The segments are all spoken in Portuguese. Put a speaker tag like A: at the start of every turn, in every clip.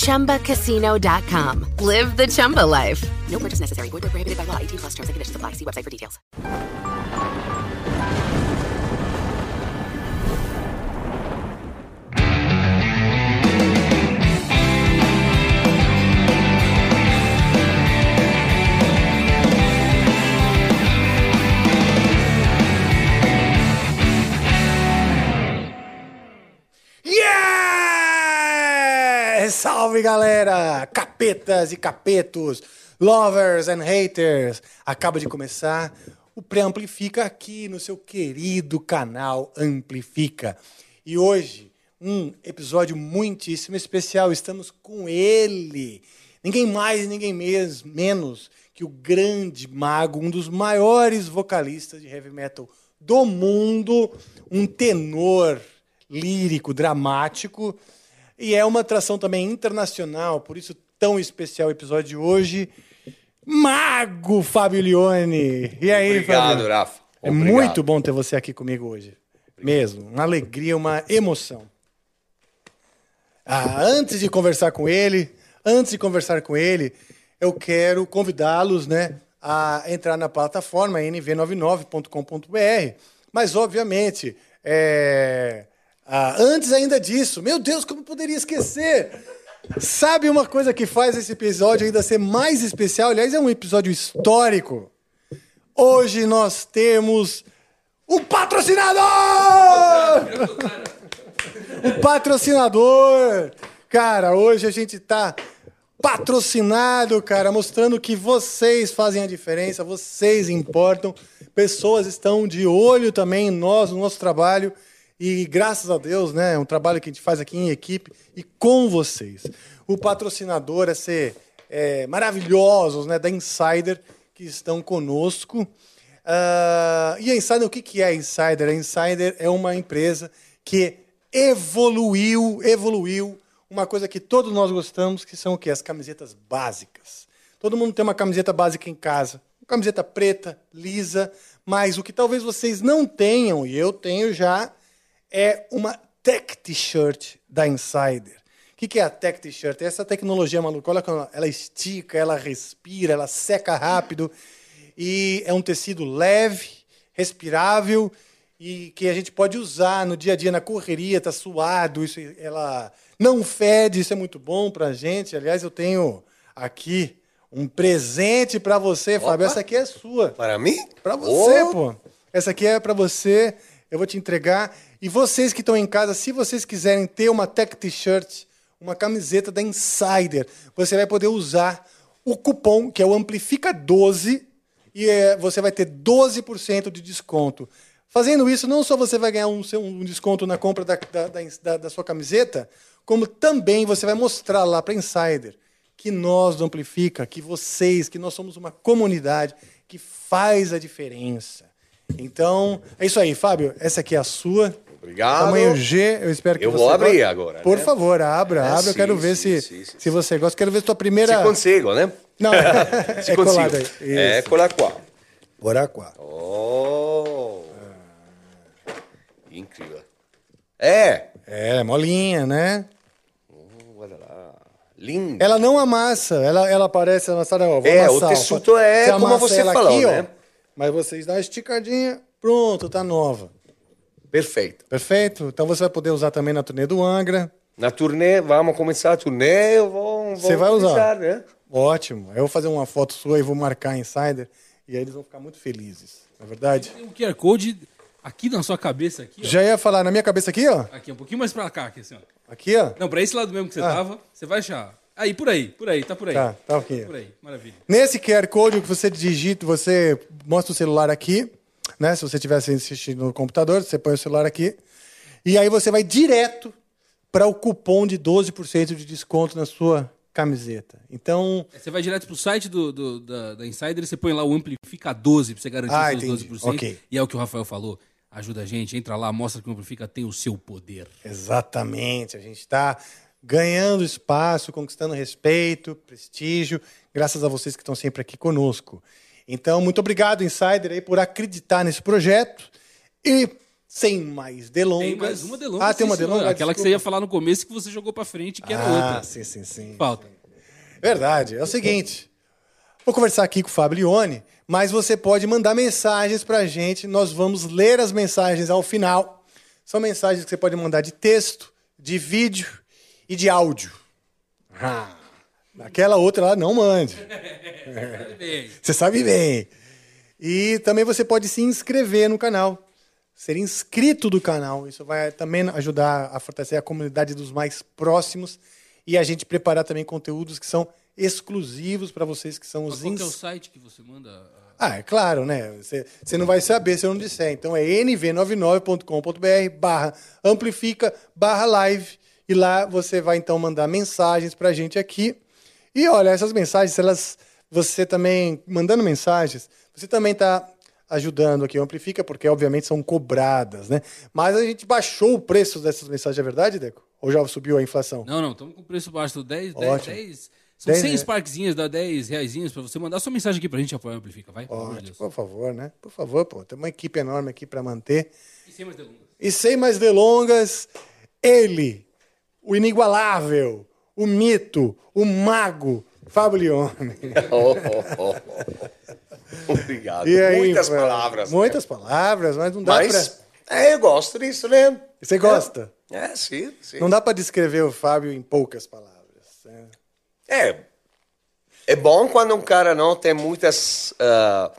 A: ChumbaCasino.com. Live the Chumba life. No purchase necessary. Void where prohibited by law. 18 plus terms and conditions apply. See website for details.
B: Yeah! Salve galera! Capetas e capetos, lovers and haters! Acaba de começar o Pré-Amplifica aqui no seu querido canal Amplifica. E hoje, um episódio muitíssimo especial. Estamos com ele, ninguém mais, ninguém mes- menos que o grande mago, um dos maiores vocalistas de heavy metal do mundo, um tenor lírico, dramático, e é uma atração também internacional, por isso tão especial o episódio de hoje. Mago Fábio Lione. E aí,
C: Obrigado,
B: Fábio?
C: Rafa.
B: É
C: Obrigado.
B: muito bom ter você aqui comigo hoje. Mesmo. Uma alegria, uma emoção. Ah, antes de conversar com ele, antes de conversar com ele, eu quero convidá-los, né, a entrar na plataforma nv99.com.br. Mas, obviamente, é, ah, antes ainda disso, meu Deus, como poderia esquecer? Sabe uma coisa que faz esse episódio ainda ser mais especial? Aliás, é um episódio histórico. Hoje nós temos um patrocinador! um patrocinador! Cara, hoje a gente tá patrocinado, cara, mostrando que vocês fazem a diferença, vocês importam. Pessoas estão de olho também em nós, no nosso trabalho. E graças a Deus, né, é um trabalho que a gente faz aqui em equipe e com vocês. O patrocinador é ser é, maravilhosos, né, da Insider, que estão conosco. Ah, e a Insider, o que, que é a Insider? A Insider é uma empresa que evoluiu, evoluiu uma coisa que todos nós gostamos, que são o quê? As camisetas básicas. Todo mundo tem uma camiseta básica em casa. Uma camiseta preta, lisa, mas o que talvez vocês não tenham, e eu tenho já, é uma Tech T-shirt da Insider. O que, que é a Tech T-shirt? É essa tecnologia maluca. Olha como ela estica, ela respira, ela seca rápido. E é um tecido leve, respirável e que a gente pode usar no dia a dia, na correria, tá suado, isso ela não fede, isso é muito bom pra gente. Aliás, eu tenho aqui um presente pra você, Fábio. Essa aqui é sua.
C: Para mim?
B: Pra você,
C: Oh,
B: pô. Essa aqui é pra você. Eu vou te entregar. E vocês que estão em casa, se vocês quiserem ter uma Tech T-shirt, uma camiseta da Insider, você vai poder usar o cupom, que é o Amplifica 12, e eh, você vai ter 12% de desconto. Fazendo isso, não só você vai ganhar um, um desconto na compra da, da, da- da sua camiseta, como também você vai mostrar lá para Insider que nós do Amplifica, que vocês, que nós somos uma comunidade que faz a diferença. Então, é isso aí, Fábio. Essa aqui é a sua.
C: Obrigado.
B: Tamanho G, eu espero que
C: Eu
B: você
C: vou abrir agora,
B: Por
C: né?
B: favor, abra,
C: É,
B: abra. eu
C: sim,
B: quero ver
C: sim,
B: se,
C: sim,
B: se você gosta. Quero ver sua primeira.
C: Se consigo, né?
B: Não, é,
C: Se
B: é
C: consigo.
B: colado aí. Isso.
C: Qua.
B: Bora qua.
C: Oh. Incrível. É.
B: É, molinha, né?
C: Olha lá. Lindo.
B: Ela não amassa, ela, ela parece amassada. Ó,
C: É, o
B: amassar, ó.
C: tessuto é
B: Você
C: como você falou,
B: aqui, ó,
C: né?
B: Mas vocês dão uma esticadinha, pronto, tá nova.
C: Perfeito.
B: Perfeito? Então você vai poder usar também na turnê do Angra.
C: Na turnê, vamos começar a turnê, eu vou,
B: Você vai usar?
C: né?
B: Ótimo. Eu vou fazer uma foto sua e vou marcar a Insider. E aí eles vão ficar muito felizes. Não é verdade?
D: Tem um QR Code aqui na sua cabeça, aqui, ó.
B: Já ia falar na minha cabeça aqui, ó.
D: Aqui, um pouquinho mais pra cá, aqui, assim, ó.
B: Aqui, ó.
D: Não, pra esse lado mesmo que você
B: Ah.
D: tava, você vai achar. Aí, por aí, por aí, tá por aí.
B: Tá, tá aqui.
D: Por aí, maravilha.
B: Nesse QR Code que você digita, você mostra o celular aqui, né? Se você estiver assistindo no computador, você põe o celular aqui. E aí você vai direto para o cupom de 12% de desconto na sua camiseta. Então,
D: Você vai direto pro site do, do- da, da Insider e você põe lá o Amplifica 12 pra você garantir
B: Ah, entendi.
D: 12%.
B: Ok.
D: E é o que o Rafael falou. Ajuda a gente, entra lá, mostra que o Amplifica tem o seu poder.
B: exatamente, a gente está ganhando espaço, conquistando respeito, prestígio, graças a vocês que estão sempre aqui conosco. Então, muito obrigado, Insider, aí, por acreditar nesse projeto. E sem mais delongas.
D: Tem mais uma delonga.
B: Ah, tem uma delonga?
D: Aquela que você ia falar no começo que você jogou pra frente, que era
B: ah,
D: outra.
B: sim, sim, sim.
D: Falta.
B: Verdade. É o seguinte. Vou conversar aqui com o Fablione, mas você pode mandar mensagens pra gente. Nós vamos ler as mensagens ao final. São mensagens que você pode mandar de texto, de vídeo e de áudio. Ah, Aquela outra lá não mande. Você sabe bem. E também você pode se inscrever no canal. Ser inscrito do canal. Isso vai também ajudar a fortalecer a comunidade dos mais próximos e a gente preparar também conteúdos que são exclusivos para vocês que são
D: Mas
B: os
D: qual que é o site que você manda?
B: Ah, é claro, né? Você, você não vai saber se eu não disser. Então é nv99.com.br barra amplifica barra live e lá você vai então mandar mensagens pra gente aqui. E olha, essas mensagens, elas você também mandando mensagens, você também tá ajudando aqui o Amplifica, porque obviamente são cobradas, né? Mas a gente baixou o preço dessas mensagens, é verdade, Deco? Ou já subiu a inflação?
D: Não, não, estamos com preço baixo. 10, 10,
B: Ótimo.
D: 10. São
B: 10,
D: 100
B: né?
D: Sparkzinhas, dá 10 reaisinhos pra você mandar sua mensagem aqui pra gente apoiar o Amplifica, vai?
B: Ótimo,
D: Deus.
B: por favor, né? Por favor, pô. Tem uma equipe enorme aqui para manter.
D: E sem mais delongas.
B: E sem mais delongas, ele, o inigualável, o mito, o mago, Fábio Leone.
C: Oh, oh, oh. Obrigado.
B: Aí,
C: Muitas
B: Fábio?
C: palavras. né?
B: Muitas palavras, mas não dá
C: Mas
B: pra...
C: é, eu gosto disso, né?
B: Você gosta?
C: É, sim, sim.
B: Não dá pra descrever o Fábio em poucas palavras. né?
C: É. É bom quando um cara não tem muitas ah,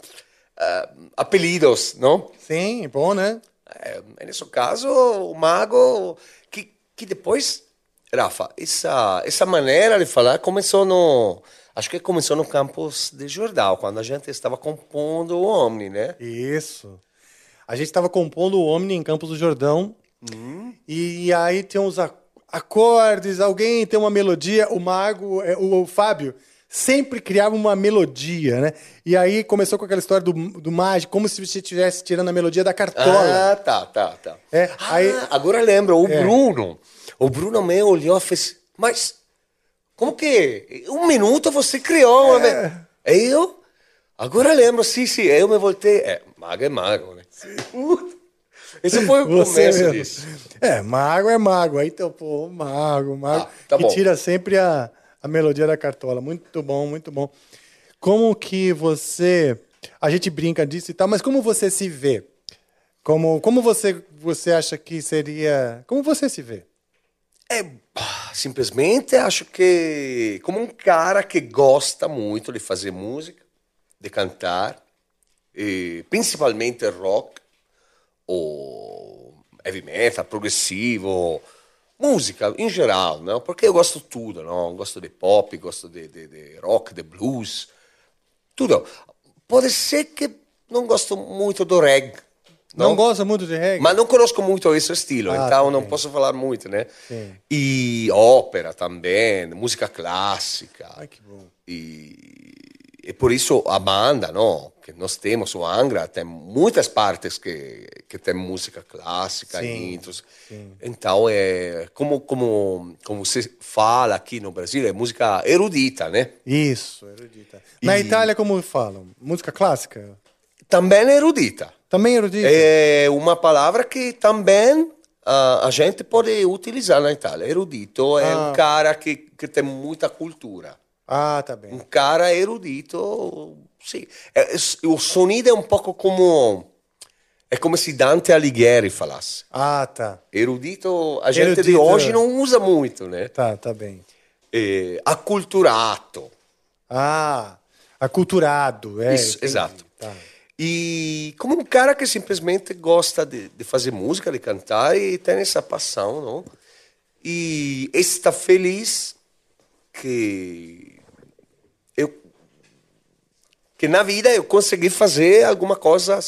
C: ah, apelidos, não?
B: Sim, bom, né?
C: É, nesse caso, o mago que, que depois, Rafa, essa essa maneira de falar começou no acho que começou no campus de Jordão, quando a gente estava compondo o Omni, né?
B: Isso. A gente estava compondo o Omni em Campos do Jordão. E aí tem uns acordes, alguém tem uma melodia. O mago, é, o, o Fábio, sempre criava uma melodia, né? E aí começou com aquela história do, do mágico, como se você estivesse tirando a melodia da cartola.
C: Ah, tá, tá, tá.
B: É,
C: Ah,
B: aí-
C: agora lembro, o
B: É.
C: Bruno. O Bruno me olhou e fez, mas como que um minuto você criou.
B: É.
C: me-" E eu, agora lembro, sim, sim, eu me voltei, é, mago é mago, né? Esse foi o
B: Você
C: começo
B: mesmo.
C: disso.
B: É, mago é mago. Aí então, pô, mago, mago.
C: Ah, tá
B: que
C: bom.
B: tira sempre a, a melodia da cartola. Muito bom, muito bom. Como que você. A gente brinca disso e tal, mas como você se vê? Como, como você, você acha que seria. Como você se vê?
C: É, simplesmente acho que como um cara que gosta muito de fazer música, de cantar, e principalmente rock, ou heavy metal, progressivo, música em geral, não? Porque eu gosto de tudo, não? Gosto de pop, gosto de, de, de rock, de blues, tudo. Pode ser que não gosto muito do reggae,
B: Não, gosta muito de reggae?
C: mas não conosco muito esse estilo,
B: Ah,
C: então
B: tá
C: não posso falar muito, né?
B: Sim.
C: E ópera também, música clássica.
B: Ai, que bom.
C: E, e por isso a banda, não? Que nós temos, o Angra, tem muitas partes que, que tem música clássica,
B: Sim,
C: intros. Então, é, como, como, como você fala aqui no Brasil, é música erudita, né?
B: Isso, erudita. Na
C: E-
B: Itália, como falam? Música clássica?
C: Também erudita.
B: Também erudita?
C: É uma palavra que também ah, a gente pode utilizar na Itália. Erudito é
B: Ah.
C: um cara que, que tem muita cultura.
B: Ah, tá bem.
C: Um cara erudito, sim. É, o sonido é um pouco como... É como se Dante Alighieri falasse.
B: Ah, tá.
C: Erudito, a gente de
B: Erudito.
C: hoje não usa muito, né?
B: Tá, tá bem.
C: É, acculturato.
B: Ah, aculturado. É,
C: Isso,
B: entendi.
C: exato.
B: Tá.
C: E como um cara que simplesmente gosta de, de fazer música, de cantar e tem essa paixão, não? E está feliz que eu que na vida eu consegui fazer alguma coisa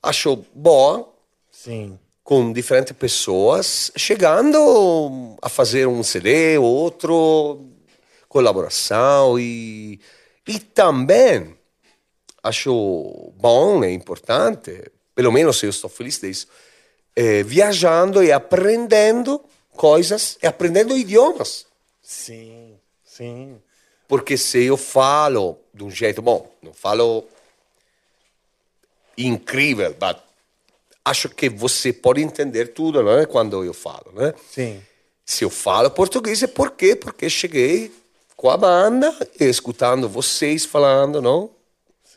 C: acho boa
B: Sim.
C: com diferentes pessoas, chegando a fazer um CD, outro, colaboração e, e também acho bom e importante, pelo menos eu estou feliz disso, eh, viajando e aprendendo coisas e aprendendo idiomas.
B: Sim, sim.
C: Porque se eu falo de um jeito, bom, não falo incrível, mas acho que você pode entender tudo, não é? Quando eu falo, né?
B: Sim.
C: Se eu falo português é por quê? Porque cheguei com a banda, escutando vocês falando, não?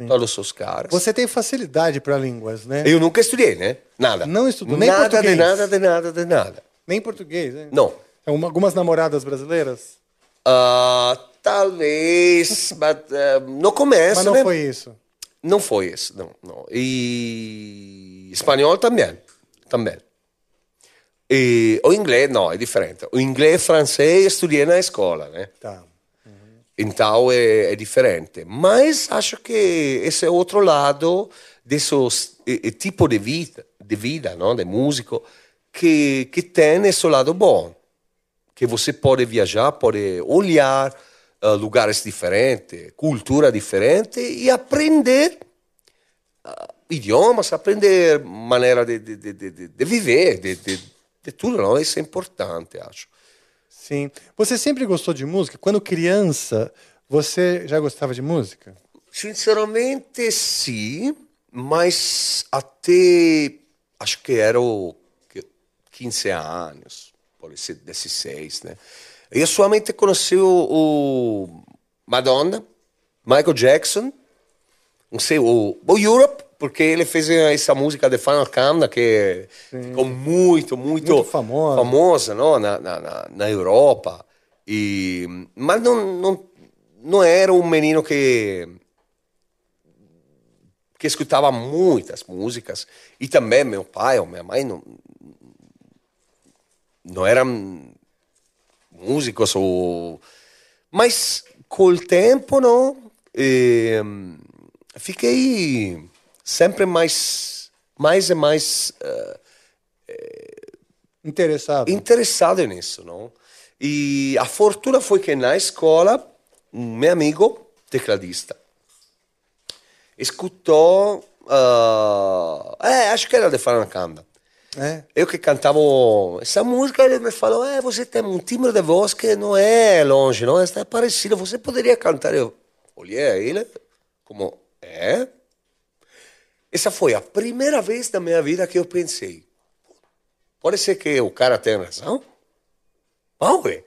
C: Todos os seus caras.
B: Você tem facilidade para línguas, né?
C: Eu nunca estudei, né? Nada.
B: Não estudou, nem
C: nada
B: português?
C: de nada, de nada, de nada.
B: Nem português, né?
C: Não.
B: Alguma- Algumas namoradas brasileiras?
C: Ah, talvez, mas ah, no começo,
B: Mas não
C: né?
B: foi isso.
C: Não foi isso, não, não. E espanhol também, também. E o inglês não, é diferente. O inglês e francês estudei na escola, né?
B: Tá.
C: Então é, é diferente. Mas acho que esse outro lado desse eh, tipo de vida, de vida, não? De músico, que, que tem esse lado bom. Que você pode viajar, pode olhar ah, lugares diferentes, cultura diferente e aprender ah, idiomas, aprender maneira de, de, de, de viver, é importante, acho.
B: Sim. Você sempre gostou de música? Quando criança, você já gostava de música?
C: Sinceramente, sim, mas até acho que era o que- 15 anos, pode ser 16, né? Eu somente conheci o Madonna, Michael Jackson, não sei, o, o Europe, porque ele fez essa música de Final Countdown que ficou muito, muito,
B: Muito famosa.
C: famosa não? Na, na, na, Europa. E, mas não, não, não era um menino que que escutava muitas músicas e também meu pai ou minha mãe não não eram músicos ou mas com o tempo não eh, fiquei sempre mais mais e mais eh,
B: Interessado?
C: interessado nisso, não? E a fortuna foi que na escola um meu amigo tecladista escutou, ah, é, acho que era de Franacanda.
B: É.
C: Eu que cantava essa música, ele me falou: é, você tem um timbre de voz que não é longe, não está parecido, você poderia cantar. Eu olhei a ele, como, é? Essa foi a primeira vez na minha vida que eu pensei: pode ser que o cara tenha razão? Vamos ver.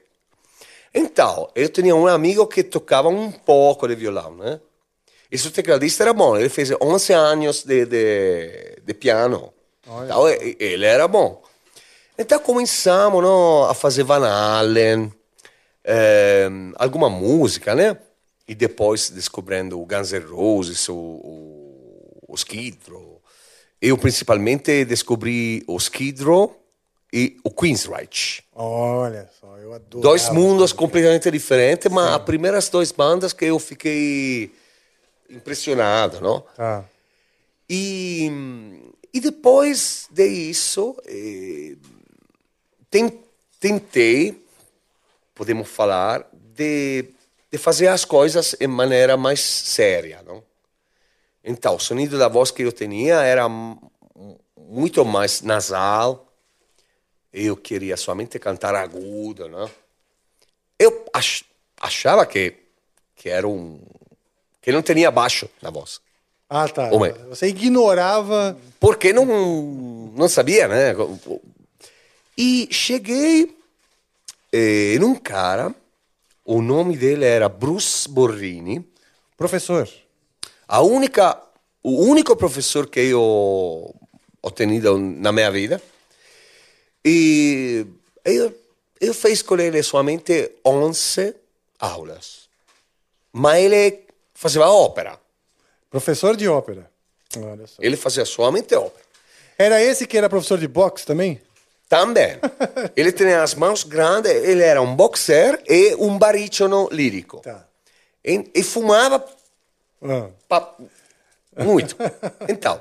C: Então, eu tinha um amigo que tocava um pouco de violão, né? Esse tecladista era bom, ele fez 11 anos de, de, de piano. Então, ele era bom. Então começamos não, a fazer Van Halen, ehm, alguma música, né? E depois descobrindo o Guns N' Roses, o, o, o Skid Row. Eu principalmente descobri o Skid Row e o Queensryche.
B: Olha só, eu adoro.
C: Dois mundos completamente diferentes, mas as primeiras duas bandas que eu fiquei impressionado, não?
B: Tá.
C: E, e depois disso, eh, ten- tentei, podemos falar, de, de fazer as coisas de maneira mais séria, não? Então, o sonido da voz que eu tinha era muito mais nasal. Eu queria somente cantar agudo, não? Eu ach, achava que, que era um... que não tinha baixo na voz.
B: Ah, tá.
C: Mãe.
B: Você ignorava.
C: porque não, não sabia, né? E cheguei eh, num cara, o nome dele era Bruce Borrini,
B: Professor.
C: A única, o único professor que eu ho tenido na minha vida. E eu, eu fiz com ele somente 11 aulas. Mas ele fazia ópera.
B: Professor de ópera. Olha só.
C: Ele fazia somente ópera.
B: Era esse que era professor de boxe também?
C: Também. ele tinha as mãos grandes, ele era um boxer e um barítono lírico.
B: Tá.
C: E, e fumava
B: Ah.
C: pa- muito. Então,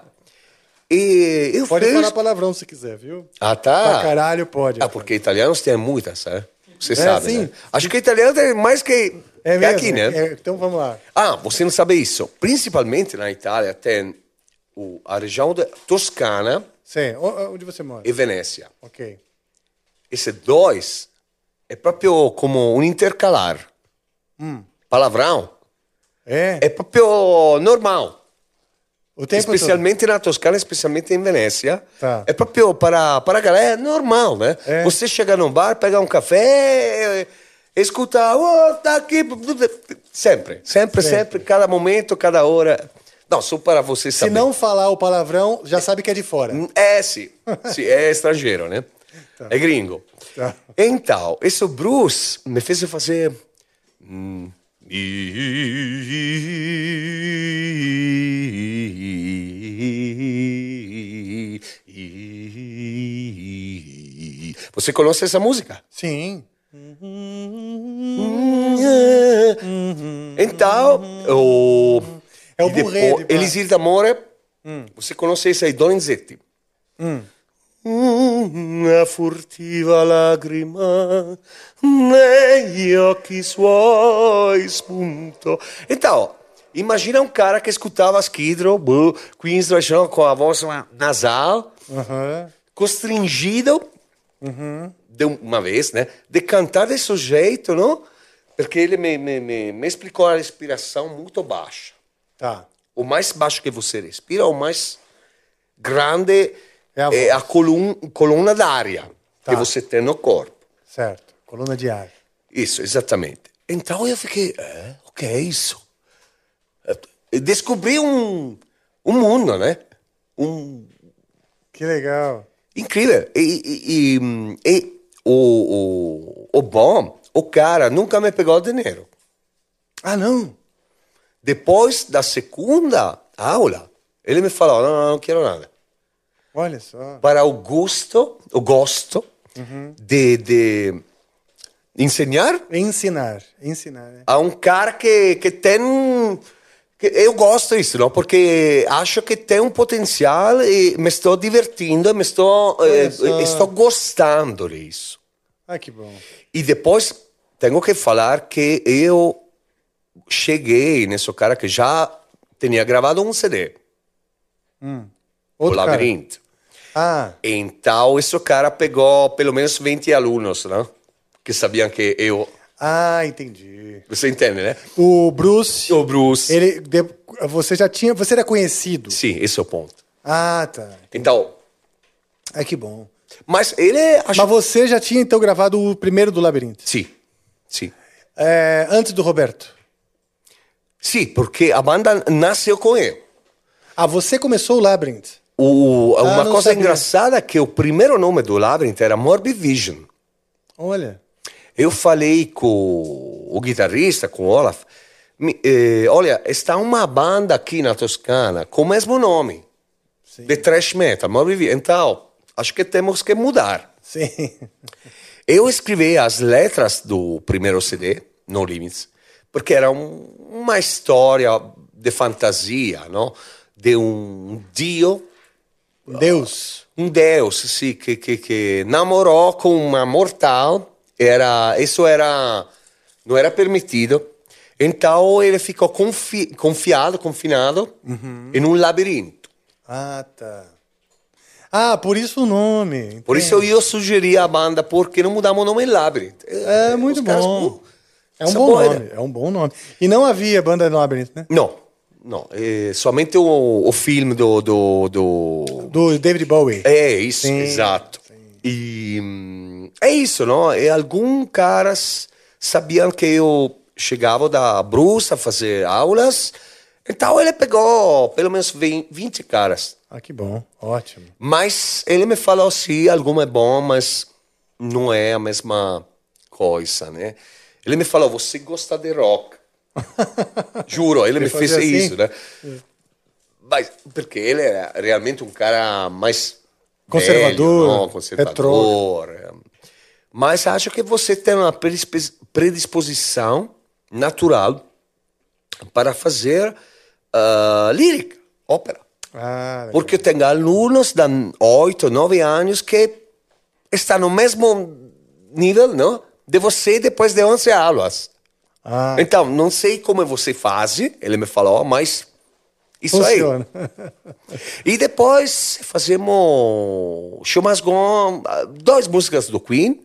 C: e eu
B: Pode
C: fiz...
B: falar palavrão se quiser, viu?
C: Ah,
B: Pra
C: tá.
B: caralho pode.
C: Ah, porque italianos têm muitas, né? Você
B: É,
C: sabe,
B: sim.
C: né? Acho que italiano tem mais que,
B: É
C: que
B: mesmo?
C: aqui, né?
B: É, então vamos lá.
C: Ah, você não sabe isso. Principalmente na Itália tem o, a região da Toscana
B: Sim. Onde você mora?
C: e Venécia.
B: Ok.
C: Esses dois é proprio como um intercalar. Palavrão
B: É?
C: é proprio normal.
B: o tempo
C: Especialmente na Toscana, especialmente em Venécia.
B: Tá.
C: É proprio para, para a galera, é normal, né?
B: É.
C: Você chega num bar, pega um café, escuta, oh, tá aqui. Sempre, sempre, sempre, cada momento, cada hora. Não, só para você
B: Se
C: saber.
B: não falar o palavrão, já sabe que é de fora.
C: É, sim. Sim, é estrangeiro, né? É gringo.
B: Tá.
C: Então, esse Bruce me fez fazer. hum, Você conhece essa música?
B: Sim.
C: Então, o.
B: É o Burré.
C: Elisir d'Amore. Você conhece isso aí, Donizetti. Una furtiva lacrima negli occhi suoi spunto. Então, imagina um cara que escutava Skid Row, Boo, Queen's Rush com a voz nasal,
B: Aham.
C: constringido de uma vez, né? De cantar desse jeito, não? Porque ele me, me, me, me explicou a respiração muito baixa.
B: Tá.
C: O mais baixo que você respira, o mais grande
B: É a
C: é a, coluna, coluna d'aria
B: Tá.
C: que você tem no corpo.
B: Certo. Coluna de ar.
C: Isso, exatamente. Então eu fiquei, é, o que é isso? Eu descobri um, um mundo, né? Um
B: Que legal.
C: incrível. E, e- e- e o, o, o bom, o cara nunca me pegou dinheiro.
B: Ah, não.
C: Depois da segunda aula, ele me falou, não, não, não quero nada.
B: Olha só.
C: para o gosto, o gosto de, de ensinar
B: Ensinar. Ensinar, né?
C: a um cara que, que tem. Que eu gosto disso, não? porque acho que tem um potencial e me estou divertindo, me estou, eh, estou gostando disso.
B: Ah, que bom.
C: E depois tenho que falar que eu cheguei nesse cara que já tinha gravado um CD, o
B: Outro cara.
C: Labirinto.
B: Ah,
C: Então, esse cara pegou pelo menos 20 alunos, né? Que sabiam que eu.
B: ah, entendi.
C: Você entende, né?
B: O Bruce,
C: O Bruce.
B: ele, você já tinha, você era conhecido.
C: Sim, esse é o ponto.
B: Ah, tá.
C: Então,
B: Ah, que bom.
C: mas ele é.
B: Mas você já tinha então gravado o primeiro do Labirinto?
C: Sim, sim.
B: É, antes do Roberto.
C: Sim, porque a banda nasceu com ele.
B: Ah, você começou o Labyrinth.
C: O, uma
B: não
C: coisa
B: sabia.
C: engraçada é que o primeiro nome do Labyrinth era Morbid Vision.
B: Olha.
C: Eu falei com o guitarrista, com o Olaf. eh, olha, está uma banda aqui na Toscana com o mesmo nome. De thrash metal, Morbid Vision. Então, acho que temos que mudar.
B: Sim.
C: Eu escrevi as letras do primeiro CD, No Limits, porque era um- uma história de fantasia, não? De um dio,
B: Deus.
C: um deus, sim, que, que, que namorou com uma mortal. Era, isso era, não era permitido. Então ele ficou confi, confiado, confinado em um labirinto.
B: Ah, tá. Ah, por isso o nome.
C: Por isso eu sugeri à banda, por que não mudamos o nome em Labyrinth?
B: É muito
C: Os caras,
B: bom.
C: uh,
B: É um bom
C: boa
B: nome.
C: ideia.
B: É um bom nome. E não havia banda no Labyrinth, né?
C: Não, não. É somente o, o filme do, do, do...
B: Do David Bowie.
C: É isso,
B: Sim,
C: exato. E hum, é isso, não? E alguns caras sabiam que eu chegava da Bruce a fazer aulas, então ele pegou pelo menos 20, 20 caras.
B: Ah, que bom. Ótimo.
C: Mas ele me falou sim, algum é bom, mas não é a mesma coisa, né? Ele me falou, você gosta de rock. Juro, ele, me fez
B: assim?
C: isso, né? Mas porque ele era realmente um cara mais
B: Conservador,
C: velho, não? conservador. é. Mas acho que você tem uma predisp- predisposição natural para fazer ah, lírica, ópera.
B: Ah.
C: Porque eu tenho alunos de 8, 9 anos que estão no mesmo nível, não? de você depois de 11 aulas.
B: Ah,
C: Então, não sei como você faz, ele me falou, mas isso aí.
B: funciona.
C: E depois fazemos Show Must Go On, ah, duas músicas do Queen.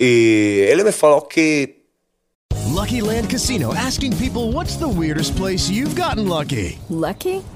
C: E ele me falou que
E: Lucky Land Casino asking people what's the weirdest place you've gotten lucky?
F: Lucky?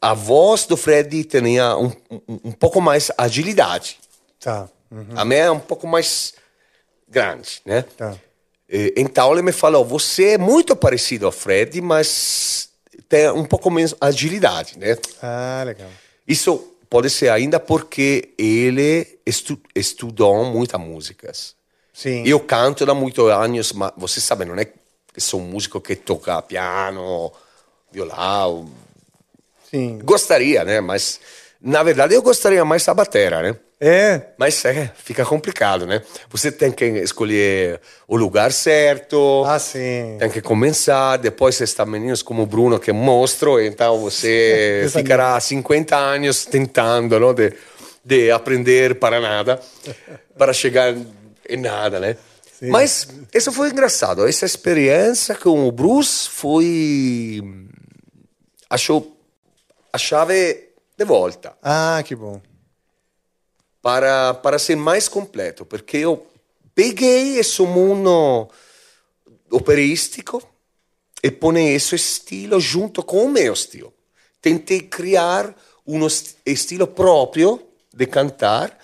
C: A voz do Fred tinha um, um, um pouco mais agilidade.
B: Tá.
C: A minha é um pouco mais grande, né?
B: Tá.
C: E, Então ele me falou: você é muito parecido ao Fred, mas tem um pouco menos agilidade, né?
B: Ah, legal.
C: Isso pode ser ainda porque ele estu estudou muitas músicas.
B: Sim.
C: Eu canto há muitos anos, mas você sabe, não é que sou um músico que toca piano, violão.
B: Sim.
C: Gostaria, né? Mas na verdade eu gostaria mais da batera, né?
B: É.
C: Mas é, fica complicado, né? Você tem que escolher o lugar certo.
B: Ah, sim.
C: Tem que começar, depois está meninos como o Bruno que é monstro, então você ficará 50 anos tentando, não, de, de aprender para nada, para chegar em nada, né? Mas isso foi engraçado, essa experiência com o Bruce foi achou a chave de volta
B: Ah, que bom.
C: para, para ser mais completo, porque eu peguei esse mundo operístico e pone esse estilo junto com o meu estilo. Tentei criar um est- estilo próprio de cantar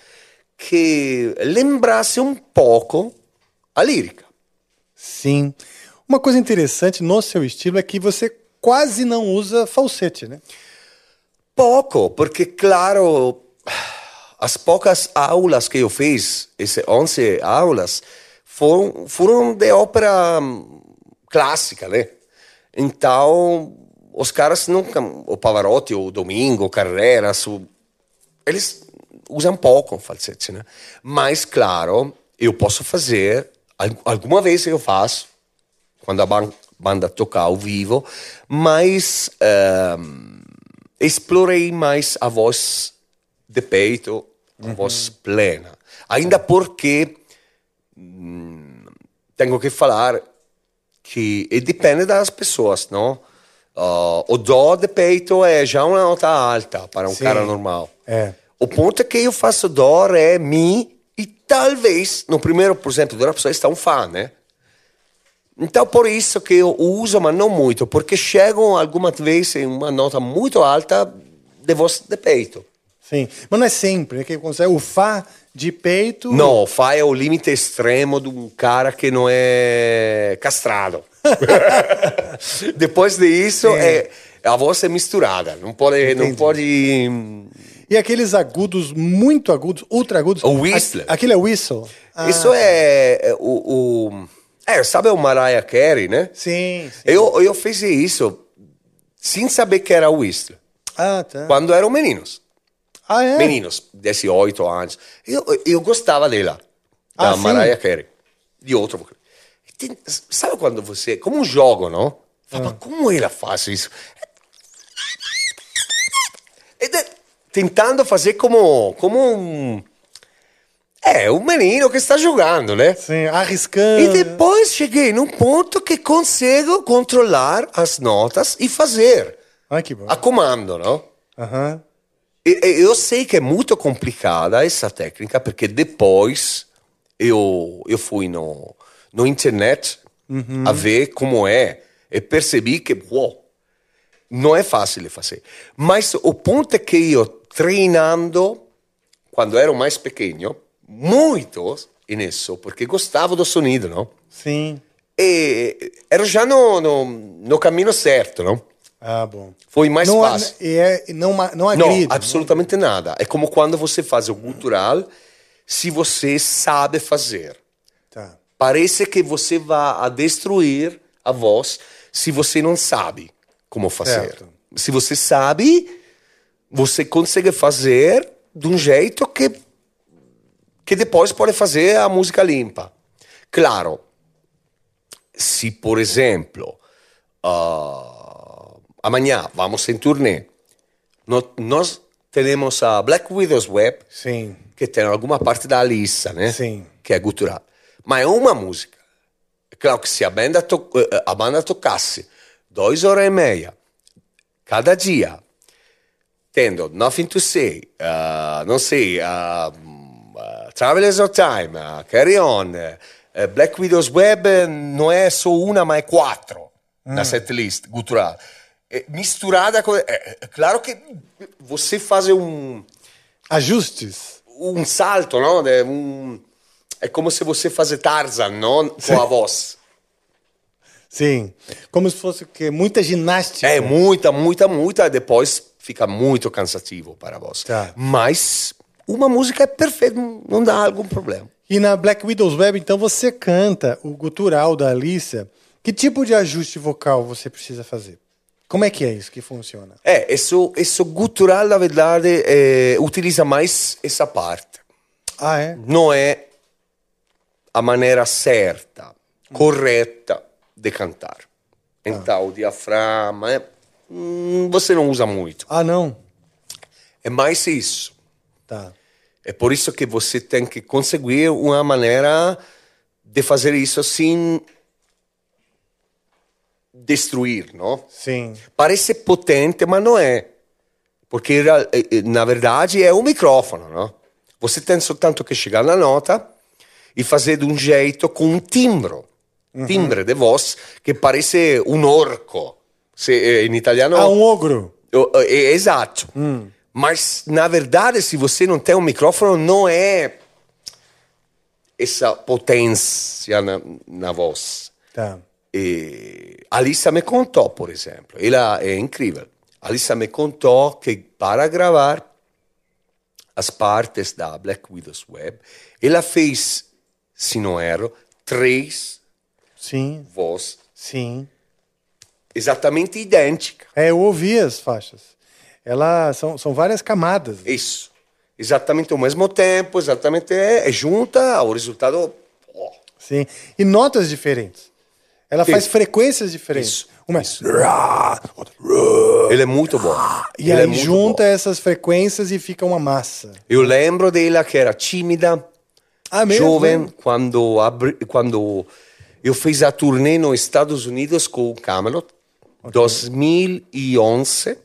C: que lembrasse um pouco a lírica.
B: Sim. Uma coisa interessante no seu estilo é que você quase não usa falsete, né?
C: Pouco, porque, claro, as poucas aulas que eu fiz, essas 11 aulas, foram, foram de ópera hum, clássica, né? Então, os caras nunca, o Pavarotti, o Domingo, o Carreras, o, eles usam pouco falsete, né? Mas, claro, eu posso fazer, al- alguma vez eu faço, quando a ban- banda tocar ao vivo, mas ehm, explorei mais a voz de peito, a voz plena. Ainda porque hum, tenho que falar que depende das pessoas, não? Ah, o dó de peito é já uma nota alta para um
B: Sim.
C: cara normal.
B: É.
C: O ponto é que eu faço dó, ré, mi e talvez no primeiro, por exemplo, da pessoa está um fá, né? Então por isso que eu uso, mas não muito, porque chegam algumas vezes em uma nota muito alta de voz de peito.
B: Sim. Mas não é sempre, né? Que consegue o Fá de peito.
C: Não, o Fá é o limite extremo de um cara que não é castrado. Depois disso, é, a voz é misturada. Não pode. Não pode
B: E aqueles agudos, muito agudos, ultra agudos.
C: O whistle.
B: A- Aquele é whistle. Ah,
C: Isso é, é o, o. É, sabe o Mariah Carey, né?
B: Sim, sim.
C: Eu, eu fiz isso sem saber que era o whistle.
B: Ah, tá.
C: Quando eram meninos.
B: Ah, é?
C: Meninos, 18 anos. Eu, eu gostava dela, da
B: Ah, sim?
C: Mariah Carey. De outro vocalista. Sabe quando você. Como um jogo, não? Fala,
B: Ah.
C: como ela faz isso? Tentando fazer como, como um. É, um menino que está jogando, né?
B: Sim, arriscando.
C: E depois cheguei num ponto que consigo controlar as notas e fazer
B: Ah, que bom.
C: a comando, não?
B: Aham.
C: E Eu sei que é muito complicada essa técnica, porque depois eu, eu fui no, no internet a ver como é. E percebi que, uau, não é fácil de fazer. Mas o ponto é que eu, treinando, quando era mais pequeno, muito nisso, porque gostava do sonido, não?
B: Sim.
C: E ero já no, no, no caminho certo, não?
B: Ah, bom.
C: Foi mais
B: não,
C: fácil.
B: E é, não, não
C: Não,
B: agride.
C: absolutamente nada. É como quando você faz o cultural, se você sabe fazer.
B: Tá.
C: Parece que você vai a destruir a voz se você não sabe como fazer.
B: Certo.
C: Se você sabe, você consegue fazer de um jeito que que depois pode fazer a música limpa. Claro, se por exemplo ah, amanhã vamos em turnê, no- nós temos a Black Widows Web
B: Sim.
C: que tem alguma parte da Alissa, né?
B: Sim.
C: Que é gutural. Ma è uma música. É claro que se a banda, to eh, a banda tocasse duas horas e meia cada dia, tendo Nothing to Say, uh, não sei, uh, uh, Travelers of Time, uh, Carry On, uh, Black Widow's Web eh, não é só uma, ma é quatro na setlist gutural. Eh, misturada com... É, é claro que você faz um
B: Ajustes.
C: um salto, un- È come se você fazer Tarzan, no? Com a voz.
B: Sim. Como se fosse o quê? Muita ginástica.
C: É muita, muita, muita, e depois fica muito cansativo para a voz.
B: Tá.
C: Mas uma música é perfeita, não dá algum problema.
B: E na Black Widow's Web, então, você canta o gutural da Alicia. Que tipo de ajuste vocal você precisa fazer? Como é que é isso que funciona?
C: É, isso, isso gutural, na verdade, eh, utiliza mais essa parte.
B: Ah, é?
C: Não é a maneira certa, correta de cantar. Então, o diafragma, é- hum, você não usa muito.
B: Ah, não?
C: É mais isso.
B: Tá.
C: É por isso que você tem que conseguir uma maneira de fazer isso sem destruir, não?
B: Sim.
C: Parece potente, mas não é. Porque, eh, eh, na verdade, é o micrófono, não? Você tem soltanto que chegar na nota e fazer de um jeito com um timbro. Timbre de voz que parece um orco. Se, eh, in italiano...
B: Ah, um ogro.
C: É, exato. Mas, na verdade, se você não tem um micrófono, não é essa potência na, na voz.
B: Tá.
C: E Alissa me contou, por exemplo, ela é incrível. Alissa me contou que para gravar as partes da Black Widow's Web, ela fez, se não erro, três
B: Sim.
C: vozes
B: Sim.
C: exatamente idênticas.
B: É, eu ouvi as faixas. Ela são, são várias camadas.
C: Isso. Exatamente ao mesmo tempo, exatamente é, é junta, o resultado. ó,
B: Sim. E notas diferentes. Ela faz
C: Isso.
B: frequências diferentes.
C: Isso.
B: Uma é...
C: Ele é muito bom.
B: E
C: Ele é
B: aí
C: muito
B: junta
C: bom.
B: essas frequências e fica uma massa.
C: Eu lembro dela que era tímida,
B: Ah, mesmo?
C: jovem, quando, abri, quando eu fiz a turnê nos Estados Unidos com o Camelot, 2011.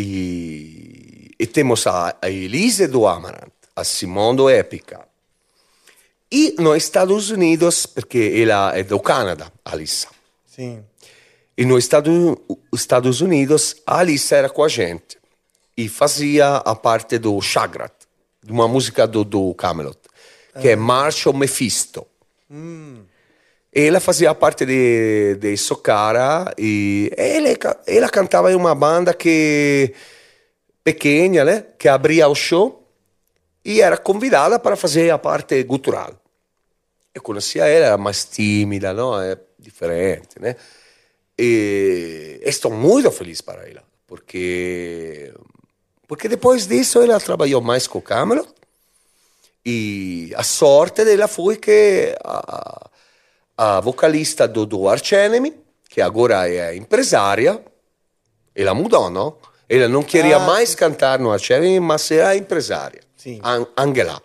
C: E, e temos a, a Elise do Amarant, a Simone do Epica. E nos Estados Unidos, porque ela é do Canadá, a Alissa.
B: Sim.
C: E nos Estados, Estados Unidos, a Alissa era com a gente e fazia a parte do Shagrat, de uma música do, do Camelot, que é Marshall Mephisto. E ela fazia parte de, de Socara e ela, ela cantava em uma banda que pequena, né? Que abria o show e era convidada para fazer a parte gutural. Eu conhecia ela, era mais tímida, não? É diferente, né? E estou muito feliz para ela, porque porque depois disso ela trabalhou mais com o Camelot e a sorte dela foi que a, a vocalista do, do Arch Enemy, que agora é empresária, ela mudou, não? Ela não queria
B: Ah,
C: mais cantar no Arch Enemy, mas era empresária.
B: Sim.
C: An- Angela.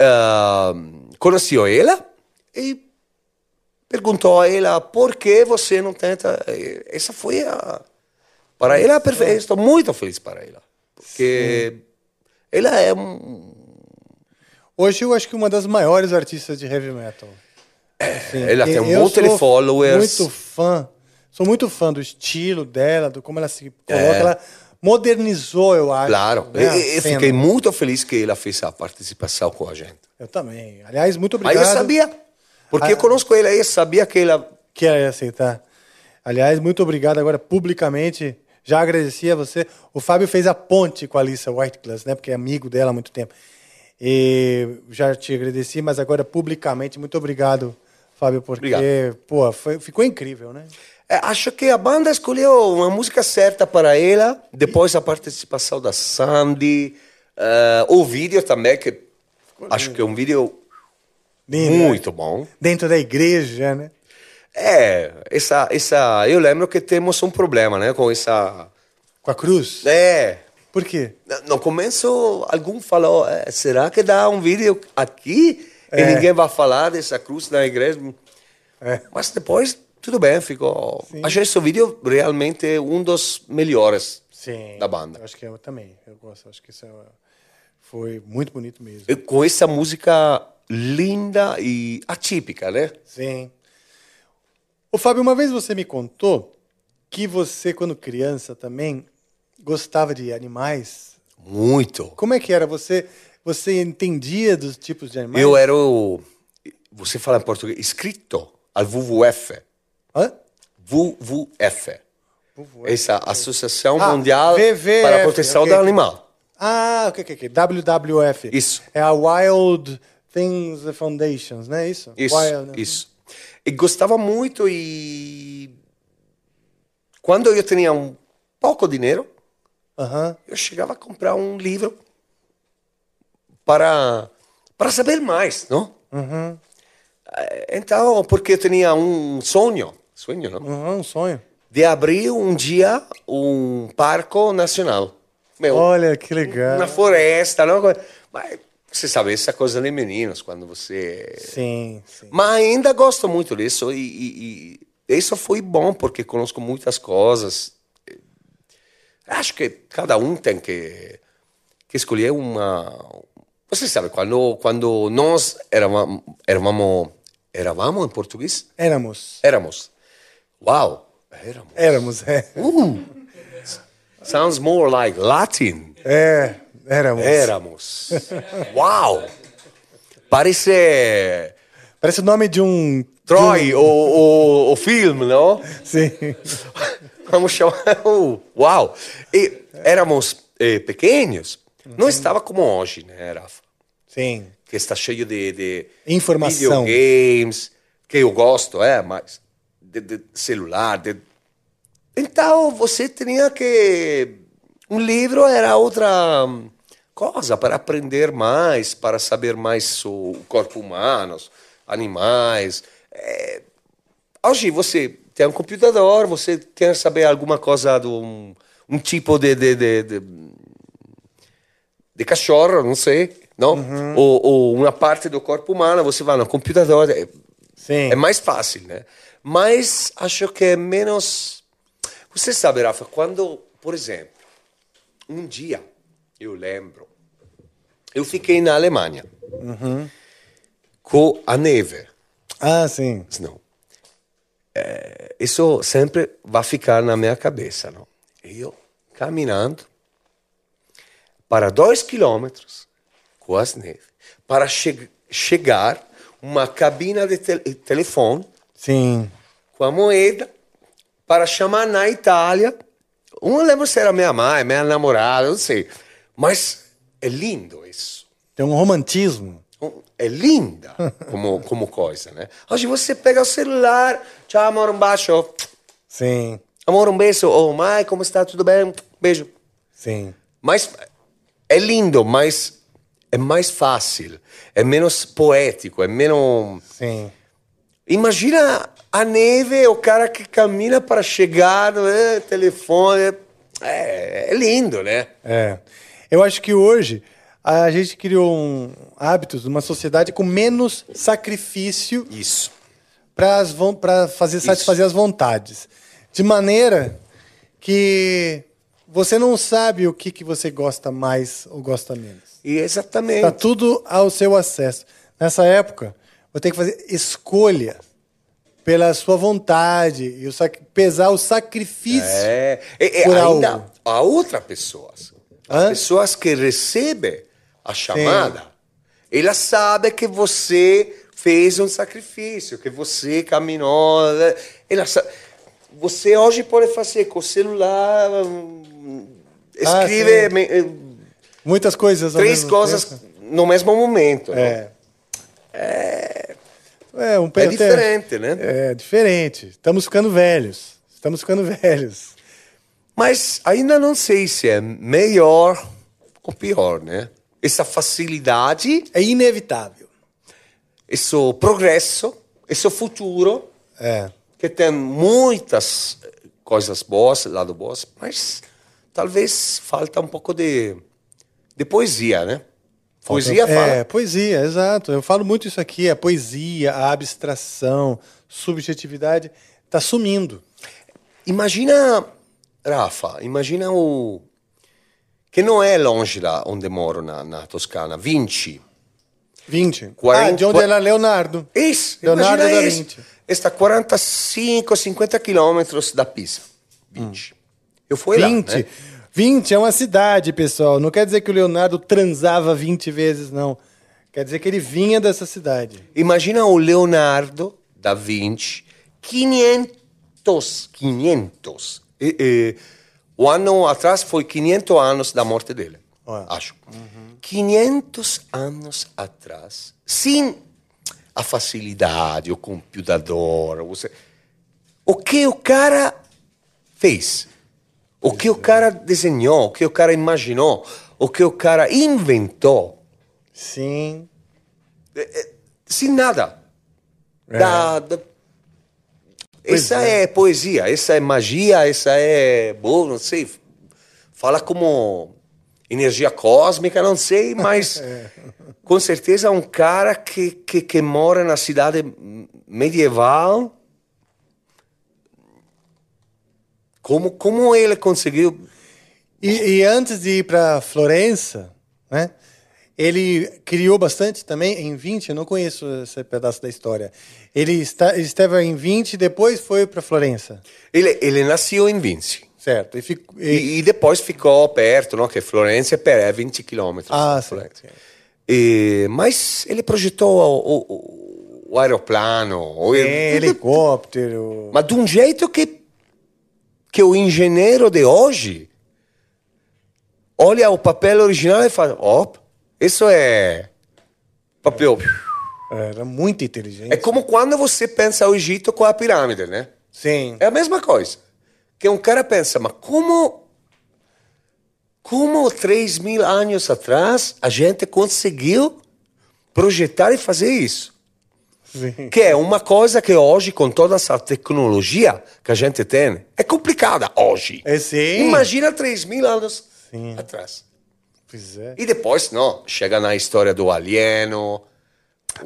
C: Ah, conheceu ela e perguntou a ela por que você não tenta. Essa foi a. Para ela, perfeita. Estou muito feliz para ela. Porque ela é um.
B: Hoje eu acho que uma das maiores artistas de heavy metal. Assim,
C: ela tem um monte de followers.
B: Muito fã. Sou muito fã do estilo dela, do como ela se coloca.
C: É.
B: Ela modernizou, eu acho.
C: Claro.
B: né,
C: eu fiquei muito feliz que ela fez a participação com a gente.
B: Eu também. Aliás, muito
C: Mas
B: obrigado.
C: eu sabia. Porque
B: Ah.
C: eu conheço ela e eu sabia que ela.
B: que ela ia aceitar. Aliás, muito obrigado agora publicamente. Já agradeci a você. O Fábio fez a ponte com a Alissa Whiteclass, né? Porque é amigo dela há muito tempo. E já te agradeci, mas agora publicamente, muito obrigado, Fábio, porque,
C: Obrigado.
B: pô, foi- ficou incrível, né?
C: É, acho que a banda escolheu uma música certa para ela. Depois a participação da Sandy. eh, o vídeo também, que acho que é um vídeo
B: Lindo, né?
C: muito bom.
B: Dentro da igreja, né?
C: É, essa, essa, eu lembro que temos um problema, né, com essa...
B: Com a cruz?
C: É.
B: Por quê?
C: No começo, algum falou, "É, será que dá um vídeo aqui e
B: É.
C: ninguém vai falar dessa cruz na igreja?
B: É.
C: Mas depois, tudo bem, ficou... Achei esse vídeo realmente um dos melhores
B: Sim.
C: da banda.
B: Acho que eu também. Eu gosto. Acho que isso é- foi muito bonito mesmo.
C: E com essa música linda e atípica, né?
B: Sim. Ô, Fábio, uma vez você me contou que você, quando criança, também gostava de animais.
C: Muito.
B: Como é que era? Você, você entendia dos tipos de animais?
C: Eu era o... Você fala em português? Inscrito ao WWF.
B: Hã?
C: WWF. Essa Associação
B: Ah,
C: Mundial
B: WWF,
C: para a Proteção
B: ok.
C: do Animal.
B: Ah, o que, que, que? WWF.
C: Isso.
B: É a Wild Things Foundations, não é isso?
C: Isso,
B: Wild,
C: isso. E gostava muito e... Quando eu tinha um pouco dinheiro,
B: Aham.
C: eu chegava a comprar um livro para, para saber mais, não?
B: Uhum.
C: Eh, Então, porque eu tinha um sonho, sonho, não?
B: Uhum, um sonho.
C: De abrir um dia um parque nacional. Meu,
B: Olha, que legal.
C: na floresta, não? Mas você sabe, essa coisa de meninos, quando você...
B: Sim, sim.
C: Mas ainda gosto muito disso e, e- e isso foi bom, porque conosco muitas coisas. Acho que cada um tem que, que escolher uma... Você sabe, quando, quando nós éramos, éramos, éramos em português?
B: Éramos.
C: Éramos. Uau! Éramos.
B: Éramos, é.
C: Uh, sounds more like Latin.
B: É, éramos.
C: Éramos. Uau! Parece
B: Parece o nome de um.
C: Troy, o, o, o filme, não?
B: Sim.
C: Vamos chamar. o- Uau! E éramos eh, pequenos. Não estava como hoje, né, Rafa?
B: Sim.
C: Que está cheio de, de
B: Informação.
C: videogames, que eu gosto, é, mas de, de celular. de- Então você tinha que. Um livro era outra coisa para aprender mais, para saber mais sobre o corpo humano, animais. É, Hoje você tem um computador, você quer saber alguma coisa de um, um tipo de, de, de, de, de cachorro, não sei, não? Ou, ou uma parte do corpo humano, você vai no computador, é,
B: Sim.
C: é mais fácil, né? Mas acho que é menos... Você sabe, Rafa, quando, por exemplo, um dia, eu lembro, eu fiquei na Alemanha
B: Uhum.
C: com a neve.
B: Ah, sim.
C: Não. É, isso sempre vai ficar na minha cabeça, não? Eu caminhando para dois quilômetros com as neves para che chegar uma cabina de tel telefone
B: Sim.
C: com a moeda para chamar na Itália. Não lembro se era minha mãe, minha namorada, não sei. Mas é lindo isso.
B: Tem um romantismo.
C: É linda como, como coisa, né? Hoje você pega o celular, tchau, amor, um baixo.
B: Sim.
C: Amor, um beijo. Oh, mãe, como está? Tudo bem? Beijo.
B: Sim.
C: Mas é lindo, mas é mais fácil, é menos poético, é menos.
B: Sim.
C: Imagina a neve, o cara que caminha para chegar, né? telefone. É, é lindo, né?
B: É. Eu acho que hoje a gente criou um hábitos numa sociedade com menos sacrifício
C: Isso.
B: para fazer satisfazer as vontades. De maneira que você não sabe o que, que você gosta mais ou gosta menos.
C: E exatamente.
B: Está tudo ao seu acesso. Nessa época, você tem que fazer escolha pela sua vontade e o sac- pesar o sacrifício.
C: É, e, e
B: por
C: ainda
B: algo.
C: há outras pessoas.
B: Hã?
C: Pessoas que recebem a chamada, elas sabem que você fez um sacrifício, que você caminhou. né? Elas sa- Você hoje pode fazer com o celular,
B: Ah,
C: escreve
B: sim.
C: me- eh,
B: Muitas coisas.
C: três coisas
B: tempo.
C: no mesmo momento. não?
B: É. É, um
C: É diferente, né?
B: É diferente. Estamos ficando velhos. Estamos ficando velhos.
C: Mas ainda não sei se é melhor ou pior, né? Essa facilidade,
B: É inevitável.
C: esse progresso, esse futuro,
B: É.
C: que tem muitas coisas boas, lado boas, mas talvez falta um pouco de, de poesia, né? Poesia
B: é,
C: fala.
B: poesia, exato. Eu falo muito isso aqui. A poesia, a abstração, subjetividade está sumindo.
C: Imagina, Rafa, imagina o. que não é longe da onde moro, na, na Toscana, Vinci.
B: 20.
C: Quarenta-
B: Ah, de onde era Leonardo.
C: Isso,
B: Leonardo da. Vinci.
C: Está a 45, 50 quilômetros da Pisa. 20. Eu fui
B: 20.
C: lá, né?
B: 20 é uma cidade, pessoal. Não quer dizer que o Leonardo transava 20 vezes, não. Quer dizer que ele vinha dessa cidade.
C: Imagina o Leonardo da Vinci, 500, 500. E, e, o ano atrás foi 500 anos da morte dele,
B: Ué.
C: acho. 500 anos atrás, sem a facilidade, o computador, você... o que o cara fez, o que o cara desenhou, o que o cara imaginou, o que o cara inventou,
B: Sim.
C: sem nada. Da, da-
B: Pois
C: Essa é. poesia, essa é magia, essa é. Bom, não sei. Fala como energia cósmica, não sei, mas com certeza é um cara que, que, que mora na cidade medieval. Como, como ele conseguiu.
B: E, e antes de ir para Florença, né? Ele criou bastante também em 20, eu não conheço esse pedaço da história. Ele, está, ele esteve em 20 e depois foi para Florença.
C: Ele, ele nasceu em Vinci.
B: Certo. E ficou, e-
C: E, e depois ficou perto, não? que Florença é per- é 20 quilômetros.
B: Ah,
C: Florença. E, mas ele projetou o, o, o aeroplano. o-
B: é, helicóptero.
C: Mas de um jeito que, que o engenheiro de hoje olha o papel original e fala: ó, isso é papel.
B: Era muito inteligente.
C: É como quando você pensa o Egito com a pirâmide, né?
B: Sim.
C: É a mesma coisa. Que um cara pensa, mas como. Como 3 mil anos atrás a gente conseguiu projetar e fazer isso?
B: Sim.
C: Que é uma coisa que hoje, com toda essa tecnologia que a gente tem, é complicada hoje.
B: É sim.
C: Imagina 3 mil anos atrás.
B: Pois é.
C: E depois, não, chega na história do alieno,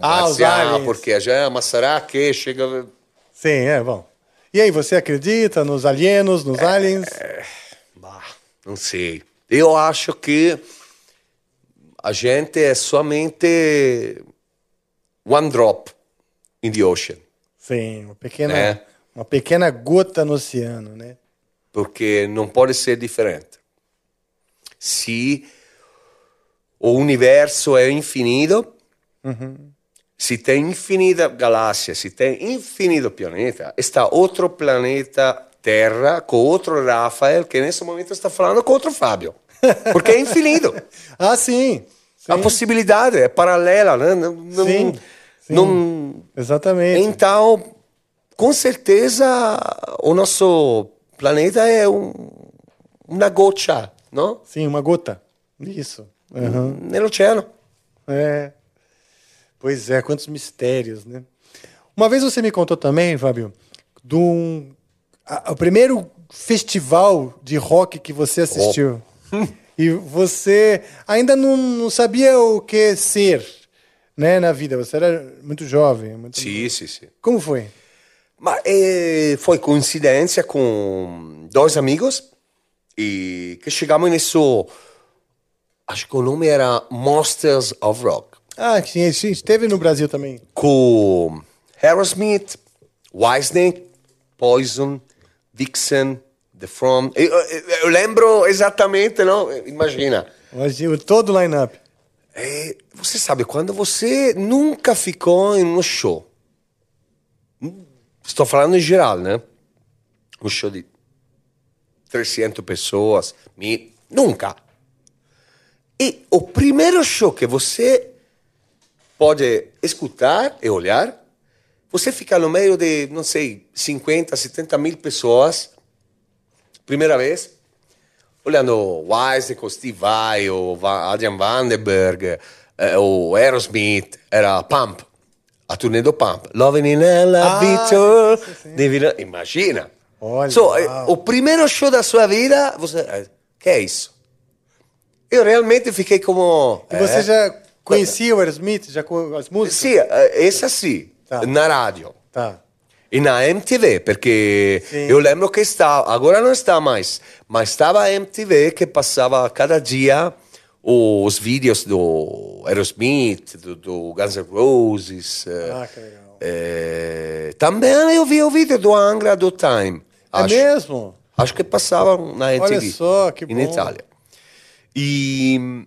B: Ah,
C: marciano,
B: aliens.
C: porque já, mas será que chega.
B: Sim, é bom. E aí, você acredita nos alienos, nos aliens?
C: Bah, não sei. Eu acho que a gente é somente one drop in the ocean.
B: Sim, uma pequena,
C: É.
B: uma pequena gota no oceano, né?
C: Porque não pode ser diferente. Se o universo é infinito, se tem infinita galáxia, se tem infinito planeta, está outro planeta Terra com outro Rafael que nesse momento está falando com outro Fábio. Porque é infinito.
B: Ah, sim.
C: A possibilidade é paralela, né? Não, não-
B: Sim,
C: não-
B: Exatamente.
C: então, com certeza, o nosso planeta é um, uma gota, não?
B: Sim, uma gota. Isso. Aham.
C: No oceano.
B: É. Pois é, quantos mistérios, né? Uma vez você me contou também, Fábio, de um, a- o primeiro festival de rock que você assistiu. e você ainda não, não sabia o que ser né, na vida. Você era muito jovem. Muito...
C: Sim, sim, sim.
B: Como foi?
C: Mas eh, foi coincidência com dois amigos e que chegamos nisso. Acho que o nome era Monsters of Rock.
B: Ah, sim, sim, esteve no Brasil também.
C: com Aerosmith, Whitesnake, Poison, Dixon, The From. Eu, eu- eu lembro exatamente, não? Imagina.
B: Hoje, todo o line-up.
C: É, você sabe, quando você nunca ficou em um show, estou falando em geral, né? Um show de 300 pessoas, mil, nunca. E o primeiro show que você pode escutar e olhar, você fica no meio de, não sei, 50, 70 mil pessoas, primeira vez, olhando Wise com Steve Vai, o Adrian Vandenberg, eh, o Aerosmith, era Pump, a turnê do Pump. Loving in Elevator, Devil- imagina.
B: Olha,
C: So, eh, o primeiro show da sua vida, você, eh, que é isso? Eu realmente fiquei como...
B: E você
C: eh,
B: já conhecia o Aerosmith? Já as músicas?
C: Sì, eh, essa sì,
B: Tá.
C: na radio.
B: Tá.
C: E na MTV, perché
B: Sì.
C: io lembro che stava, agora non sta mais, ma stava a MTV che passava cada dia os vídeos do Aerosmith, do, do Guns N' Roses. eh,
B: Ah, que legal.
C: eh, também eu vi o vídeo do Angra do Time.
B: É
C: Acho,
B: mesmo?
C: acho que passava na MTV.
B: Olha só, que
C: In
B: bom.
C: Itália. E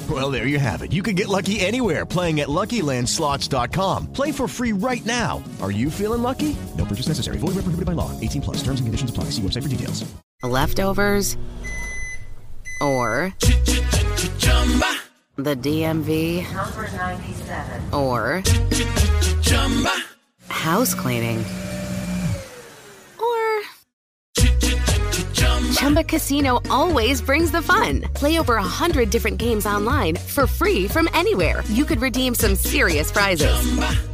E: Well, there you have it. You can get lucky anywhere playing at LuckyLandSlots.com. Play for free right now. Are you feeling lucky? No purchase necessary. Void where prohibited by law. 18 plus. Terms and conditions apply. See website for details.
A: Leftovers or the DMV
G: Number 97.
A: or house cleaning Chumba Casino always brings the fun. Play over a hundred different games online for free from anywhere. You could redeem some serious prizes.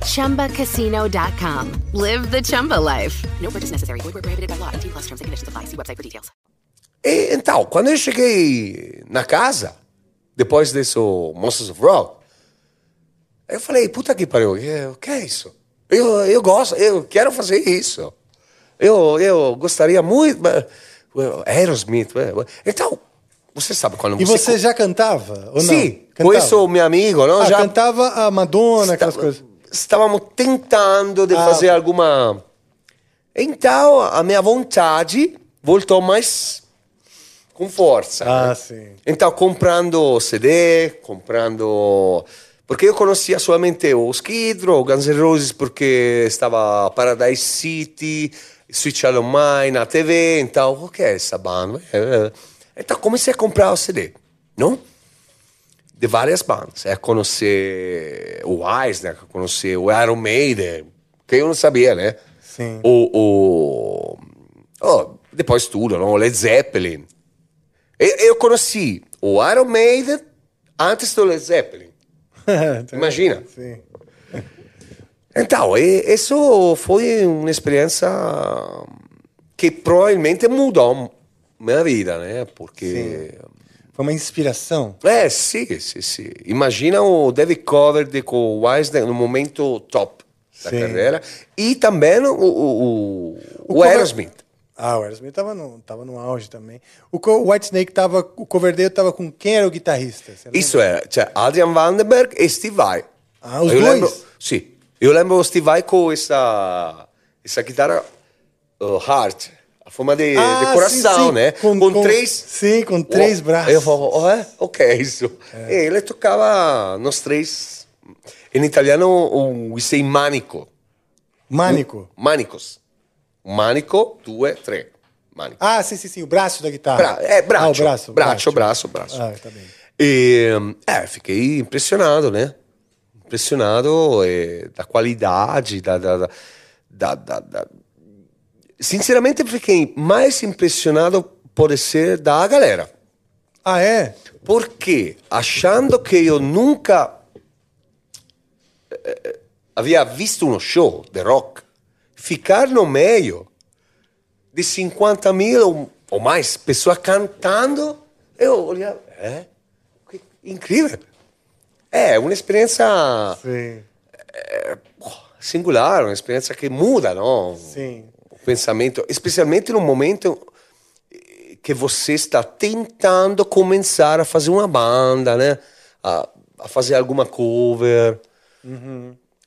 A: Chumba. ChumbaCasino.com. Live the Chumba life. No purchase necessary. Void where prohibited by law. T plus terms and conditions apply. See website for details.
C: E então, quando eu cheguei na casa, depois desse Monsters of Rock, eu falei, puta que pariu, o que é isso? Eu, eu gosto, eu quero fazer isso. Eu, eu gostaria muito. mas, Aerosmith. Então, você sabe quando
B: E você já cantava? Ou não?
C: Sim,
B: cantava.
C: conheço meu amigo, não?
B: Ah,
C: já
B: cantava a Madonna, aquelas
C: Estava-
B: coisas.
C: Estávamos tentando de
B: Ah.
C: fazer alguma. Então a minha vontade voltou mais com força.
B: Ah,
C: né?
B: sim.
C: Então comprando CD, comprando. Porque eu conhecia somente o Skid Row, Guns N' Roses, porque estava Paradise City, Switch Out of Mine na TV. Então, o que é essa banda? Eh, Então comecei a comprar o CD, não? de várias bandas. É conhecer o Wise, né? Conhecer o Iron Maiden, que eu não sabia, né?
B: Sim.
C: O, o, depois tudo, não? Led Zeppelin. Eu, eu conheci o Iron Maiden antes do Led Zeppelin. Imagina.
B: Sim.
C: Então, e- isso foi uma experiência que provavelmente mudou minha vida, né? Porque...
B: Foi uma inspiração.
C: É, sim, sim, sim. Imagina o David Coverdale com o Wise no momento top da
B: Sim.
C: carreira. E também o, o, o, o
B: Cover-
C: Aerosmith.
B: Ah, o Aerosmith tava no, tava no auge também. O, Co- o Whitesnake tava. O Coverdale tava com quem era o guitarrista?
C: Isso era, cioè Adrian Vandenberg e Steve Vai.
B: Ah, os
C: eu
B: dois?
C: Lembro, sim. Eu lembro o Steve Vai com essa, essa guitarra uh, hard, a forma de,
B: Ah,
C: de coração,
B: sim, sim.
C: né?
B: Com-
C: Com,
B: com-
C: três...
B: sim, com três
C: Oh,
B: braços.
C: Eu falo, oh, é? O que é isso? E ele tocava nos três... Em italiano, o sei manico.
B: Manico.
C: Manicos. Manico, due, tre. Manico.
B: Ah, sim, sim, sim. O braço da guitarra.
C: Bra é, braço.
B: Ah, braço.
C: Braço, braço, braço.
B: Ah, tá bem.
C: E, é, fiquei impressionado, né? Impressionado eh, da qualidade, da, da, da, da- Sinceramente, fiquei mais impressionado por ser da galera.
B: Ah, é?
C: Porque achando que eu nunca eh, eh, havia visto um show de rock, ficar no meio de 50 mil ou ou mais, pessoas cantando, eu olhava, é, que incrível. É uma experiência
B: Sim.
C: singular, uma experiência que muda, não?
B: Sim.
C: O pensamento, especialmente num momento que você está tentando começar a fazer uma banda, né? A, a fazer alguma cover.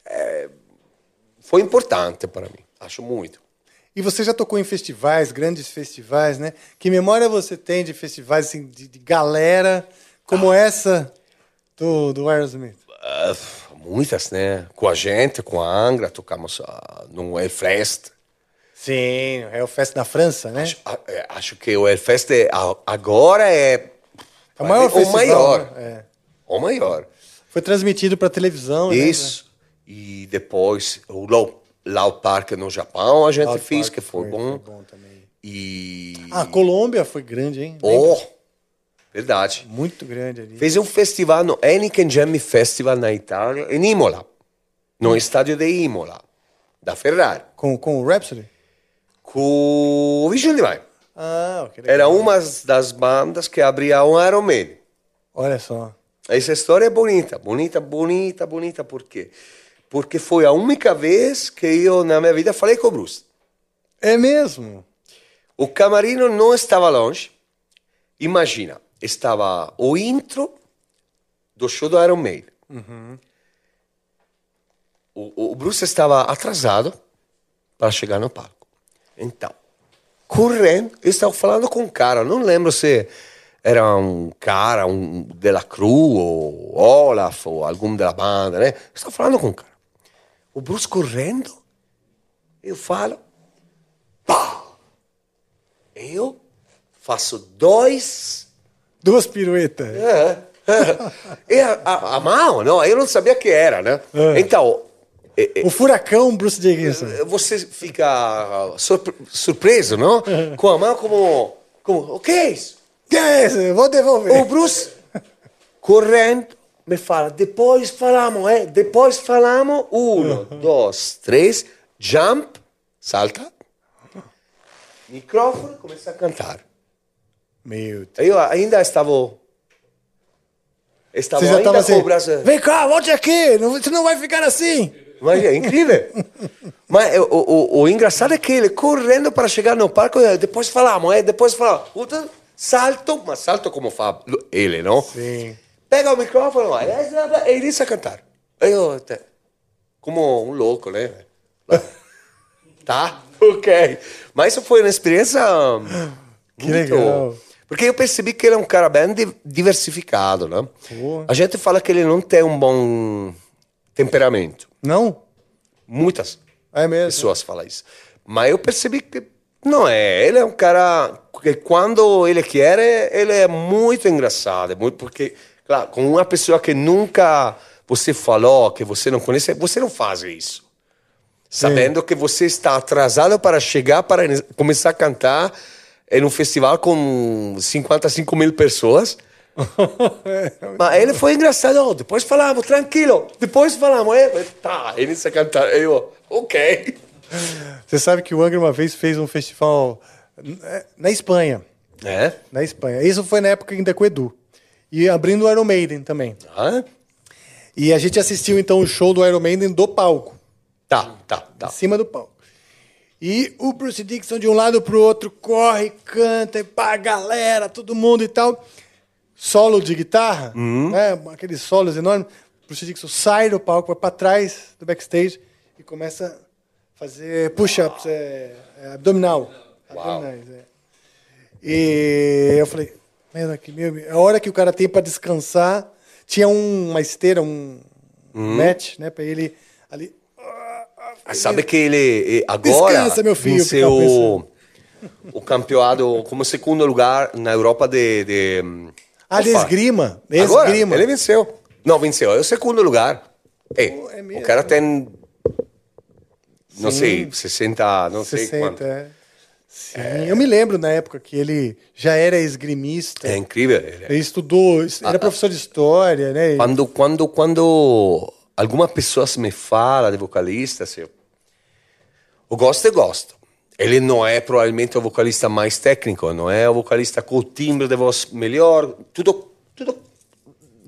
C: É, foi importante para mim, acho muito.
B: E você já tocou em festivais, grandes festivais, né? Que memória você tem de festivais assim, de, de galera como essa do, do Aerosmith?
C: Ah, muitas, né? Com a gente, com a Angra, tocamos uh, no Hellfest.
B: Sim, é o Fest da França, né?
C: Acho, ah, é, acho que o Hellfest é, a- agora é
B: É o maior
C: o
B: festival,
C: maior.
B: né? É.
C: O maior.
B: Foi transmitido para televisão, né?
C: Isso. E depois o Low, Loud Park no Japão a gente
B: Loud
C: fez,
B: Park
C: que foi,
B: foi-
C: bom.
B: foi bom também.
C: E.
B: Ah, Colômbia foi grande, hein?
C: Oh, verdade.
B: Muito grande ali.
C: Fez um festival no Heineken Jam Festival na Itália, em Imola, no estádio de Imola, da Ferrari,
B: Com, com o Rhapsody?
C: com o Vision Divine.
B: Ah, ok.
C: Era uma das bandas que abria um Iron Maiden.
B: Olha só.
C: Essa história é bonita, bonita, bonita, bonita, por quê? Porque foi a única vez que eu, na minha vida, falei com o Bruce.
B: É mesmo?
C: O camarino não estava longe. Imagina, estava o intro do show do Iron Maiden. O, o Bruce estava atrasado para chegar no palco. Então, correndo, eu estava falando com um cara, não lembro se era um cara, um della Cruz, ou Olaf, ou algum da banda, né? Estava falando com um cara. O Bruce correndo, eu falo, pá! Eu faço dois
B: Duas piruetas.
C: é. E a, a, a mão, não, eu não sabia que era, né? Então, é, é,
B: O furacão Bruce Dickinson.
C: você fica surpre- surpreso, não? Com a mão como, como, o que é isso?
B: Que é? Eu Vou devolver.
C: O Bruce, correndo, me fala, depois falamos, é, depois falamos, um, dois, três, jump, salta, microfone, começa a cantar.
B: Meu Deus.
C: Eu ainda estava... Estava
B: Você já
C: ainda com
B: assim,
C: o braço...
B: vem cá, volte aqui, não- você não vai ficar assim.
C: Mas é incrível. Mas o, o, o engraçado é que ele correndo para chegar no palco, eh, depois falamos, é, depois falamos, salto, mas salto como fa ele, não?
B: Sim.
C: Pega o microfone vai, e inizia a cantar. Eu, até, como um louco, né? tá, ok. Mas isso foi uma experiência
B: Que
C: muito-
B: legal.
C: Porque eu percebi que ele é um cara bem di- diversificado, né?
B: Boa.
C: A gente fala que ele não tem um bom temperamento.
B: Não?
C: Muitas
B: É
C: pessoas falam isso. Mas eu percebi que não é. Ele é um cara que quando ele quer, ele é muito engraçado. é Muito, porque, claro, com uma pessoa que nunca você falou, que você não conhece, você não faz isso. Sabendo que você está atrasado para chegar, para começar a cantar em um festival com 55 mil pessoas. Mas ele foi engraçado. Depois falamos, tranquilo. Depois falamos. É, tá, ele a cantar. Eu, ok.
B: Você sabe que o Angra uma vez fez um festival na Espanha.
C: É?
B: Na Espanha. Isso foi na época ainda com o Edu. E abrindo o Iron Maiden também.
C: Ah,
B: E a gente assistiu então o show do Iron Maiden do palco.
C: tá, tá, tá.
B: Em cima do palco. E o Bruce Dixon de um lado pro outro corre, canta, e pá, galera, todo mundo e tal. Solo de guitarra, né? Aqueles solos enormes. Bruce Dixon sai do palco, vai para trás do backstage e começa a fazer push-ups, é, é, abdominal. Abdominais, é. E eu falei, meu, que meu, a hora que o cara tem para descansar, tinha um- uma esteira, um match, né, para ele ali.
C: Ah, Sabe que ele agora
B: Descansa, meu filho,
C: venceu o, campeonato como segundo lugar na Europa de... de
B: Ah, de esgrima. de
C: Agora,
B: esgrima.
C: ele venceu. Não, venceu. É o segundo lugar. É,
B: é
C: o cara tem... Não
B: Sim.
C: sei, 60, não sei
B: 60,
C: quanto.
B: é. Sim, eu me lembro na época que ele já era esgrimista.
C: É incrível. ele-
B: Ele estudou, era professor de história, né?
C: Quando, quando, quando alguma pessoa me fala de vocalista, assim, eu gosto e gosto. Ele não é provavelmente o vocalista mais técnico, não é o vocalista com o timbre de voz melhor. Tudo, tudo,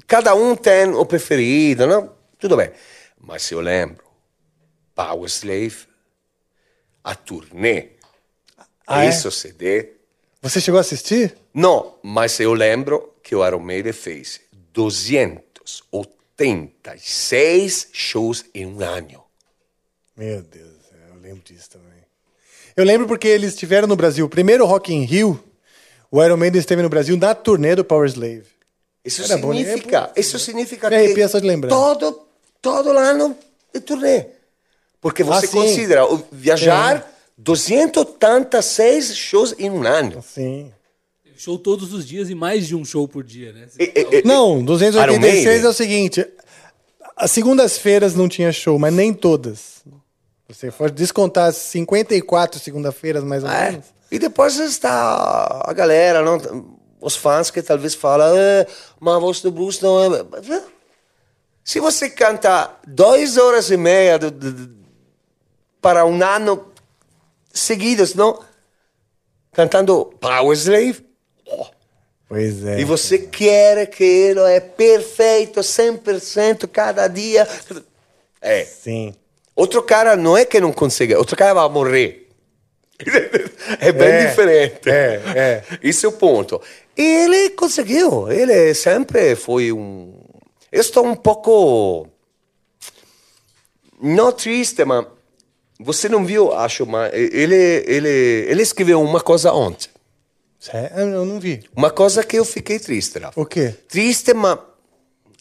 C: cada um tem o preferido, não? Tudo bem. Mas eu lembro, Power Slave, a turnê,
B: Ah, é?
C: esse CD.
B: Você chegou a assistir?
C: Não, mas eu lembro que o Iron Maiden fez 286 shows em um ano.
B: Meu Deus, lembro disso também. Eu lembro porque eles estiveram no Brasil. O primeiro Rock in Rio, o Iron Maiden esteve no Brasil na turnê do Power Slave.
C: Isso
B: Era bom, né?
C: significa, isso significa
B: Me arrepia só de lembrar.
C: todo, todo ano é turnê. Porque você
B: Ah, sim.
C: considera viajar 286 shows em um ano.
B: Sim.
D: Show todos os dias e mais de um show por dia, né?
B: Não,
C: Iron
B: 286
C: Maiden.
B: é o seguinte. As segundas-feiras não tinha show, mas nem todas. Você for descontar as 54 segunda-feiras, mais ou
C: É.
B: menos.
C: E depois está a galera, não? os fãs que talvez falam, "É, mas a voz do Bruce não é. Se você canta duas horas e meia do- do- para um ano seguidos, não? Cantando Power Slave,
B: Pois é.
C: e você quer que ele é perfeito, 100% cada dia. É.
B: Sim.
C: Outro cara não é que não consegue, outro cara vai morrer. é bem
B: É,
C: diferente.
B: é, é.
C: Esse é o ponto. E ele conseguiu, ele sempre foi um. Eu estou um pouco. Não triste, mas. Você não viu, acho, mas ele, ele, ele escreveu uma coisa ontem.
B: Eu não vi.
C: Uma coisa que eu fiquei triste, Rafa.
B: O quê?
C: Triste, mas,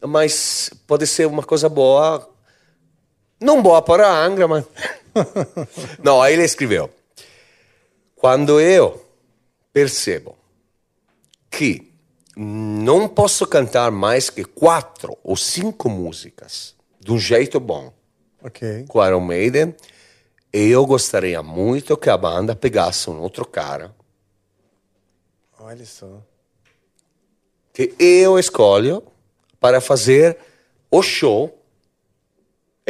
C: mas pode ser uma coisa boa. Não boa para a Angra, mas. não, aí ele escreveu. Quando eu percebo que não posso cantar mais que quatro ou cinco músicas de um jeito bom
B: Ok.
C: com Iron Maiden, eu gostaria muito que a banda pegasse um outro cara
B: Olha só.
C: que eu escolho para fazer o show.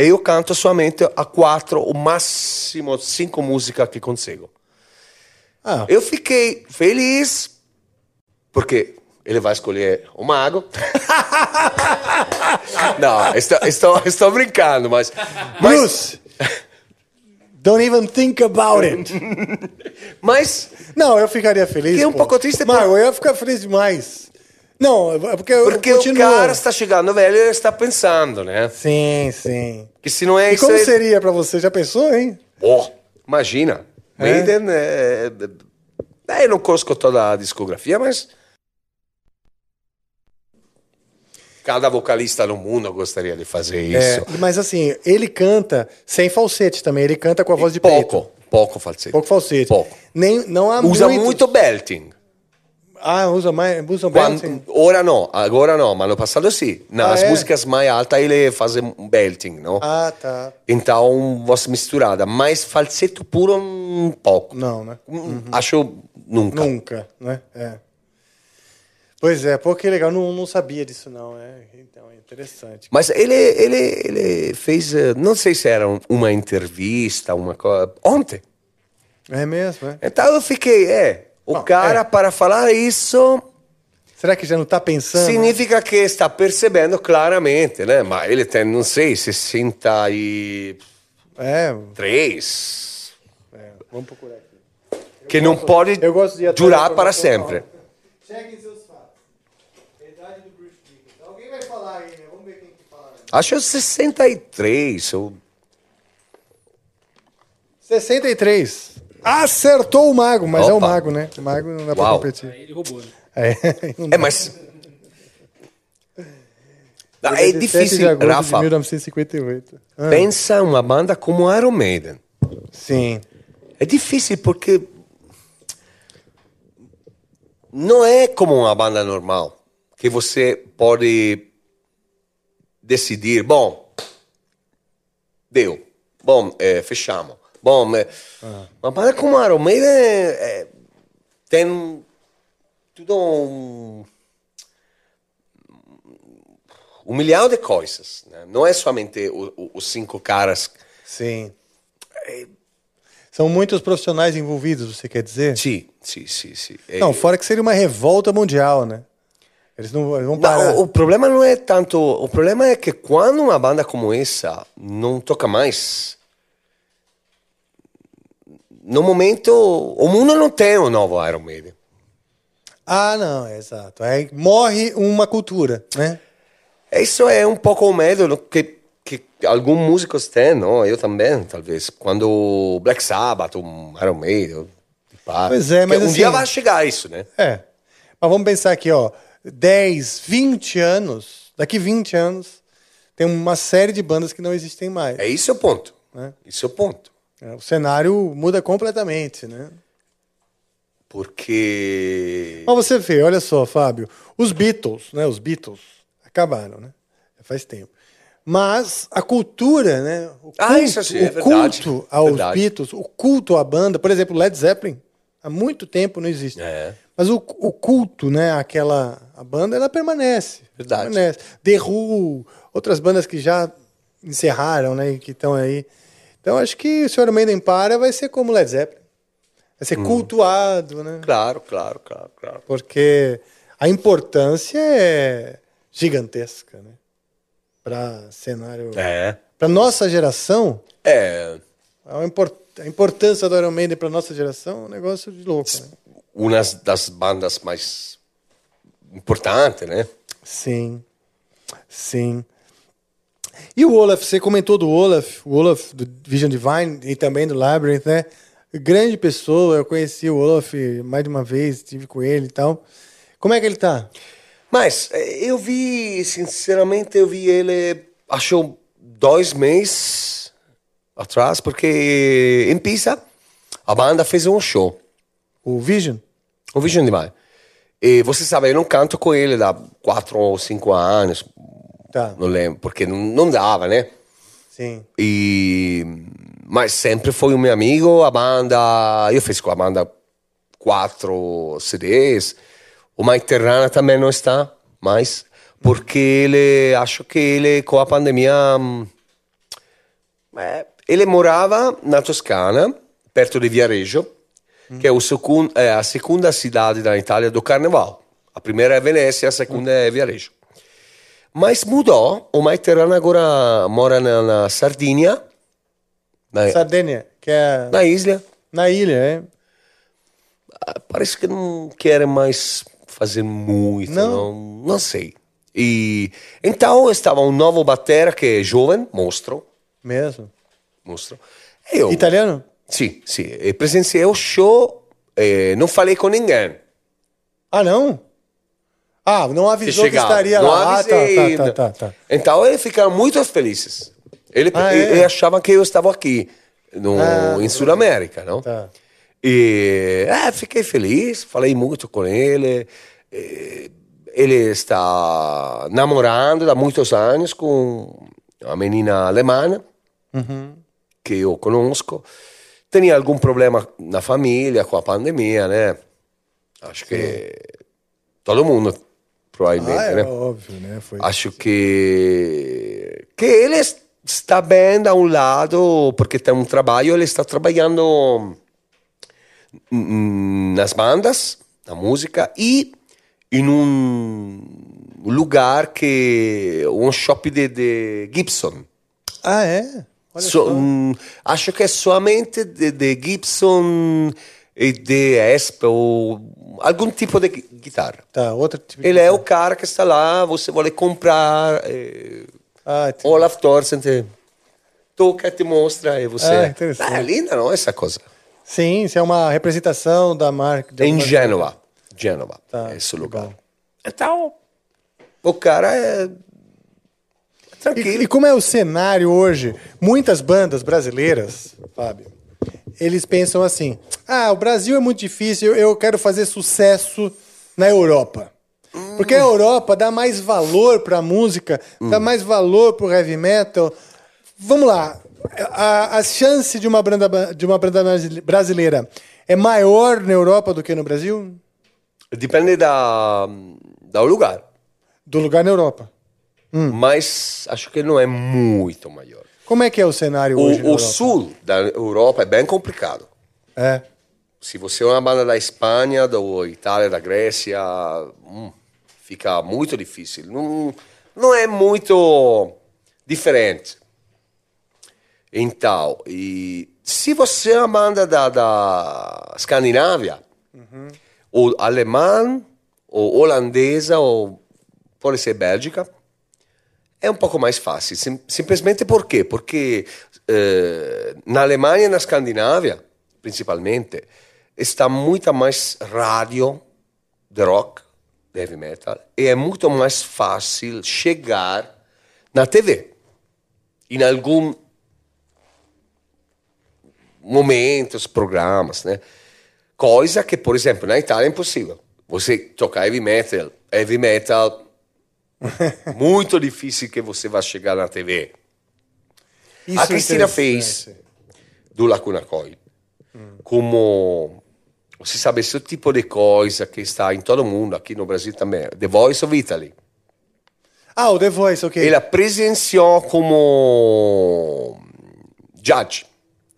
C: E eu canto somente a quatro, o máximo cinco músicas que consigo.
B: Ah,
C: Eu fiquei feliz porque ele vai escolher o mago. Não, estou, estou, estou brincando, mas. mas
B: Bruce! Don't even think about it.
C: Mas
B: Não, eu ficaria feliz.
C: Fiquei um pouco triste
B: Mas
C: por-
B: eu ia ficar feliz demais. Não, é porque
C: porque o cara está chegando velho e está pensando, né?
B: Sim, sim.
C: Que se não é
B: E
C: isso.
B: como
C: é-
B: seria pra você? Já pensou, hein?
C: Oh, imagina.
B: É?
C: Maiden é... é, Eu não conheço toda a discografia, mas... Cada vocalista no mundo gostaria de fazer isso.
B: É, mas assim, ele canta sem falsete também. Ele canta com a voz de peito.
C: pouco, pouco falsete.
B: Pouco falsete.
C: Pouco.
B: Nem, não há
C: Usa
B: muito
C: belting.
B: Ah, usa mais... Usa belting?
C: ora não, agora não, mas no passado sim. Nas
B: Ah, é?
C: músicas mais altas ele faz um belting, não?
B: Ah, tá.
C: Então, voz misturada. Mas falsetto puro, um pouco.
B: Não, né?
C: Hum, Acho nunca.
B: Nunca, né? É. Pois é, pô, que legal. Não, não sabia disso, não. É, então, é interessante.
C: Mas ele, ele, ele fez, eh, não sei se era um- uma entrevista, uma coisa, ontem.
B: É mesmo, é?
C: Então eu fiquei, é, o
B: Bom,
C: cara
B: é.
C: para falar isso
B: Será que já não tá pensando?
C: significa que está percebendo claramente, né? Mas ele tem, não sei, 63,
B: É, vamos procurar aqui.
C: que não pode
B: eu gosto de ir atrás
C: durar para sempre.
B: Chequem seus fatos. Idade do Bruce Dickinson. Alguém vai falar aí, né? Vamos ver quem que fala. Né?
C: Acho 63, ou
B: 63. Acertou o mago, mas é o
C: Opa.
B: mago, né? O mago não dá pra
C: Uau.
B: competir.
D: Aí ele roubou, né?
B: É,
C: É, mas...
B: Ele
C: é
B: 17
C: difícil,
B: de
C: Rafa.
B: de 1958. Ah,
C: Pensa uma banda como Iron Maiden.
B: Sim.
C: É difícil porque não é como uma banda normal que você pode decidir, bom, deu, bom, é, fechamos, bom, é, uma banda como a Iron Maiden é, é, tem tudo um, um milhão de coisas, né? não é somente o- o- os cinco caras
B: Sim. São muitos profissionais envolvidos, você quer dizer?
C: Sim, sim, sim, sim. É-
B: Não, fora que seria uma revolta mundial, né? Eles não vão parar.
C: Não, o problema não é tanto. O problema é que quando uma banda como essa não toca mais, no momento o mundo não tem um novo Iron Maiden.
B: Ah, não, é exato. Aí morre uma cultura, né?
C: Isso é um pouco o medo que, que alguns músicos têm, não? Eu também, talvez. Quando o Black Sabbath, um Iron Maiden, pá.
B: Pois é, mas
C: um
B: assim-
C: dia vai chegar isso, né?
B: É. Mas vamos pensar aqui, ó. 10, 20 anos, daqui 20 anos, tem uma série de bandas que não existem mais.
C: É isso o ponto.
B: Né?
C: Isso é o ponto.
B: É, O cenário muda completamente, né?
C: Porque.
B: Mas você vê, olha só, Fábio, os Beatles, né? Os Beatles acabaram, né? Faz tempo. Mas a cultura, né? O
C: Ah, isso é
B: o
C: verdade.
B: culto aos
C: Verdade.
B: Beatles, o culto à banda, por exemplo, Led Zeppelin, há muito tempo não existe.
C: É.
B: Mas o, o culto, né? Aquela a banda, ela permanece.
C: Verdade.
B: Permanece. The Who, outras bandas que já encerraram, né? E que estão aí. Então acho que o Iron Maiden para, vai ser como Led Zeppelin. Vai
C: Hum.
B: ser cultuado, né?
C: Claro, claro, claro, claro.
B: Porque a importância é gigantesca, né? Para cenário.
C: É.
B: Para nossa geração,
C: É.
B: a, import- a importância do Iron Maiden para nossa geração é um negócio de louco, né?
C: Uma das bandas mais importantes, né?
B: Sim. Sim. E o Olaf, você comentou do Olaf, o Olaf do Vision Divine e também do Labyrinth, né? Grande pessoa, eu conheci o Olaf mais de uma vez, estive com ele e tal. Como é que ele tá?
C: Mas eh, eu vi, sinceramente, eu vi ele, acho, dois meses atrás, porque em Pisa a banda fez um show.
B: O Vision?
C: O Vision Divine. E você sabe, eu não canto com ele há quatro ou cinco anos,
B: Tá.
C: não lembro, porque não, não dava, né?
B: Sim.
C: E mas sempre foi um meu amigo, a banda, eu fiz com a banda quatro CDs. O Mike Terrana também não está mais, porque ele acho que ele com a pandemia hum, eh, ele morava na Toscana, perto di Viareggio, che è, o secun- è a seconda cidade da Itália do Carnaval. A primeira é Venezia, a segunda é Viareggio. Mas mudou, o Mike Terrana agora mora na, na Sardinha, na,
B: Sardênia, que é
C: na ilha.
B: na ilha, é?
C: Parece que não quer mais fazer muito,
B: Não?
C: não, não sei. E então estava um novo batera que é jovem, monstro,
B: Mesmo.
C: monstro. Eu,
B: Italiano?
C: Sim, sim. E presenciei o show, eh, não falei com ninguém.
B: Ah, não? Ah, não avisou que, estaria
C: Não
B: lá. Ah, tá,
C: avisei.
B: tá, tá.
C: Então eles ficaram muito felizes. Ele,
B: Ah, é?
C: ele achava que eu estava aqui no,
B: Ah,
C: em Sudamérica, não?
B: Tá.
C: E é, fiquei feliz, falei muito com ele. Ele está namorando há muitos anos com uma menina alemã
B: Uhum.
C: que eu conosco. Tinha algum problema na família com a pandemia, né? Acho que todo mundo, provavelmente,
B: Ah, é
C: né?
B: óbvio, né? Foi.
C: Acho que, que ele está bem da um lado, porque tem um trabalho, ele está trabalhando nas bandas, na música, e em um lugar que... um shopping de, de Gibson.
B: Ah, é?
C: So- acho que é somente de, de Gibson e de Esp ou algum tipo de gui- guitarra.
B: Tá, outro tipo de
C: Ele é o cara que está lá, você vai comprar. Eh,
B: Ah.
C: Olaf Thorsen te toca e te mostra e você.
B: Ah, interessante.
C: é linda, não? Essa coisa.
B: Sim, isso é uma representação da marca. de
C: Em Gênova. Gênova,
B: Tá,
C: esse lugar.
B: bom.
C: Então, o cara é. Tranquilo.
B: E, e como é o cenário hoje? Muitas bandas brasileiras, Fábio, eles pensam assim: ah, o Brasil é muito difícil, eu, quero fazer sucesso na Europa. Porque a Europa dá mais valor para a música, dá mais valor para o heavy metal. Vamos lá, a, a chance de uma, banda, de uma banda brasile- brasileira é maior na Europa do que no Brasil?
C: Depende da, do lugar.
B: Do lugar na Europa.
C: Mas acho que não é muito maior.
B: Como é que é o cenário
C: O,
B: hoje
C: o sul da Europa é bem complicado.
B: É.
C: Se você é uma banda da Espanha, da Itália, da Grécia, hum, fica muito difícil. Não, não é muito diferente. Então, e se você é uma banda da, da Escandinávia, ou alemã, ou holandesa, ou pode ser Bélgica, é um pouco mais fácil. Sim- simplesmente por quê? Porque eh, na Alemanha e na Escandinávia, principalmente, está muita mais rádio de rock, de heavy metal, e é muito mais fácil chegar na TV. Em algum momentos, programas, né? Coisa que, por exemplo, na Itália é impossível. Você tocar heavy metal, heavy metal, muito difícil que você vá chegar na TV.
B: Isso
C: a Cristina fez do Lacuna Coil como você sabe esse tipo de coisa que está em todo mundo, aqui no Brasil também. The Voice of Italy.
B: Ah, o The Voice, ok.
C: Ela presenciou como judge.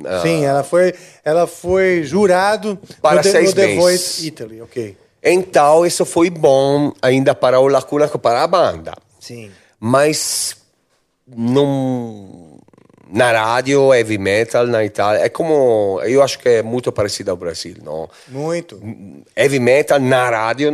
C: Ah,
B: Sim, ela foi, ela foi jurado
C: Para
B: no, The-
C: seis
B: no The
C: meses.
B: Voice Italy, ok.
C: Então, isso foi bom ainda para o Lacuna, para a banda.
B: Sim.
C: Mas não na rádio heavy metal na Itália é como eu acho que é muito parecido ao Brasil, não?
B: Muito.
C: Heavy metal na rádio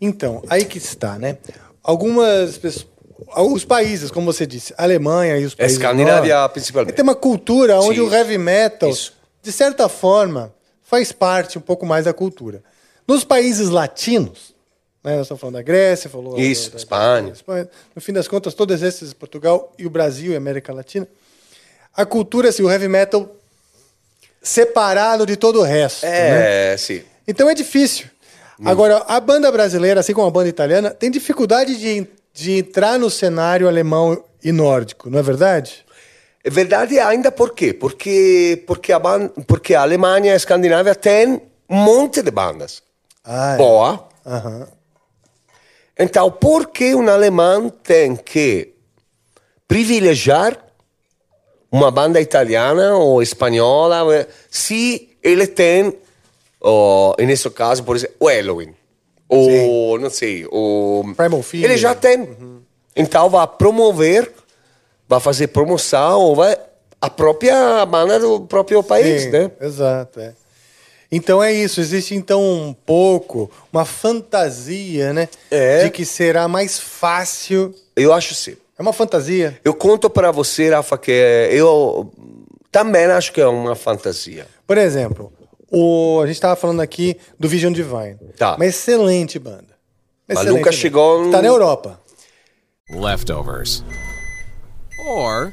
B: Então, aí que está, né? Algumas pessoas, alguns países, como você disse, Alemanha e os países
C: Escandinávia principalmente.
B: tem uma cultura onde
C: Sim.
B: o heavy metal,
C: Isso.
B: de certa forma, faz parte um pouco mais da cultura. Nos países latinos, né, nós estamos falando da Grécia, falou
C: Isso,
B: da- da-
C: Espanha.
B: da Espanha. No fim das contas, todos esses, Portugal e o Brasil e América Latina, a cultura, assim, o heavy metal separado de todo o resto. né?
C: é, sim.
B: Então é difícil. Agora, a banda brasileira, assim como a banda italiana, tem dificuldade de, de entrar no cenário alemão e nórdico, não é verdade?
C: É verdade ainda por quê? Porque porque a porque a Alemanha e a Escandinávia têm um monte de bandas.
B: Ah, é.
C: Boa.
B: Aham.
C: Então, por que um alemão tem que privilegiar uma banda italiana ou espanhola eh, se ele tem, oh, nesse caso, por exemplo, o Halloween? Ou, não sei, o...
B: Primal Fear.
C: Ele já tem. Então, vai promover, vai fazer promoção, ou vai a própria banda do próprio país,
B: Sim,
C: né?
B: Exato, é. Então é isso, existe então um pouco uma fantasia, né?
C: É.
B: De que será mais fácil.
C: Eu acho sim.
B: É uma fantasia.
C: Eu conto para você, Rafa, que eu também acho que é uma fantasia.
B: Por exemplo, o, a gente estava falando aqui do Vision Divine.
C: Tá.
B: Uma excelente banda.
C: Mas
B: Excelente
C: nunca
B: banda.
C: chegou no-
B: Tá na Europa.
H: Leftovers. Or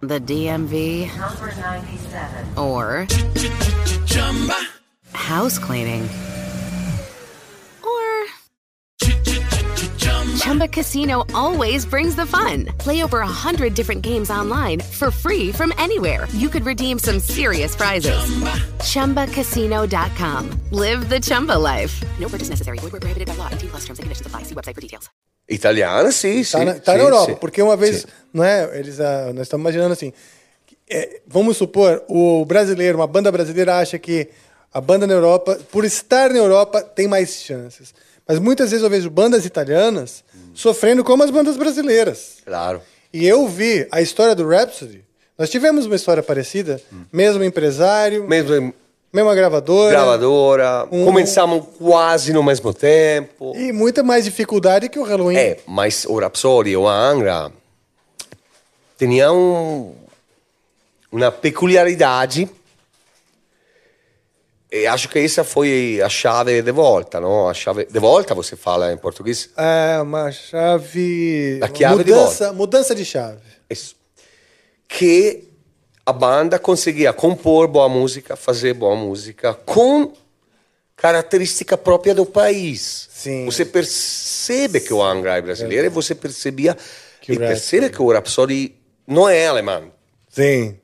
A: the DMV
G: Number 97.
A: or house cleaning Chumba Casino always brings the fun. Play over a hundred different games online for free from anywhere. You could redeem some serious prizes. ChumbaCasino.com. Live the Chumba life. No purchase necessary. Void where prohibited by law. 18 plus terms and conditions apply. See website for details.
C: Italiana, sim,
B: Tá
C: sim.
B: na, tá
C: sim,
B: na Europa,
C: sim.
B: porque uma vez,
C: Sim.
B: não é? Eles, ah, nós estamos imaginando assim. é, vamos supor, o brasileiro, uma banda brasileira acha que a banda na Europa, por estar na Europa, tem mais chances. Mas muitas vezes eu vejo bandas italianas sofrendo como as bandas brasileiras.
C: Claro.
B: E eu vi a história do Rhapsody. Nós tivemos uma história parecida, mesmo empresário,
C: Mesmo em
B: mesma gravadora.
C: gravadora,
B: Um-
C: começamos quase no mesmo tempo.
B: E muita mais dificuldade que o Halloween.
C: É, mas o Rhapsody ou a Angra tinha um, uma peculiaridade e acho que essa foi a chave de volta, não? A chave de volta você fala em português?
B: É uma chave.
C: A chiave de
B: mudança, mudança de chave.
C: Isso. Que a banda conseguia compor boa música, fazer boa música com característica própria do país.
B: Sim.
C: Você percebe que o Angra é brasileiro e você percebia
B: Que
C: e percebe que o Rhapsody não é alemão
B: Sim.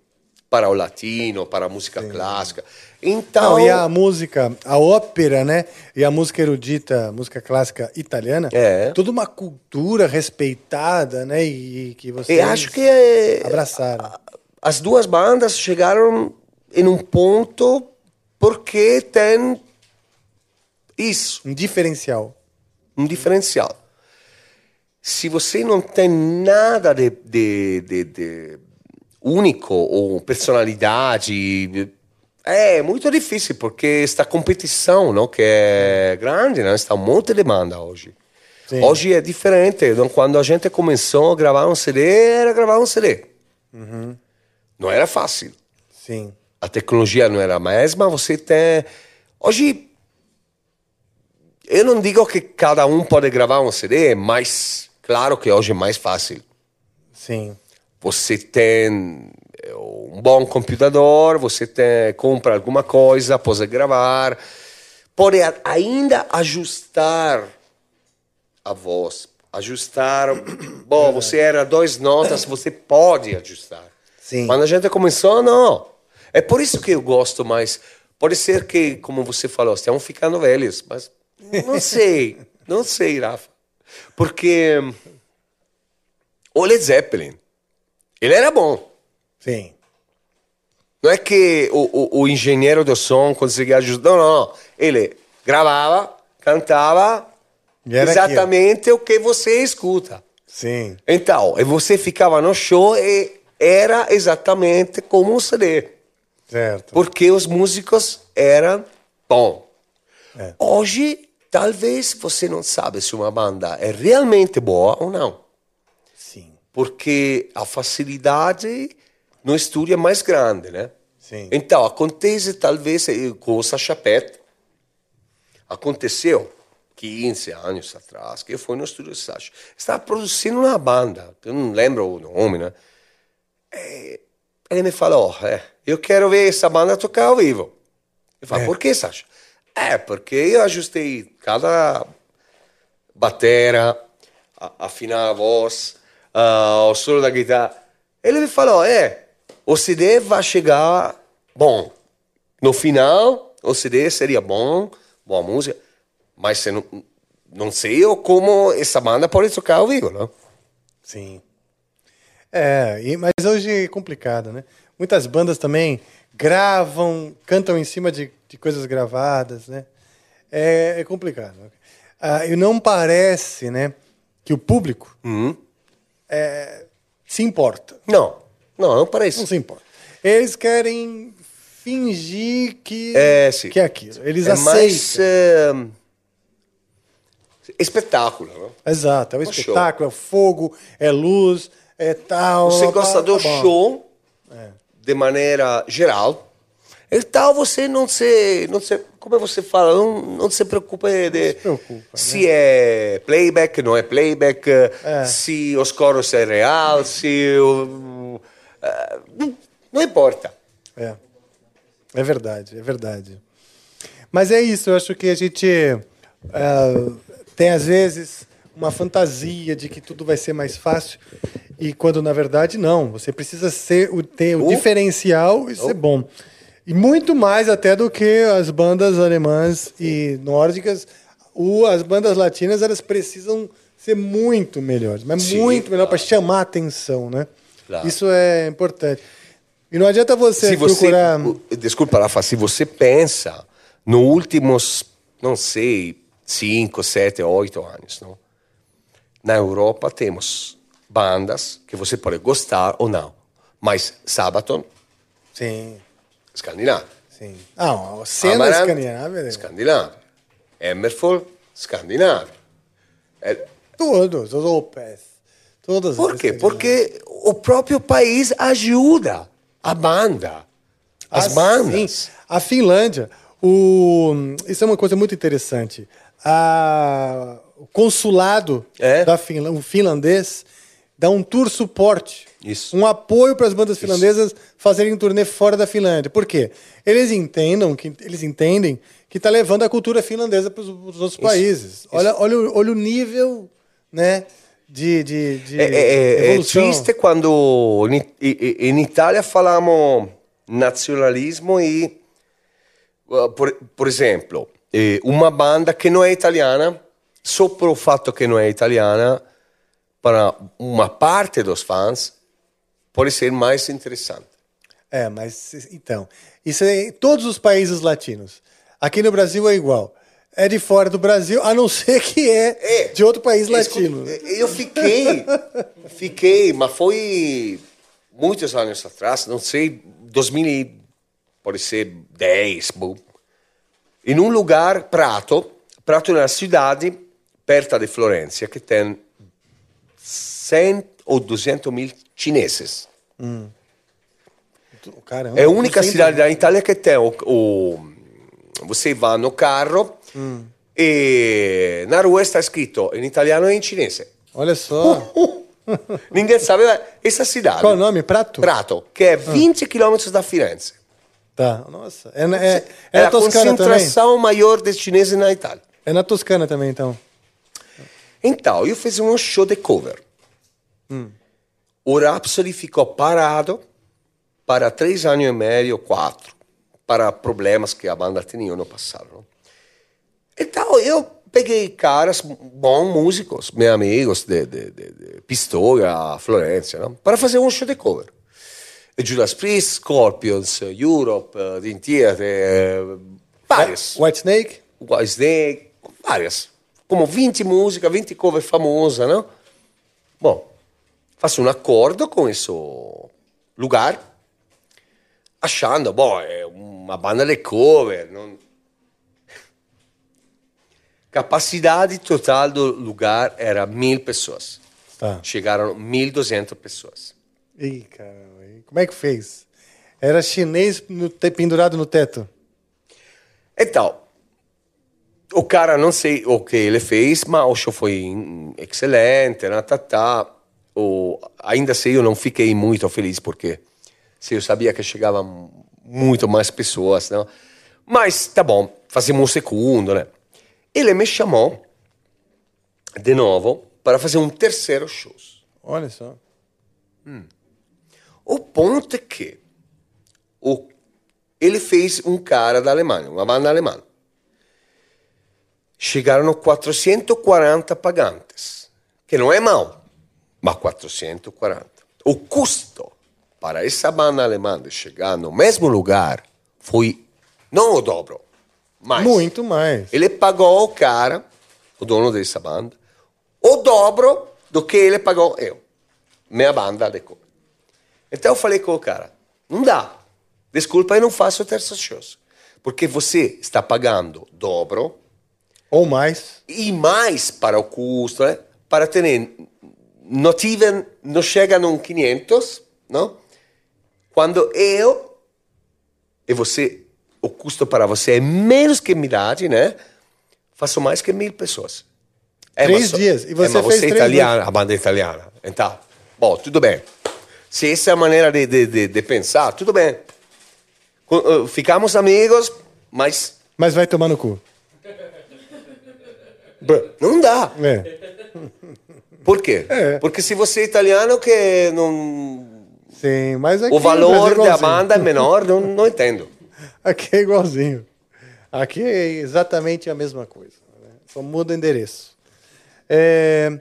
C: para o latino, para a música clássica. Então,
B: Não, e a música, a ópera, né? E a música erudita, música clássica italiana,
C: É.
B: toda uma cultura respeitada, né? E que vocês
C: e acho que é,
B: abraçaram.
C: as duas bandas chegaram em um ponto porque tem isso.
B: Um diferencial.
C: um diferencial. Se você não tem nada de, de, de- de único ou personalidade, é muito difícil porque esta competição, não, que é grande, né, está um monte de demanda hoje.
B: Sim.
C: Hoje é diferente. Então, quando a gente começou a gravar um CD, era gravar um CD. Não era fácil.
B: Sim.
C: A tecnologia não era a mesma, você tem. Hoje. Eu não digo que cada um pode gravar um CD, mas claro que hoje é mais fácil.
B: Sim.
C: Você tem um bom computador, você tem, compra alguma coisa, pode gravar, pode ainda ajustar a voz, ajustar. Bom, você era dois notas, você pode ajustar.
B: Sim.
C: Quando a gente começou, não. É por isso que eu gosto mais. Pode ser que, como você falou, estamos ficando velhos, mas não sei, não sei, Rafa. Porque o Led Zeppelin, ele era bom.
B: Sim.
C: Não é que o, o, o engenheiro do som conseguia ajudar, não, não. Ele gravava, cantava exatamente o que você escuta.
B: Sim.
C: Então, e você ficava no show e era exatamente como um CD.
B: Certo.
C: Porque os músicos eram bom.
B: É.
C: Hoje, talvez você não sabe se uma banda é realmente boa ou não.
B: Sim.
C: Porque a facilidade no estúdio é mais grande, né?
B: Sim.
C: Então, acontece talvez eh, com o Sacha Pet. Aconteceu 15 anos atrás, que eu fui no estúdio do Sacha. Estava produzindo uma banda, eu não lembro o nome, né? E ele me falou, é, eu quero ver essa banda tocar ao vivo. Eu falei,
B: É.
C: por que, Sacha? É, porque eu ajustei cada batera, afinar a voz, ah, o solo da guitarra. Ele me falou, é, o CD vai chegar bom. No final, o CD seria bom, boa música, mas você não, não sei como essa banda pode tocar ao vivo, não?
B: Sim. É, e- mas hoje é complicado, né? Muitas bandas também gravam, cantam em cima de, de coisas gravadas, né? É, é complicado. Ah, e não parece, né, que o público
C: Uhum.
B: é, se importa.
C: Não, não, não parece.
B: Não se importa. Eles querem fingir que
C: É, sim.
B: que é aquilo. Eles
C: é
B: aceitam.
C: mais é, espetáculo, não?
B: Exato, é
C: Um show.
B: espetáculo, é fogo, é luz, é tal.
C: Você
B: tá-
C: gosta
B: tá
C: do
B: bom.
C: show de maneira geral. Então você não se, não se como você fala, não, não se preocupa de
B: se preocupa,
C: se é playback, não é playback,
B: É.
C: se os coros é real, se o, não, não importa.
B: É. É verdade, é verdade. Mas é isso, eu acho que a gente ah, tem, às vezes, uma fantasia de que tudo vai ser mais fácil, e quando, na verdade, não. Você precisa ser o, ter o
C: Oh.
B: diferencial e ser bom. E muito mais até do que as bandas alemãs e nórdicas. O, as bandas latinas, elas precisam ser muito melhores, mas
C: Sim,
B: muito melhor para chamar a atenção, né?
C: Claro.
B: Isso é importante. E não adianta você,
C: se você,
B: procurar...
C: desculpa, Rafa, se você pensa nos últimos, não sei, cinco, sete, oito anos, não? na Europa temos bandas que você pode gostar ou não, mas Sabaton,
B: Sim,
C: escandinavo.
B: sim. Ah, a cena
C: Amarant,
B: escandinava é
C: Escandinavo. Hammerfall, escandinavo. É,
B: todos, os Opeth, todas
C: por quê? Porque o próprio país ajuda a banda, as bandas.
B: A Finlândia, O, isso é uma coisa muito interessante. A- o consulado
C: É?
B: da Finlândia, o finlandês, dá um tour suporte.
C: Isso.
B: Um apoio para as bandas finlandesas fazerem turnê fora da Finlândia. Por quê? Eles entendam que eles entendem que está levando a cultura finlandesa para os outros países. Olha, olha, o- olha o nível, né, de, de, de
C: É, é- triste quando in, in Itália falamos nazionalismo e, por, exemplo, eh, uma banda que não é italiana, só pelo fatto que não é italiana, para uma parte dos fãs, pode ser mais interessante.
B: É, mas então, isso é em todos os países latinos. Aqui no Brasil é igual. É de fora do Brasil, a não ser que é,
C: É.
B: de outro país latino.
C: Eu fiquei, fiquei, mas foi muitos anos atrás, não sei, 2000, e- pode ser 10, bom. em um lugar, Prato, Prato é uma cidade perto de Florença, que tem 100 ou 200 mil chineses.
B: Caramba,
C: É a única cidade da Itália que tem o, o- Você vai no carro e na rua está escrito em italiano e em chinese.
B: Olha só.
C: Ninguém sabe essa cidade.
B: Qual o nome? Prato?
C: Prato, que é 20 quilômetros da Firenze.
B: Tá, nossa. É, na- é, é
C: É a
B: Toscana também?
C: concentração maior de chineses na Itália.
B: É na Toscana também, então.
C: Então, eu fiz um show de cover. O Rhapsody ficou parado para três anos e meio, quatro, para problemas que a banda tinha no passado. Então, eu peguei caras, bons músicos, meus amigos de, de, de, de Pistoia, Florença, não? para fazer um show de cover. Judas Priest, Scorpions, Europe, uh, The Theater, vários.
B: White Snake?
C: White Snake, várias. Como 20 músicas, 20 cover famosas, não? Bom, faço um acordo com esse lugar, achando, bom, é uma banda de cover. Não... Capacidade total do lugar era mil pessoas.
B: Tá.
C: Chegaram 1.200 pessoas.
B: Ih, caramba. Como é que fez? Era chinês no pendurado no teto.
C: Então, o cara não sei o que ele fez, mas o show foi excelente, né, tá, tá. O, ainda assim eu não fiquei muito feliz porque se eu sabia que chegavam muito mais pessoas, né? Mas tá bom, fazemos um segundo, né? Ele me chamou de novo para fazer um terceiro show.
B: Olha só.
C: O ponto é que o, ele fez um cara da Alemanha, uma banda alemã. Chegaram 440 pagantes, que não é mal, mas 440. O custo para essa banda alemã de chegar no mesmo lugar foi não o dobro, mas
B: Muito mais.
C: ele pagou o cara, o dono dessa banda, o dobro do que ele pagou eu, minha banda de cover. Então eu falei com o cara, não dá. Desculpa, eu não faço o terceiro show. Porque você está pagando dobro
B: Ou mais.
C: e mais para o custo, né? para ter... Não, tive, não chega num 500, não? Quando eu e você, o custo para você é menos que metade, né? Faço mais que mil pessoas. É,
B: Três dias. E
C: é,
B: você
C: mas
B: fez
C: você é italiana, a banda é italiana. Então, bom, tudo bem. Se essa é a maneira de, de, de, de pensar, tudo bem. Eh, Ficamos amigos, mas
B: Mas vai tomar no cu.
C: não dá.
B: É.
C: Por quê?
B: É.
C: Porque se você é italiano que não...
B: Sim, mas aqui
C: o
B: no Brasil
C: valor
B: é
C: da banda é menor, não, não entendo.
B: Aqui é igualzinho. Aqui é exatamente a mesma coisa. né? Só muda o endereço. É...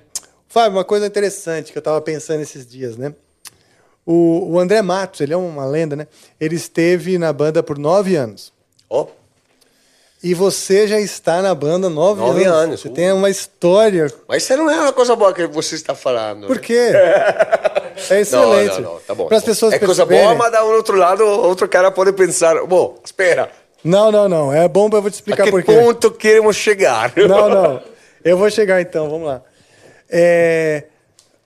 B: Fábio, uma coisa interessante que eu estava pensando esses dias, né? O, o André Matos, ele é uma lenda, né? Ele esteve na banda por nove anos.
C: Ó,
B: E você já está na banda nove,
C: Nove
B: anos.
C: anos,
B: Você
C: uh.
B: tem uma história.
C: mas isso não é uma coisa boa que você está falando.
B: Por quê? É excelente.
C: Não, não, não, tá bom.
B: Para as pessoas
C: é coisa
B: perceberem.
C: boa, mas da outro lado, outro cara pode pensar, bom, espera,
B: Não, não, não. É bom, eu vou te
C: a
B: explicar
C: que
B: por quê.
C: ponto queremos chegar?
B: Não, não. Eu vou chegar então, vamos lá. É,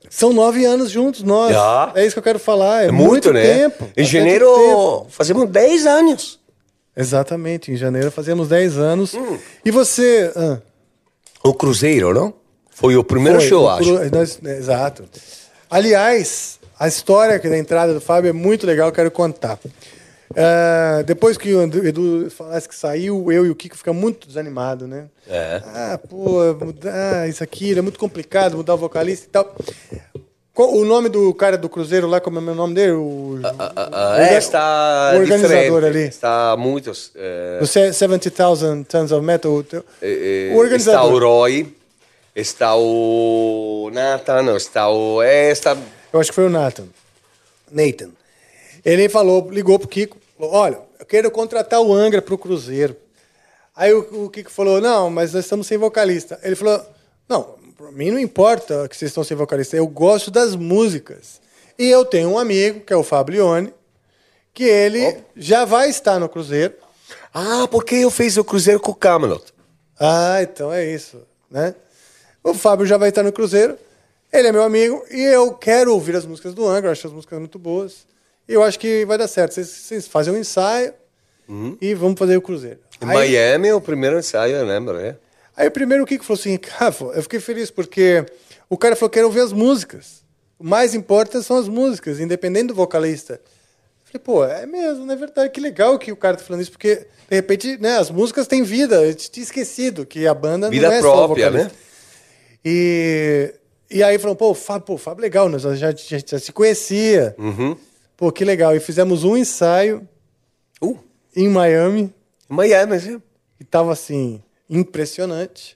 B: São nove anos juntos, nós.
C: Já.
B: É isso que eu quero falar. É,
C: É muito, né?
B: tempo.
C: Em janeiro
B: tempo.
C: fazemos 10 anos.
B: Exatamente, em janeiro fazemos 10 anos. E você. ah,
C: O Cruzeiro, não? Foi o primeiro
B: foi,
C: show,
B: o
C: acho.
B: Cru- nós- exato. Aliás, a história da entrada do Fábio é muito legal, eu quero contar. Ah, depois que o Edu- falasse que saiu, eu e o Kiko ficamos muito desanimados, né?
C: É.
B: Ah, pô, mudar isso aqui, é muito complicado, mudar o vocalista e tal. Qual- o nome do cara do Cruzeiro lá, como é o nome dele? O,
C: Ah,
B: Orga-
C: é, está
B: o organizador ali.
C: Está muitos. eh,
B: o Se- 70,000 Tons of Metal. o teu-
C: eh,
B: o organizador.
C: Está o Roy, está o Nathan, está o. É, está...
B: Eu acho que foi o Nathan. Nathan. Ele falou, ligou pro Kiko, falou, olha, eu quero contratar o Angra pro Cruzeiro. Aí o, o Kiko falou, não, mas nós estamos sem vocalista. Ele falou, não, pra mim não importa que vocês estão sem vocalista, eu gosto das músicas. E eu tenho um amigo, que é o Fablione, que ele já vai estar no Cruzeiro.
C: Ah, porque eu fiz o Cruzeiro com o Camelot.
B: Ah, então é isso, né? O Fábio já vai estar no Cruzeiro, ele é meu amigo e eu quero ouvir as músicas do Angra, acho as músicas muito boas. E eu acho que vai dar certo. Vocês, vocês fazem um ensaio e vamos fazer o Cruzeiro.
C: Em
B: Aí,
C: Miami, o primeiro ensaio, eu lembro, é.
B: aí primeiro o Kiko falou assim, cara, eu fiquei feliz porque o cara falou que quero ouvir as músicas. O mais importante são as músicas, independente do vocalista. Eu Falei, pô, é mesmo, não é verdade? Que legal que o cara tá falando isso, porque, de repente, né, as músicas têm vida. Eu tinha esquecido que a banda
C: Vida
B: não é só o
C: própria,
B: vocalista.
C: né?
B: E, e aí falou, pô, Fábio, pô, Fábio, legal, nós já, já, já se conhecia.
C: Uhum.
B: Pô, que legal. E fizemos um ensaio
C: Uh,
B: em Miami,
C: Miami, sim.
B: e tava assim, impressionante.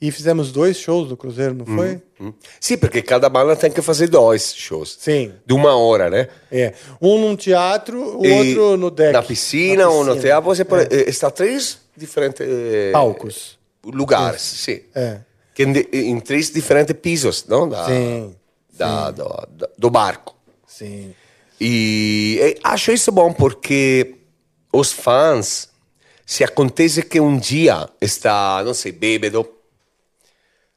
B: E fizemos dois shows do Cruzeiro, não foi?
C: Hum. Sim, porque cada banda tem que fazer dois shows.
B: Sim.
C: De uma hora, né?
B: É. Um num teatro, o
C: E
B: outro no deck.
C: Na piscina, ou no
B: piscina.
C: teatro, você pode. eh, Está três diferentes. eh,
B: Palcos.
C: Lugares, sim.
B: É.
C: Que em, três diferentes pisos, não? Da,
B: Sim.
C: da- do, da- do barco.
B: Sim.
C: E eh, acho isso bom porque os fãs, se acontece que um dia está, não sei, bêbado,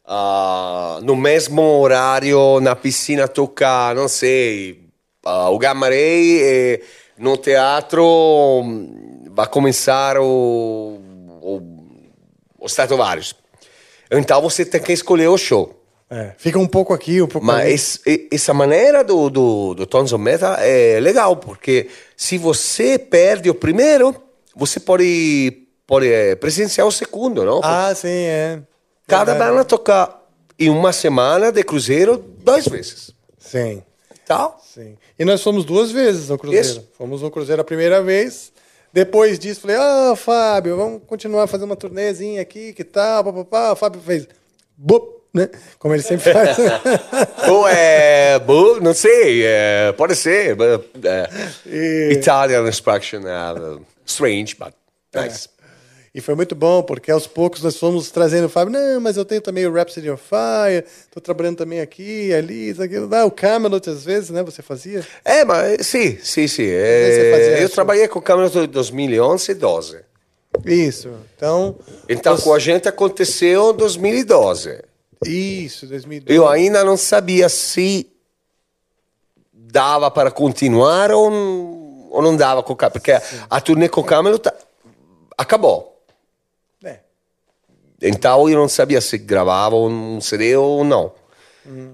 C: ah, no mesmo horário na piscina toca, não sei, ah, o Gamma Ray e no teatro hum, vai começar o, o, o Stratovarius. Então você tem que escolher o show.
B: É. Fica um pouco aqui, um pouco ali.
C: Mas e- essa maneira do, do, do Tons of Metal é legal, porque se você perde o primeiro, você pode, pode eh, presenciar o segundo, não?
B: Ah, sim, é.
C: Cada
B: Verdade.
C: banda toca em uma semana de cruzeiro duas vezes.
B: Sim.
C: Tal?
B: Sim. E nós fomos duas vezes no Cruzeiro.
C: Isso.
B: Fomos no Cruzeiro a primeira vez. Depois disso, falei, ah, Fábio, vamos continuar fazendo uma turnêzinha aqui, que tal, papapá. O Fábio fez, bup, né? Como ele sempre faz.
C: Ou é. bu- Não sei, é, pode ser. but, é,
B: E-
C: Italian expression, é, strange, but nice.
B: E foi muito bom, porque aos poucos nós fomos trazendo o Fábio, não, mas eu tenho também o Rhapsody of Fire, tô trabalhando também aqui, ali, isso, aquilo. Ah, o Camelot, às vezes, né, você fazia?
C: É, mas sim, sim, sim.
B: você
C: É, eu trabalhei com câmeras de 2011 e 12.
B: Isso. Então,
C: Então,
B: Os-
C: com a gente aconteceu em 2012.
B: isso, 2012.
C: Eu ainda não sabia se dava para continuar ou, ou não dava com o Camelot, porque a turnê com o Camelot acabou. Então eu não sabia se gravava um CD ou não.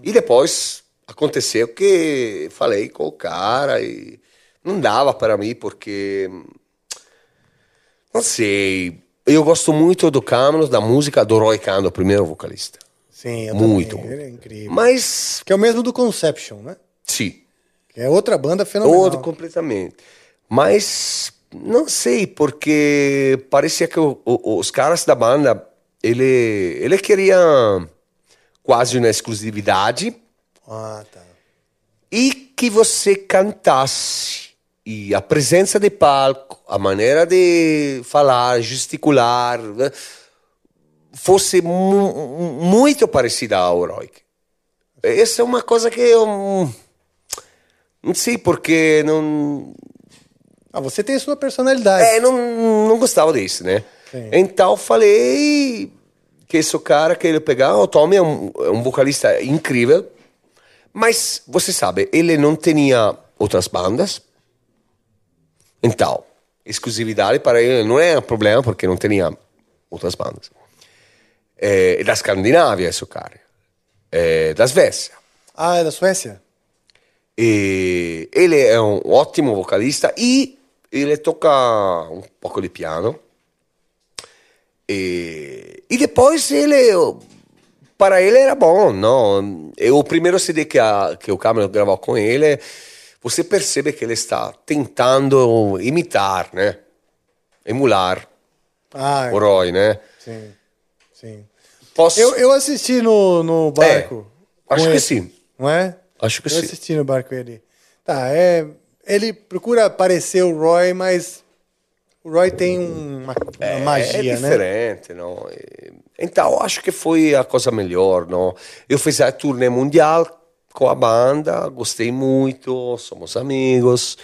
C: E depois aconteceu que falei com o cara e não dava para mim porque não sei. Eu gosto muito do Camelot, da música do Roy Khan, o primeiro vocalista.
B: Sim, eu
C: Muito,
B: também. Ele é incrível.
C: Mas
B: Que é o mesmo do Conception, né?
C: sim,
B: Que é outra banda fenomenal.
C: outro completamente. Mas não sei porque parecia que o- o- os caras da banda ele ele queria quase uma exclusividade
B: Ah, tá.
C: e que você cantasse e a presença de palco, a maneira de falar, gesticular, né, fosse mu- muito parecida ao Roik. Essa é uma coisa que eu não sei porque não
B: Ah, você tem a sua personalidade.
C: é, não, não gostava disso, né?
B: Sim.
C: Então falei que esse cara que ele pegar, o Tommy é um, é um vocalista incrível, mas você sabe, ele não tinha outras bandas. Então, exclusividade para ele não é um problema porque não tinha outras bandas. É, da Escandinávia, esse cara. É, da Suécia.
B: Ah, é da Suécia?
C: E ele é um ótimo vocalista e ele toca um pouco de piano. E, e depois ele, para ele era bom, não? E o primeiro CD que, a, que o Cameron gravou com ele, você percebe que ele está tentando imitar, né? Emular
B: Ah,
C: o Roy, né?
B: sim. Sim.
C: Posso...
B: Eu, eu assisti no, no barco.
C: É, acho que
B: ele,
C: sim.
B: Não é?
C: Acho que
B: eu
C: sim.
B: assisti no barco ele. Tá, é. Ele procura parecer o Roy, mas o Roy tem uma, uma magia,
C: é
B: né?
C: diferente, não? E- Então, acho que foi a coisa melhor, não? Eu fiz a turnê mundial com a banda, gostei muito, somos amigos,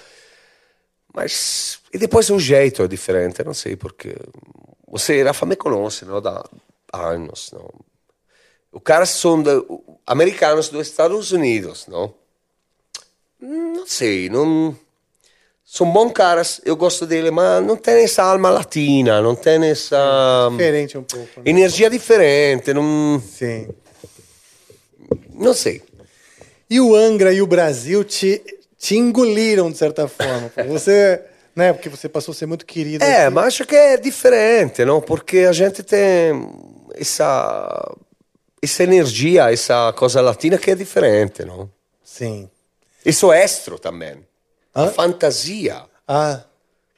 C: mas... E depois o jeito é diferente, não sei porque... Você, Rafa, me conhece, não? Da anos, não? Os caras são da, americanos dos Estados Unidos, não? Não sei, não... São bons caras, eu gosto dele, mas não tem essa alma latina, não tem essa
B: Diferente um pouco. né?
C: energia diferente, não,
B: Sim.
C: não sei.
B: E o Angra e o Brasil te, te engoliram, de certa forma. Você, né? Porque você passou a ser muito querido.
C: É,
B: aqui.
C: mas acho que é diferente, não? Porque a gente tem essa essa energia, essa coisa latina que é diferente, não?
B: Sim.
C: Isso é extra também. A
B: Hã?
C: fantasia
B: Ah,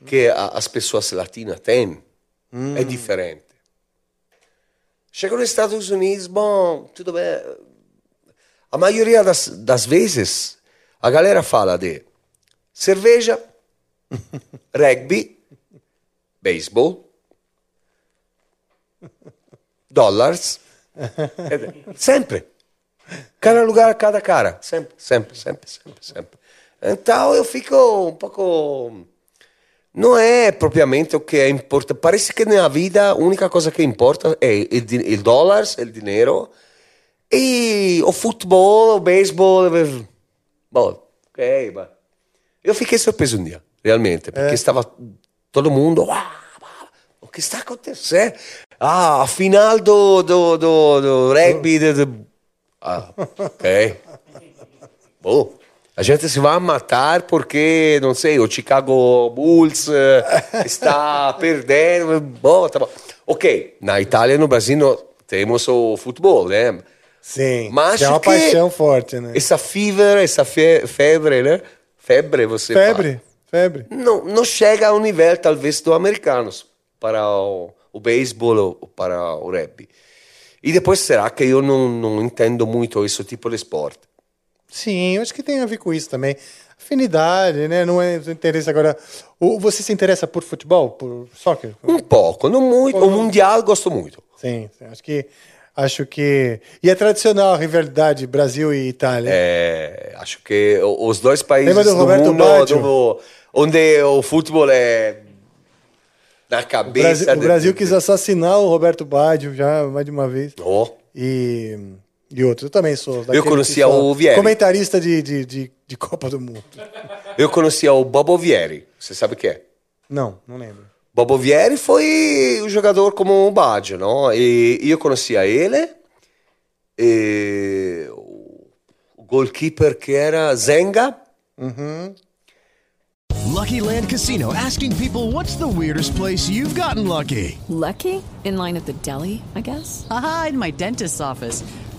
C: que a- as pessoas latinas têm
B: Hum.
C: é diferente. Chego nos Estados Unidos, bom, tudo bem. A maioria das, das vezes, a galera fala de cerveja, rugby, beisebol, dólares. Sempre. Cada lugar, cada cara. Sempre, sempre, sempre, sempre, sempre. Então eu fico um pouco. Não é propriamente o que é importante. Parece que na vida a única coisa que importa é o, dólar, o dinheiro, e o futebol, o beisebol. Bom, ok, mas. Eu fiquei surpreso um dia, realmente, porque estava todo mundo. "Uau, uau, o que está acontecendo? Ah, a final do, do, do, do rugby. do- do- Ah, ok. Bom, a gente se vai matar porque, não sei, o Chicago Bulls eh, está perdendo. Bom, tá bom. Ok, na Itália e no Brasil nós temos o futebol, né?
B: sim.
C: Mas
B: é uma paixão forte, né?
C: Essa fever, essa fe- febre, né? Febre, você
B: Febre, febre.
C: fala. Não, não chega ao nível, talvez, dos americanos para o, o beisebol ou para o rugby. E depois será que eu não, não entendo muito esse tipo de esporte?
B: Sim, eu acho que tem a ver com isso também. Afinidade, né? Não é interesse agora. O, você se interessa por futebol, por soccer?
C: Um pouco, não muito. O mundial gosto muito.
B: Sim, sim, acho que acho que e é tradicional a rivalidade Brasil e Itália.
C: É, acho que o- os dois países
B: Lembra do
C: do
B: Roberto
C: mundo do- onde o futebol é na
B: o
C: cabeça.
B: Brasil, o Brasil quis assassinar o Roberto Baggio já mais de uma vez.
C: Oh,
B: E, e outros. Eu também sou. daquele
C: conhecia o Vieri.
B: Comentarista de, de, de, de Copa do Mundo.
C: eu conhecia o Bobo Vieri. Você sabe o que é?
B: Não, não lembro.
C: Bobo Vieri foi o jogador como o Baggio, não? E eu conhecia ele, e o o goalkeeper que era Zenga.
E: Lucky Land Casino asking people what's the weirdest place you've gotten lucky?
F: Lucky? In line at the deli, I guess?
I: Haha, in my dentist's office.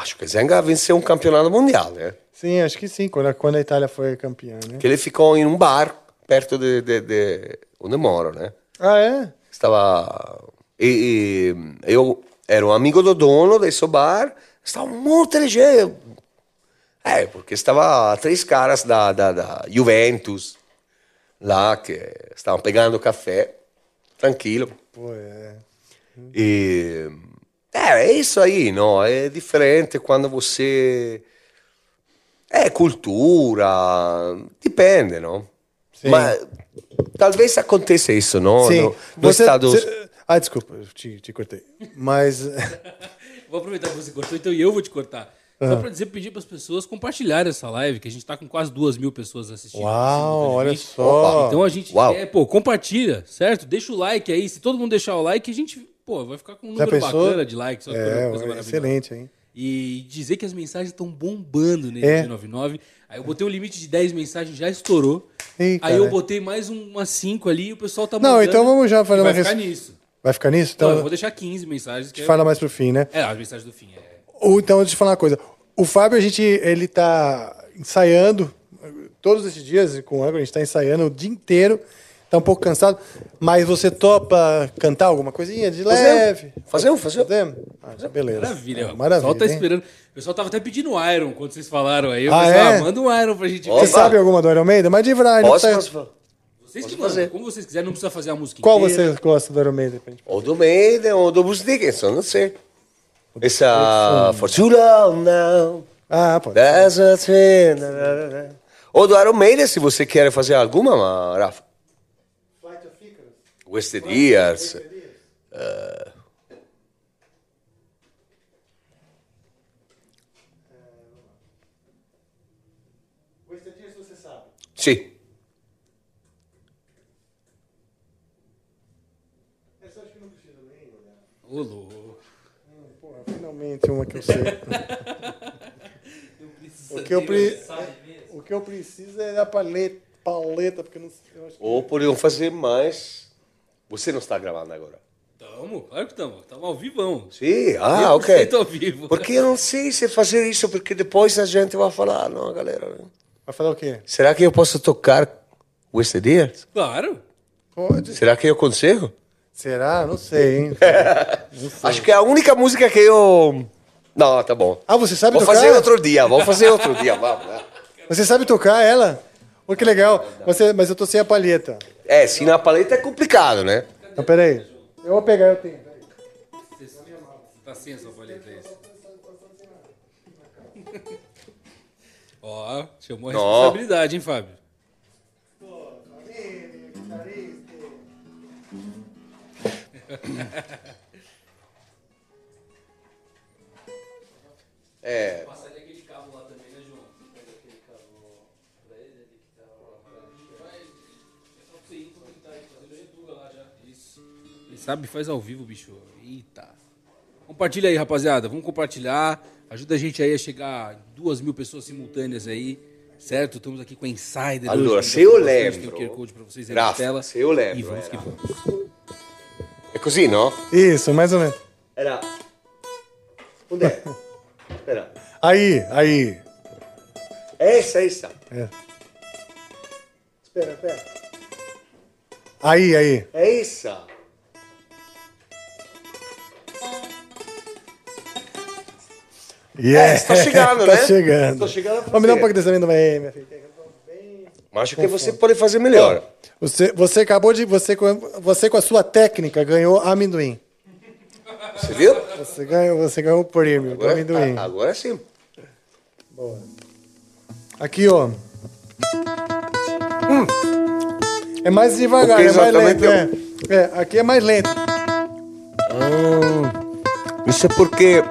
C: Acho que Zenga venceu um campeonato mundial, né?
B: Sim, acho que sim, quando a, quando a Itália foi campeã, né?
C: Que ele ficou em um bar perto de, de, de onde moro, né?
B: Ah, é?
C: Estava. E, e eu era um amigo do dono desse bar, estava de gente. É, porque estava três caras da, da, da Juventus lá que estavam pegando café, tranquilo.
B: Pô, é.
C: E é, é isso aí, não? É diferente quando você é cultura, depende, não?
B: Sim.
C: Mas talvez aconteça isso, não?
B: Sim.
C: No, no
B: Você-
C: Estados
B: você- Ah, desculpa, eu te, te cortei. Mas.
D: Vou aproveitar que você cortou, então eu vou te cortar.
B: Ah.
D: Só pra dizer, pedir pras pessoas compartilharem essa live, que a gente tá com quase duas mil pessoas assistindo.
B: Uau, olha
D: simultaneamente.
B: só.
D: Então a gente
C: Uau.
D: quer, pô, compartilha, certo? Deixa o like aí. Se todo mundo deixar o like, a gente, pô, vai ficar com um número bacana de likes.
B: É,
D: coisa
B: é excelente, hein?
D: E dizer que as mensagens estão bombando nesse
B: É.
D: 99. Aí eu botei um limite de 10 mensagens, já estourou.
B: Ih,
D: aí eu botei mais um- umas 5 ali e o pessoal tá
B: Não,
D: mandando.
B: então vamos já fazer uma
D: Vai ficar
B: res-
D: nisso.
B: Vai ficar nisso?
D: Então, eu vou deixar 15 mensagens.
B: a
D: Que
B: gente
D: é...
B: fala mais pro fim, né?
D: é, as mensagens do fim. É.
B: Ou então, deixa eu falar uma coisa. O Fábio, a gente, ele tá ensaiando todos esses dias com o Angra, a gente tá ensaiando o dia inteiro. Tá um pouco cansado, mas você topa cantar alguma coisinha de leve?
C: Fazer um, fazer um.
B: Fazemos? Ah, beleza.
D: Maravilha.
B: É,
D: o
B: maravilha.
D: pessoal tá
B: hein?
D: esperando. O pessoal tava até pedindo Iron quando vocês falaram aí. Eu
B: Ah,
D: pensei,
B: é?
D: ah, manda um Iron pra gente
C: Ó,
D: ver.
B: Você sabe alguma do Iron Maiden? Mas de verdade, não
C: Posso,
B: precisa-
C: posso falar?
D: Vocês que mandam.
C: fazer.
D: Como vocês quiserem, não precisa fazer a música
B: Qual
D: inteira.
B: você gosta do Iron Maiden? pra gente?
C: Ou do Maiden, ou do Bruce Dickinson, não sei. Essa For too long now,
B: Ah, pode.
C: Ou do Iron Maiden, se você quer fazer alguma, ma- Rafa. Wasted Years. eh, Sì.
D: Ô, louco.
B: Porra, finalmente uma que eu sei. o, que eu pre... o que eu preciso é da paleta, paleta porque eu não eu acho que-
C: Ou poderiam fazer mais. Você não está gravando agora?
D: Tamo, claro que tamo. Tamo ao vivão.
C: Sim, ah, ok.
D: 100% ao vivo.
C: Porque eu não sei se fazer isso, porque depois a gente vai falar, não, galera.
B: Vai falar o quê?
C: Será que eu posso tocar Wasted Years?
D: Claro.
B: Pode.
C: Será que eu consigo?
B: Será? Não sei, hein?
C: Acho que é a única música que eu. Não, tá bom.
B: Ah, você sabe
C: Vou
B: tocar?
C: fazer outro dia, vou fazer outro dia, vamos. né?
B: Você sabe tocar ela? Pô, que legal. Você, mas eu tô sem a palheta.
C: É, se na paleta é complicado, né?
B: Então, peraí. Eu vou pegar, eu tenho. peraí.
D: Tá sem essa paleta aí. Ó, chamou a responsabilidade, hein, Fábio?
C: É.
D: sabe, faz ao vivo, bicho. Eita. Compartilha aí, rapaziada. Vamos compartilhar. Ajuda a gente aí a chegar a duas mil pessoas simultâneas aí. Certo? Estamos aqui com a Insider. Hoje,
C: se eu lembro,
D: Tem o QR Code pra vocês aí na tela.
C: se eu lembro,
D: E vamos que
C: era.
D: vamos.
C: É così, no?
B: Isso, mais ou menos.
C: Era. Onde é? Espera.
B: Aí, aí.
C: Essa, essa.
B: É.
C: Espera, espera.
B: Aí, aí.
C: É essa.
B: Yeah.
C: É, está chegando,
B: tá
C: né?
B: chegando.
C: Estou chegando
B: Vamos dar um pouco desse minha filha.
C: Mas acho que você pode fazer melhor.
B: Você, você acabou de. Você com, você com a sua técnica ganhou amendoim.
C: Você viu?
B: Você ganhou, você ganhou o prêmio do
C: Agora,
B: amendoim.
C: a- agora sim.
B: Aqui, ó. Hum. É mais devagar, é mais lento. É. É, aqui é mais lento.
C: Isso é porque.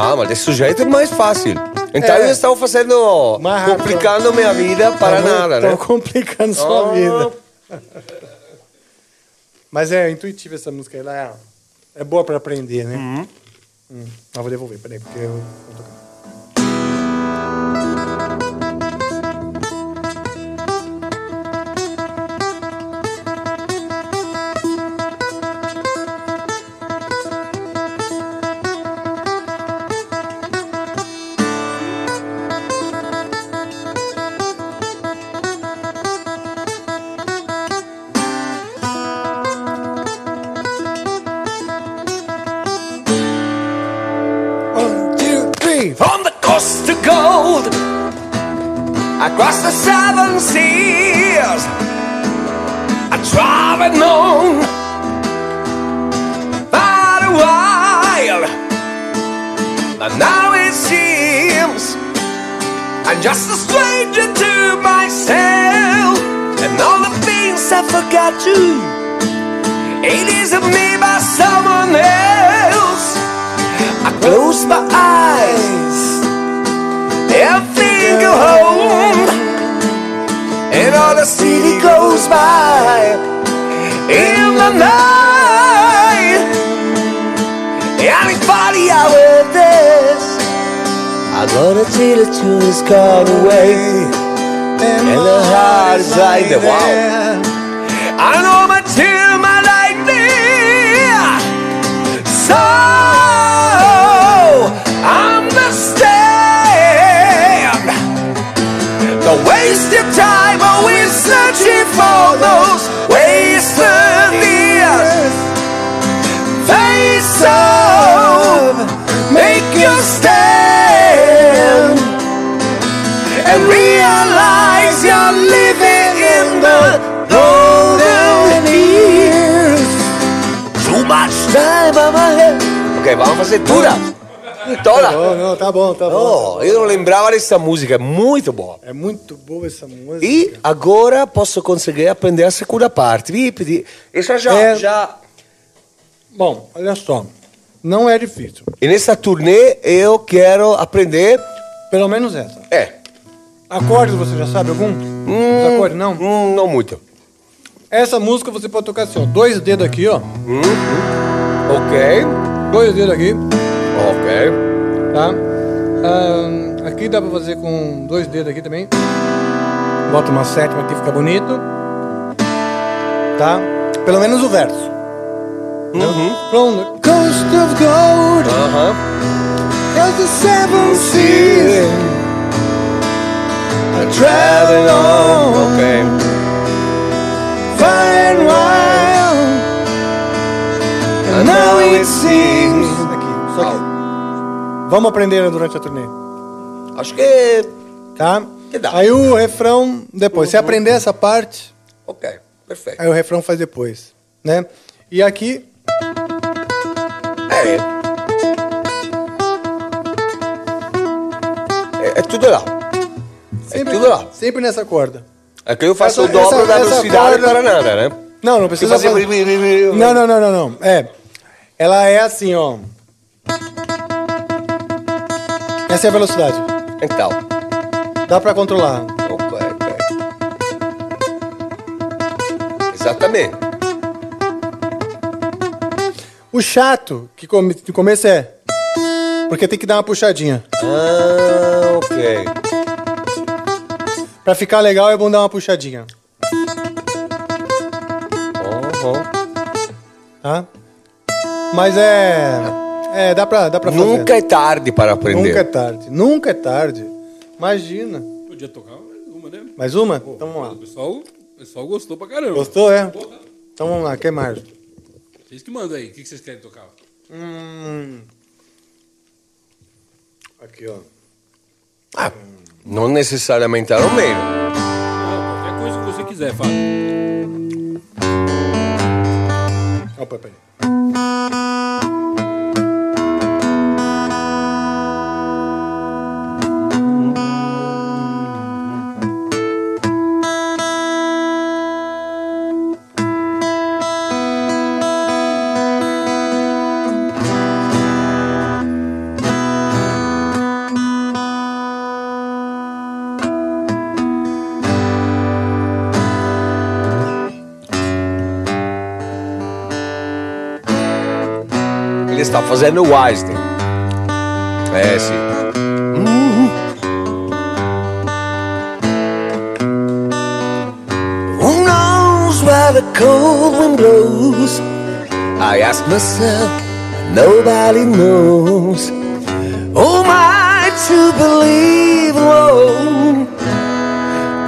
C: Ah, mas desse jeito é mais fácil. Então
B: É.
C: eu estava fazendo.
B: Mais rápido.
C: complicando minha vida para nada, né?
B: Tô complicando sua
C: Ah.
B: vida. Mas é intuitiva essa música. Ela é, é boa pra aprender, né?
C: Uhum.
B: Hum. Ah, vou devolver, peraí, porque eu vou tocar.
C: Across the seven seas. I traveled on for a while, but now it seems I'm just a stranger to myself and all the things I forgot to. It isn't me but someone else. I close my eyes and think of home, and all the city goes by in the night. And it's funny how it is. I gotta tell the truth is gone away, and the heart is like the wow. I know my tear, my lightning. So make your stand, and realize you're living in the golden years. Too much time on my head. Ok, vamos fazer dura. Tora.
B: Não, não, tá bom, tá bom.
C: Oh, eu não lembrava dessa música, é muito boa.
B: É muito boa essa música.
C: E agora posso conseguir aprender a segunda parte. Isso já,
B: É.
C: já.
B: Bom, olha só. Não é difícil.
C: E nessa turnê eu quero aprender.
B: Pelo menos essa.
C: É.
B: Acordes você já sabe algum? Os acordes, não?
C: Hum, não muito.
B: Essa música você pode tocar assim, ó. Dois dedos aqui, ó.
C: Hum, Ok.
B: Dois dedos aqui,
C: Ok.
B: tá? Ahn, aqui dá pra fazer com dois dedos aqui também. Bota uma sétima aqui, fica bonito. Tá? Pelo menos o verso.
C: Uhum.
B: From the coast of gold,
C: Aham.
B: as the seven seas are traveling on,
C: Ok.
B: far and wild. And now it seems. Aqui, só que. Vamos aprender durante a turnê,
C: Acho que.
B: tá?
C: Que dá.
B: Aí o refrão depois. Se aprender essa parte,
C: Ok, perfeito.
B: aí o refrão faz depois, né? E aqui,
C: É. É, é tudo lá.
B: sempre,
C: tudo lá.
B: sempre nessa corda.
C: É que eu faço
B: Essa-
C: o dobro
B: essa-
C: da velocidade
B: corda-
C: para nada, né?
B: Não, não precisa
C: fazer-
B: fazer. Não, não, não, não, não. É. Ela é assim, ó. Essa é a velocidade.
C: Então.
B: Dá pra controlar.
C: Ok, ok. Exatamente.
B: O chato que come, no começo é. Porque tem que dar uma puxadinha.
C: Ah, ok.
B: Pra ficar legal é bom dar uma puxadinha.
C: Uhum.
B: Tá? Mas é. É, dá pra, dá pra fazer.
C: Nunca é tarde para aprender.
B: Nunca é tarde. Nunca é tarde. Imagina.
D: Podia tocar mais uma, né?
B: Mais uma? Então vamos
D: O
B: lá.
D: pessoal, o pessoal gostou pra caramba.
B: Gostou, é? Então vamos lá, que mais?
D: Vocês que mandam aí. O que vocês querem tocar?
B: Hum. Aqui, ó.
C: Ah, não necessariamente a Romero.
D: Não, qualquer coisa que você quiser, fala.
B: Opa, peraí.
C: Está fazendo o Einstein. É, sim. Who knows where the cold wind blows? I ask myself, nobody knows. Oh, my to believe, whoa,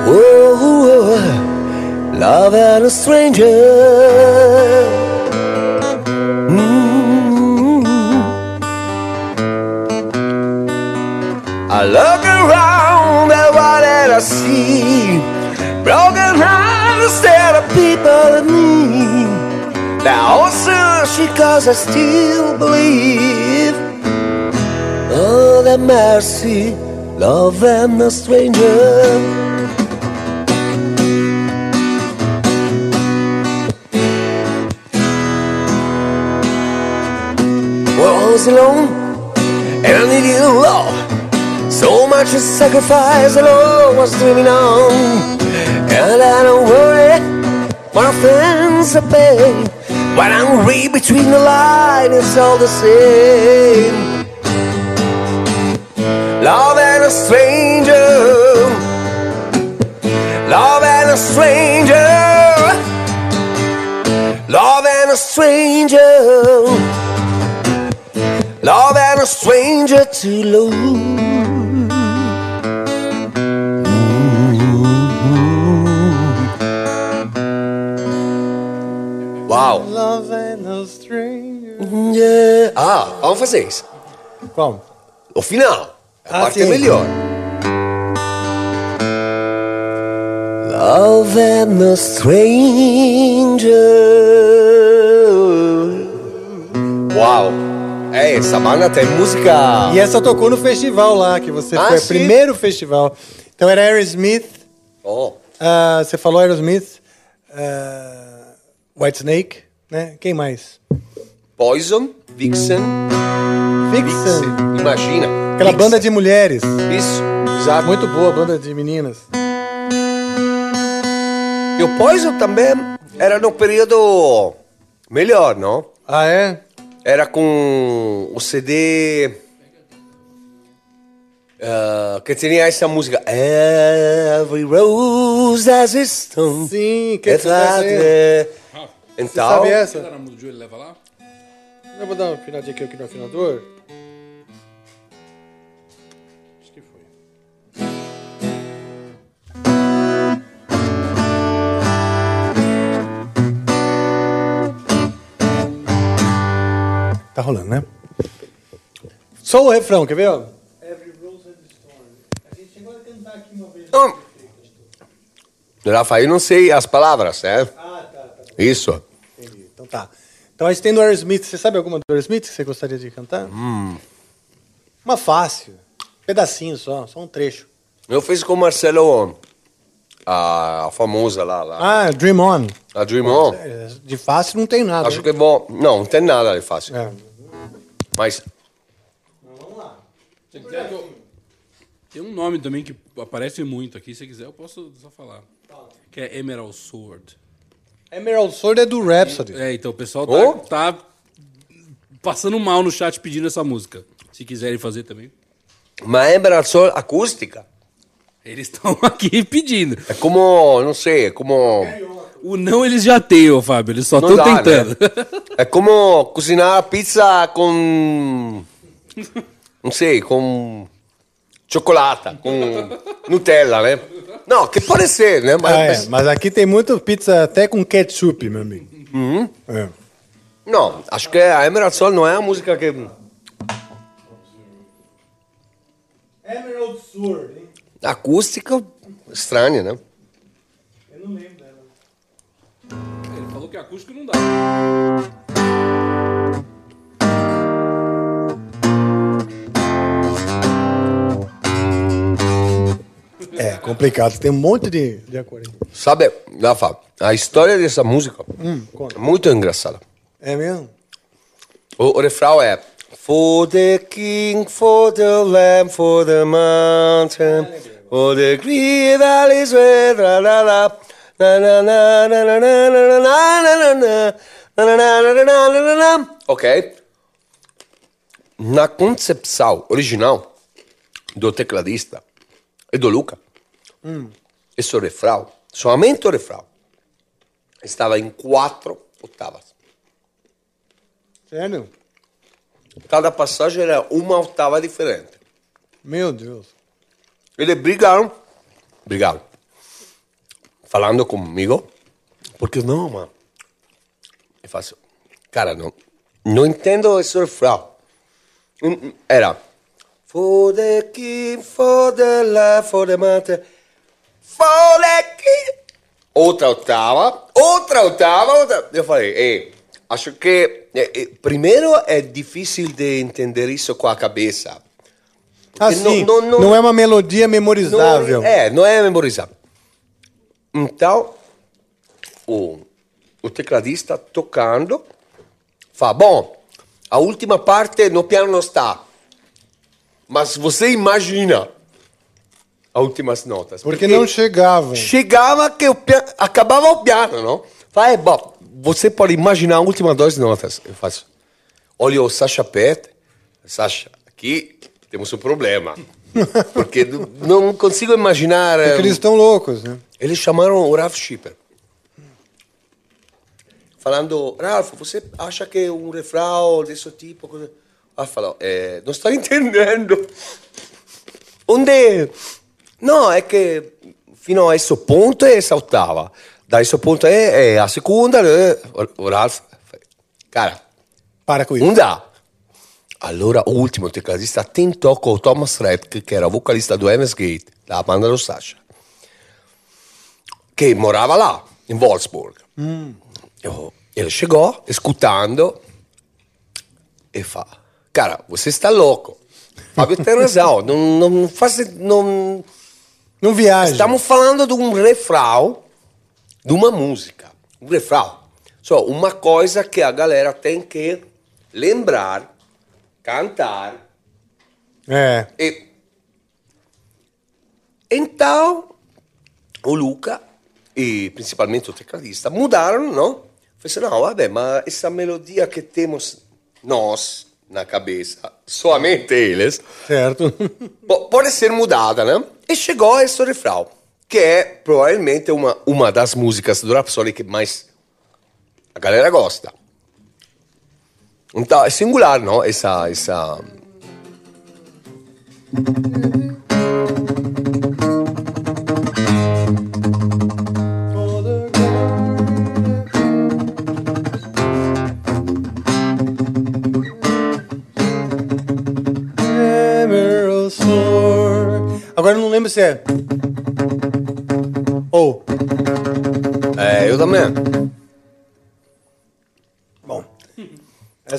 C: whoa, whoa, love and a stranger. People me. Now also she cause I still believe. Oh, the mercy, love and a stranger. Was alone and I needed love. So much sacrifice alone was dreaming on. And I don't worry, my friends are paid. When I'm read between the lines, it's all the same. Love and a stranger. Love and a stranger. Love and a stranger. Love and a stranger to lose. Ah, vamos fazer isso.
B: Como?
C: O final. A
B: Ah,
C: parte
B: sim.
C: melhor. Love and a stranger. Uau! É, essa banda tem música.
B: E essa tocou no festival lá, que você
C: Ah,
B: foi.
C: sim?
B: Primeiro festival. Então era Aerosmith.
C: Oh,
B: ah, você falou Aerosmith. ah, Whitesnake, né? Quem mais?
C: Poison, Vixen.
B: Vixen.
C: Imagina.
B: Aquela
C: Vixen.
B: banda de mulheres.
C: Isso, exato.
B: Muito boa, banda de meninas.
C: E o Poison também era no período melhor, não?
B: Ah, é?
C: Era com o CD ah, que tinha essa música Every Rose has its stone.
B: Sim, que é.
C: Então,
B: sabe essa? Eu vou dar uma afinadinha aqui, aqui no afinador. Acho que foi. Tá rolando, né? Só o refrão, quer ver? Ó?
C: Hum. Rafael, não sei as palavras, né? Isso.
B: Então tá. Então a gente tem do Aerosmith. Você sabe alguma do Aerosmith que você gostaria de cantar?
C: Hum.
B: Uma fácil. Pedacinho só, só um trecho.
C: Eu fiz com o Marcelo, a famosa lá, lá
B: Ah, Dream On.
C: a Dream On.
B: É, De fácil não tem nada.
C: Acho
B: né?
C: que vou. Não, não tem nada de fácil.
B: É.
C: Mas
D: Se quiser que eu- Tem um nome também que aparece muito aqui. Se quiser, eu posso só falar. Que é Emerald Sword.
B: Emerald Sword é do Rhapsody.
D: É, então o pessoal tá,
C: Oh.
D: tá passando mal no chat pedindo essa música. Se quiserem fazer também.
C: Mas é só acústica.
D: Eles estão aqui pedindo.
C: É como, não sei, é como.
D: O não eles já têm, ô Fábio. Eles só estão
C: dá,
D: tentando.
C: né? É como cozinhar pizza com. Não sei, com. Chocolate, com Nutella, né? Não, que pode ser, né? Mas,
B: Ah, é,
C: mas-
B: mas aqui tem muito pizza até com ketchup, meu amigo.
C: Uhum.
B: É.
C: Não, acho que a Emerald Sol não é a música que.
B: Emerald Sword, hein?
C: Acústica estranha, né?
B: Eu não lembro dela.
D: Ele falou que acústico não dá.
B: É, complicado. Tem um monte de, de acorde.
C: Sabe, Rafa, a história dessa música
B: Hum, conta.
C: é muito engraçada.
B: É mesmo?
C: O, o refrão é For the king, for the lamb, for the mountain, for the green valleys where la la la na na na na na na na na na na na na na na na na na na na Ok? Na concepção original do tecladista e do Luca, esse refrão, somente o refrão, estava em quatro oitavas.
B: Sério?
C: Cada passagem era uma octava diferente.
B: Meu Deus.
C: Eles brigaram. Brigaram. Falando comigo. Porque não, mano. Eu faço. Cara, não. Não entendo esse refrão. Hum, hum, Era. For the king, for the love, for the matter. King. outra ottava, outra ottava, outra... Eu falei, eh, acho que eh, eh, primeiro é difícil de entender isso com a cabeça. Porque
B: Assim,
C: não-
B: não,
C: não- não-
B: é uma melodia memorizável.
C: É, não é memorizável. Então, o, o tecladista tocando fala, bom, a última parte no piano não está. Mas você imagina as últimas notas.
B: Porque não chegavam.
C: Chegava que o acabava o piano, não? Fala, é, bom, você pode imaginar as últimas duas notas. Eu faço, olha o Sasha Pet. Sasha, aqui temos um problema. Porque não- consigo imaginar...
B: Porque
C: eh,
B: eles estão loucos, né?
C: eles chamaram o Ralph Schipper. Falando, Ralph, você acha que um refrão desse tipo... Coisa... Ah, falou, eh, não estou entendendo. Onde... Não, é que fino a esse ponto é essa ottava. Da esse ponto é, é a segunda, né? O- o Ralph... Cara,
B: Para com isso.
C: non dà. Allora, ultimo tecladista tentou con Thomas Redk, che era vocalista do Heaven's Gate, la banda do Sasha, che morava lá, in Wolfsburg. Eu- ele chegou, escutando, e fa, cara, você está louco. Fábio tem razão, não, não faz... Não,
B: viaja.
C: Estamos falando de um refrão de uma música. Um refrão. Só uma coisa que a galera tem que lembrar, cantar.
B: É.
C: E... Então, o Luca e principalmente o tecladista mudaram, não? Falaram, não, vabbè, ma essa melodia que temos nós na cabeça, somente eles,
B: Certo.
C: po- pode ser mudada, né? E chegou a esse refrão, que é provavelmente uma, uma das músicas do Rhapsody que mais a galera gosta. Então, é singular, não? Essa, essa...
B: Agora eu não lembro se é. Ou.
C: É, eu também.
B: Bom.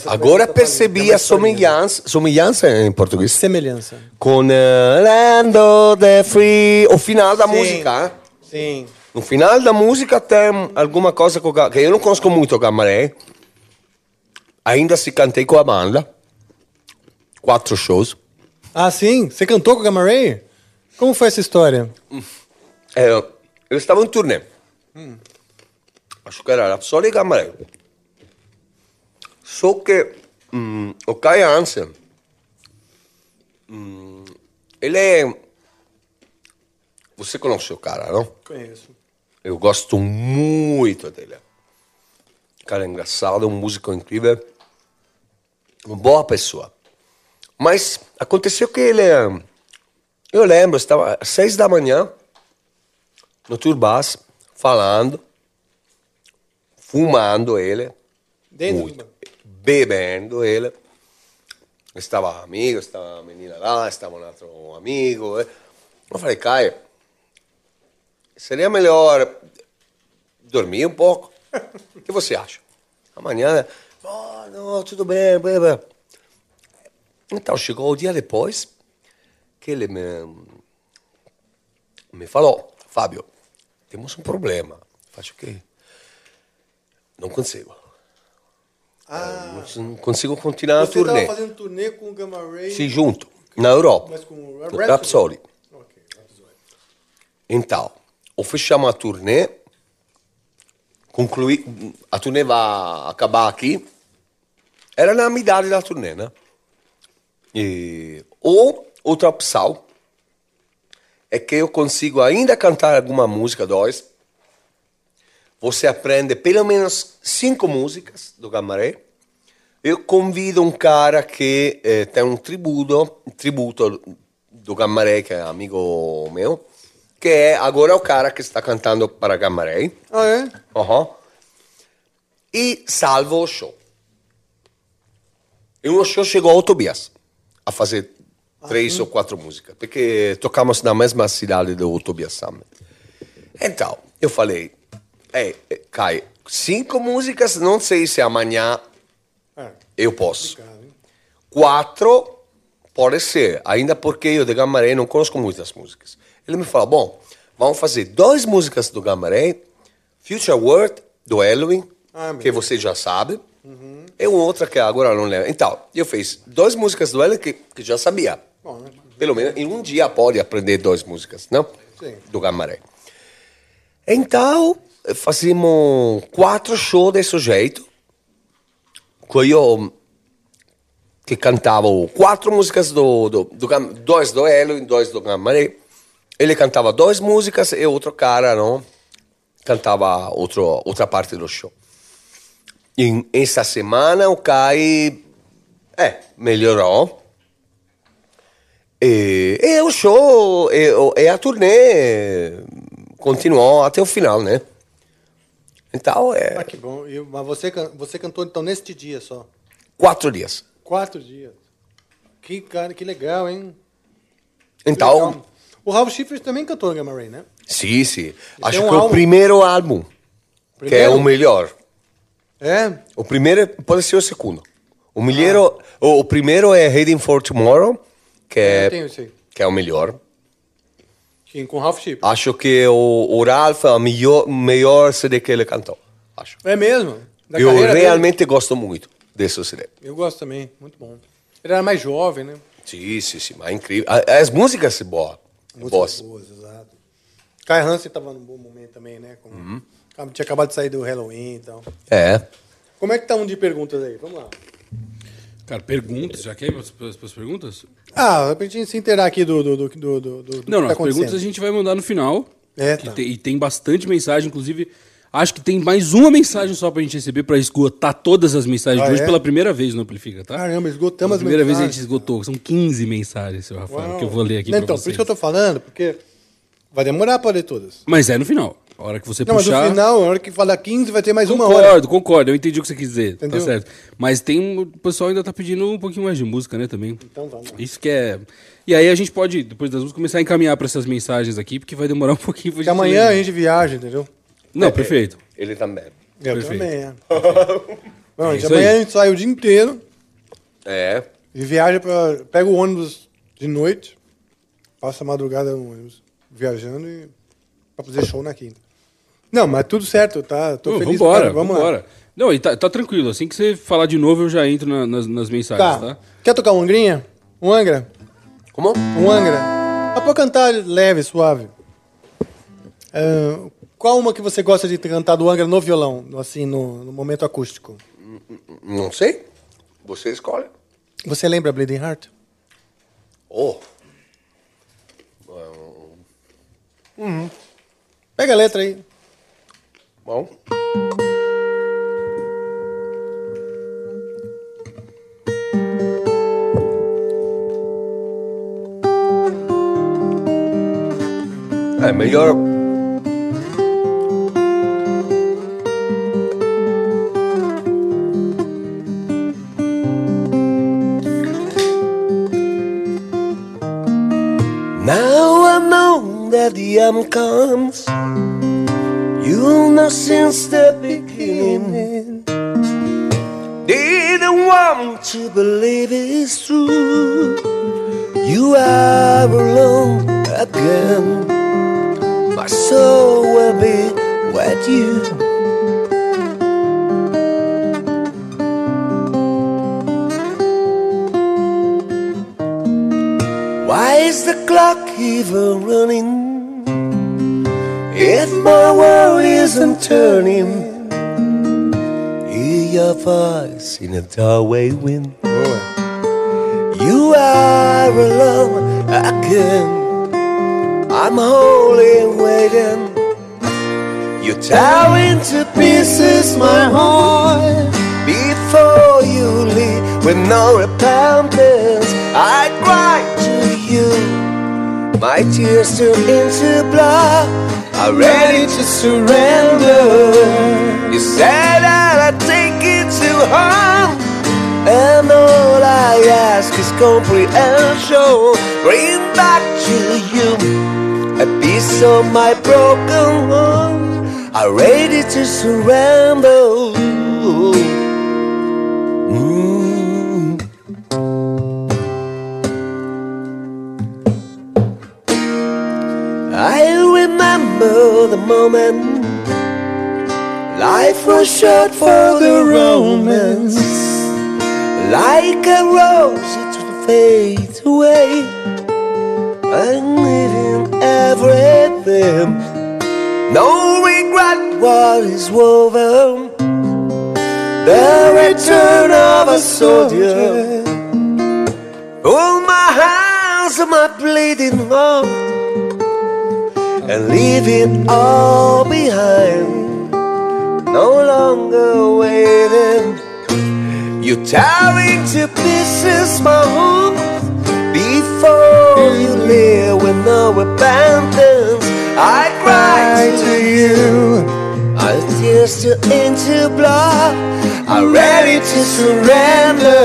C: Agora percebi a somigliança, somigliança em português,
B: Semelhança.
C: com eh, Land the Free, o final da
B: Sim.
C: música. eh?
B: Sim.
C: No final da música tem alguma coisa com o Ga- que eu não conheço muito o Gamaré. Ainda se cantei com a banda. Quatro shows.
B: Ah, sim? Você cantou com o Gamma Ray? Como foi essa história?
C: É, eu estava em turnê. Acho que era Rhapsody e Gamaré. Só que hum, o Kai Hansen, hum, ele é... Você conhece o cara, não?
B: Conheço.
C: Eu gosto muito dele. Cara engraçado, um músico incrível. Uma boa pessoa. Mas aconteceu que ele. Eu lembro, estava às seis da manhã, no Turbas, falando, fumando ele,
B: Dentro
C: muito, bebendo ele. Estava amigo, estava a menina lá, estava um outro amigo. eh. Eu falei, Caio, seria melhor dormir um pouco. O que você acha? Amanhã, oh, não, tudo bem, bem, bem. Então chegou o dia depois que ele me, me falou, Fábio, temos um problema. Acho que não consigo.
B: Ah,
C: Não, não consigo continuar a
B: você
C: turnê.
B: estava fazendo turnê com o Gamma Ray.
C: Sim, junto, na Europa.
B: Mas com o
C: No
B: Rhapsody?
C: Rhapsody.
B: Ok, Rhapsody.
C: Então, o fechamos a turnê, concluí, a turnê vai acabar aqui, era na metade da turnê, né? E, ou outra opção é que eu consigo ainda cantar alguma música dois. Você aprende pelo menos cinco músicas do Gamaré. Eu convido um cara que eh, tem um tributo, tributo do Gamaré, que é amigo meu, que é agora o cara que está cantando para Gamaré.
B: Ah, é?
C: Aham. E salvo o show. E no show chegou o Tobias a fazer três ou quatro músicas, porque tocamos na mesma cidade do Tobias Summit. Então, eu falei, É, é, Kai, cinco músicas, não sei se amanhã
B: É,
C: eu posso. Quatro, pode ser, ainda porque eu de Gamaré não conheço muitas músicas. Ele me fala, bom, vamos fazer duas músicas do Gamaré, Future World, do Halloween,
B: Ah,
C: que você já sabe, e uma outra que agora não lembro. Então, eu fiz duas músicas do Halloween que, que já sabia.
B: Bom, né?
C: Pelo menos em um dia pode aprender duas músicas, não?
B: Sim.
C: Do Gamaré. Então, fazíamos quatro shows desse jeito. Que eu que cantava quatro músicas do, do, do dois do Elo e dois do Gamaré. Ele cantava duas músicas e outro cara, não? Cantava outro, outra parte do show. E essa semana o Kai é, melhorou. E, e o show, e, e a turnê continuou até o final, né? Então, é
B: Ah, que bom. E- mas você, você cantou então neste dia só?
C: quatro dias.
B: Quatro dias. Que, cara, que legal, hein?
C: Então,
B: Legal. O Ralph Schiffer também cantou Gamma Ray, né?
C: sim, sim. Acho
B: é um
C: que é o
B: álbum.
C: primeiro álbum, que é
B: Primeiro?
C: o melhor.
B: É?
C: O primeiro pode ser o segundo. O, melhor, o, o primeiro é Heading for Tomorrow, que
B: É, eu tenho
C: que é o melhor.
B: Sim, com o Ralph Schiffer.
C: Acho que o, o Ralph é o melhor, melhor CD que ele cantou. Acho.
B: É mesmo? Da
C: eu
B: carreira dele?
C: realmente gosto muito desse CD.
B: Eu gosto também, muito bom. Ele era mais jovem, né?
C: Sim, sim, sim, mas é incrível. As músicas são boas.
B: Músicas
C: Boas.
B: exato. Kai Hansen estava num bom momento também, né? Com-
C: Uhum.
B: Tinha acabado de sair do Halloween e tal.
C: É.
B: Como é que tá um de perguntas aí? Vamos lá.
D: Cara, perguntas, já quer pras perguntas?
B: Ah, pra gente se inteirar aqui do, do, do, do, do, do
D: Não,
B: que
D: não,
B: tá
D: as perguntas a gente vai mandar no final.
B: É, tá.
D: tem- e tem bastante mensagem, inclusive. Acho que tem mais uma mensagem só pra gente receber pra esgotar todas as mensagens
B: Ah,
D: de hoje
B: é?
D: pela primeira vez no Amplifica, tá?
B: Caramba, esgotamos as
D: primeira vez a gente
B: mensagens.
D: esgotou. São 15 mensagens, seu Rafael,
B: Uau.
D: que eu vou ler aqui
B: Não,
D: pra
B: Então,
D: vocês.
B: por isso que eu tô falando, porque vai demorar pra ler todas.
D: Mas é no final. A hora que você
B: Não, mas
D: puxar...
B: no final, na hora que falar 15, vai ter mais uma
D: Concordo,
B: hora.
D: concordo. Eu entendi o que você quis dizer.
B: Entendeu?
D: Tá certo. Mas tem. O pessoal ainda tá pedindo um pouquinho mais de música, né, também.
B: Então vamos.
D: Isso que é. E aí a gente pode, depois das músicas, começar a encaminhar pra essas mensagens aqui, porque vai demorar um pouquinho pra
B: Porque
D: gente
B: amanhã a gente viaja, entendeu?
D: Não,
C: É,
D: perfeito.
C: Ele também.
B: Eu
D: Perfeito.
B: também, é. Bom,
D: É
B: amanhã
D: aí.
B: a gente sai o dia inteiro
C: É.
B: e viaja pra. Pega o ônibus de noite, passa a madrugada no ônibus, viajando e pra fazer show na quinta. Não, mas tudo certo, tá? Tô
D: Pô,
B: feliz.
D: vambora,
B: cara, vamos lá.
D: vambora. Não, e tá, tá tranquilo. Assim que você falar de novo, eu já entro na- nas, nas mensagens,
B: Tá.
D: tá?
B: Quer tocar um Angrinha? Um Angra?
C: Como?
B: Um Angra. Dá pra cantar leve, suave. Ah, qual uma que você gosta de cantar do Angra no violão, assim, no, no momento acústico?
C: Não sei. Você escolhe.
B: Você lembra Bleeding Heart?
C: Oh.
B: Pega a letra aí.
C: Bom. É melhor. Now I know that the end comes. You'll know since the beginning. Didn't want to believe it's true. You are alone again. My soul will be with you. Why is the clock even running? My world isn't turning, hear your voice in a doorway wind. You are alone again. I'm holding, waiting. You tear into pieces my heart before you leave with no repentance. I cry to you. My tears turn into blood. I'm ready to surrender. You said that I'd take it to heart. And all I ask is comprehension. Bring back to you a piece of my broken heart. I'm ready to surrender. The moment life was short for the romance. Like a rose, it will fade away. I'm living everything. No regret what is woven. The return of a soldier. Hold my hands my bleeding heart and leave it all behind. No longer waiting. You tearing to pieces my home before you leave with no repentance. I cry to you. I tears to into blood. I'm ready to surrender.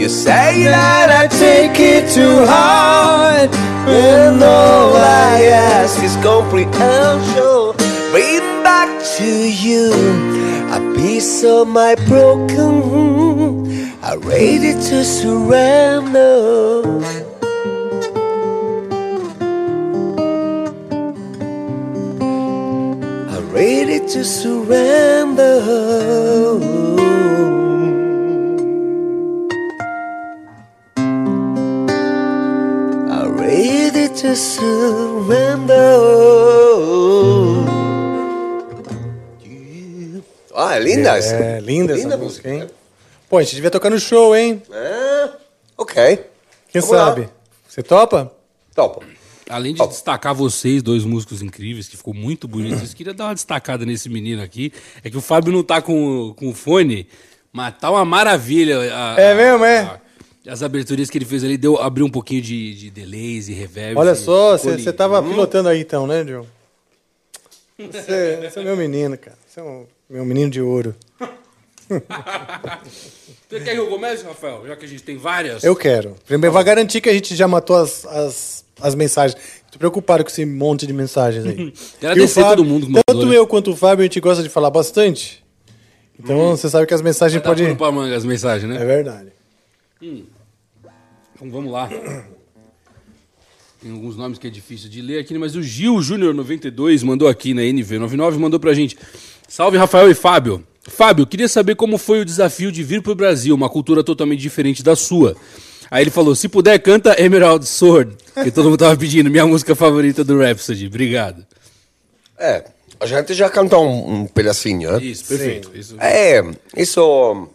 C: You say that I take it too hard. And all I ask is comprehension. Bring back to you a piece of my broken. I'm ready to surrender. I'm ready to surrender. To surrender. Ah, é linda essa.
B: É, linda essa
C: Linda
B: música, hein? Pô, a gente devia tocar no show, hein?
C: É, ok.
B: Quem
C: Vamos lá.
B: sabe? Você topa?
C: Topa.
D: Além de destacar vocês, dois músicos incríveis, que ficou muito bonito, eu queria dar uma destacada nesse menino aqui. É que o Fábio não tá com, com o fone, mas tá uma maravilha. a-
B: É
D: a-
B: mesmo, é?
D: a- as aberturas que ele fez ali deu, abriu um pouquinho de, de delays e reverb.
B: Olha só, você tava pilotando aí então, né, John? Você, você é meu menino, cara. Você é um, meu menino de ouro.
D: Você quer que eu comece, Rafael? Já que a gente tem várias.
B: Eu quero. Primeiro, vai garantir que a gente já matou as, as, as mensagens. Tô preocupado com esse monte de mensagens aí.
D: Agradecer
B: Fábio-
D: todo mundo que mandou,
B: Tanto
D: né?
B: eu quanto o Fábio, a gente gosta de falar bastante. Então você sabe que as mensagens
D: dar
B: podem.
D: manga as mensagens, né?
B: É verdade.
D: Então vamos lá. Tem alguns nomes que é difícil de ler aqui, mas o Gil Júnior 92 mandou aqui na NV99, mandou pra gente. Salve Rafael e Fábio. Fábio, queria saber como foi o desafio de vir pro Brasil, uma cultura totalmente diferente da sua. Aí ele falou: se puder, canta Emerald Sword, que todo mundo tava pedindo, minha música favorita do Rhapsody. Obrigado.
C: É, a gente já cantou um, um pedacinho, né?
D: Isso, perfeito. Isso.
C: É, isso.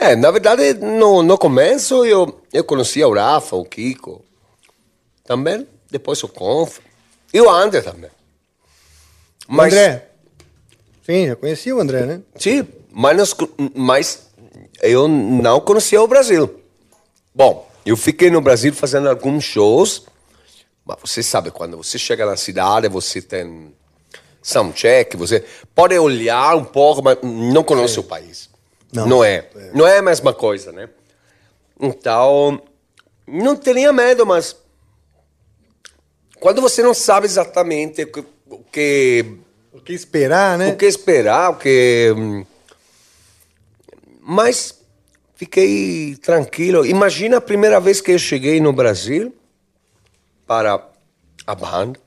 C: É, na verdade, no, no começo eu, eu conhecia o Rafa, o Kiko. Também, depois o Conf. E o André também.
B: O André. Sim, já conhecia o André, né?
C: Sim, mas, nós mas eu não conhecia o Brasil. Bom, eu fiquei no Brasil fazendo alguns shows, mas você sabe, quando você chega na cidade, você tem soundcheck, você pode olhar um pouco, mas não conhece o país.
B: Não.
C: Não, é. Não é a mesma coisa, né? Então, não tinha medo, mas quando você não sabe exatamente o que, o que
B: O que esperar, né?
C: o que esperar, o que. hum, Mas fiquei tranquilo. Imagina a primeira vez que eu cheguei no Brasil para a banda.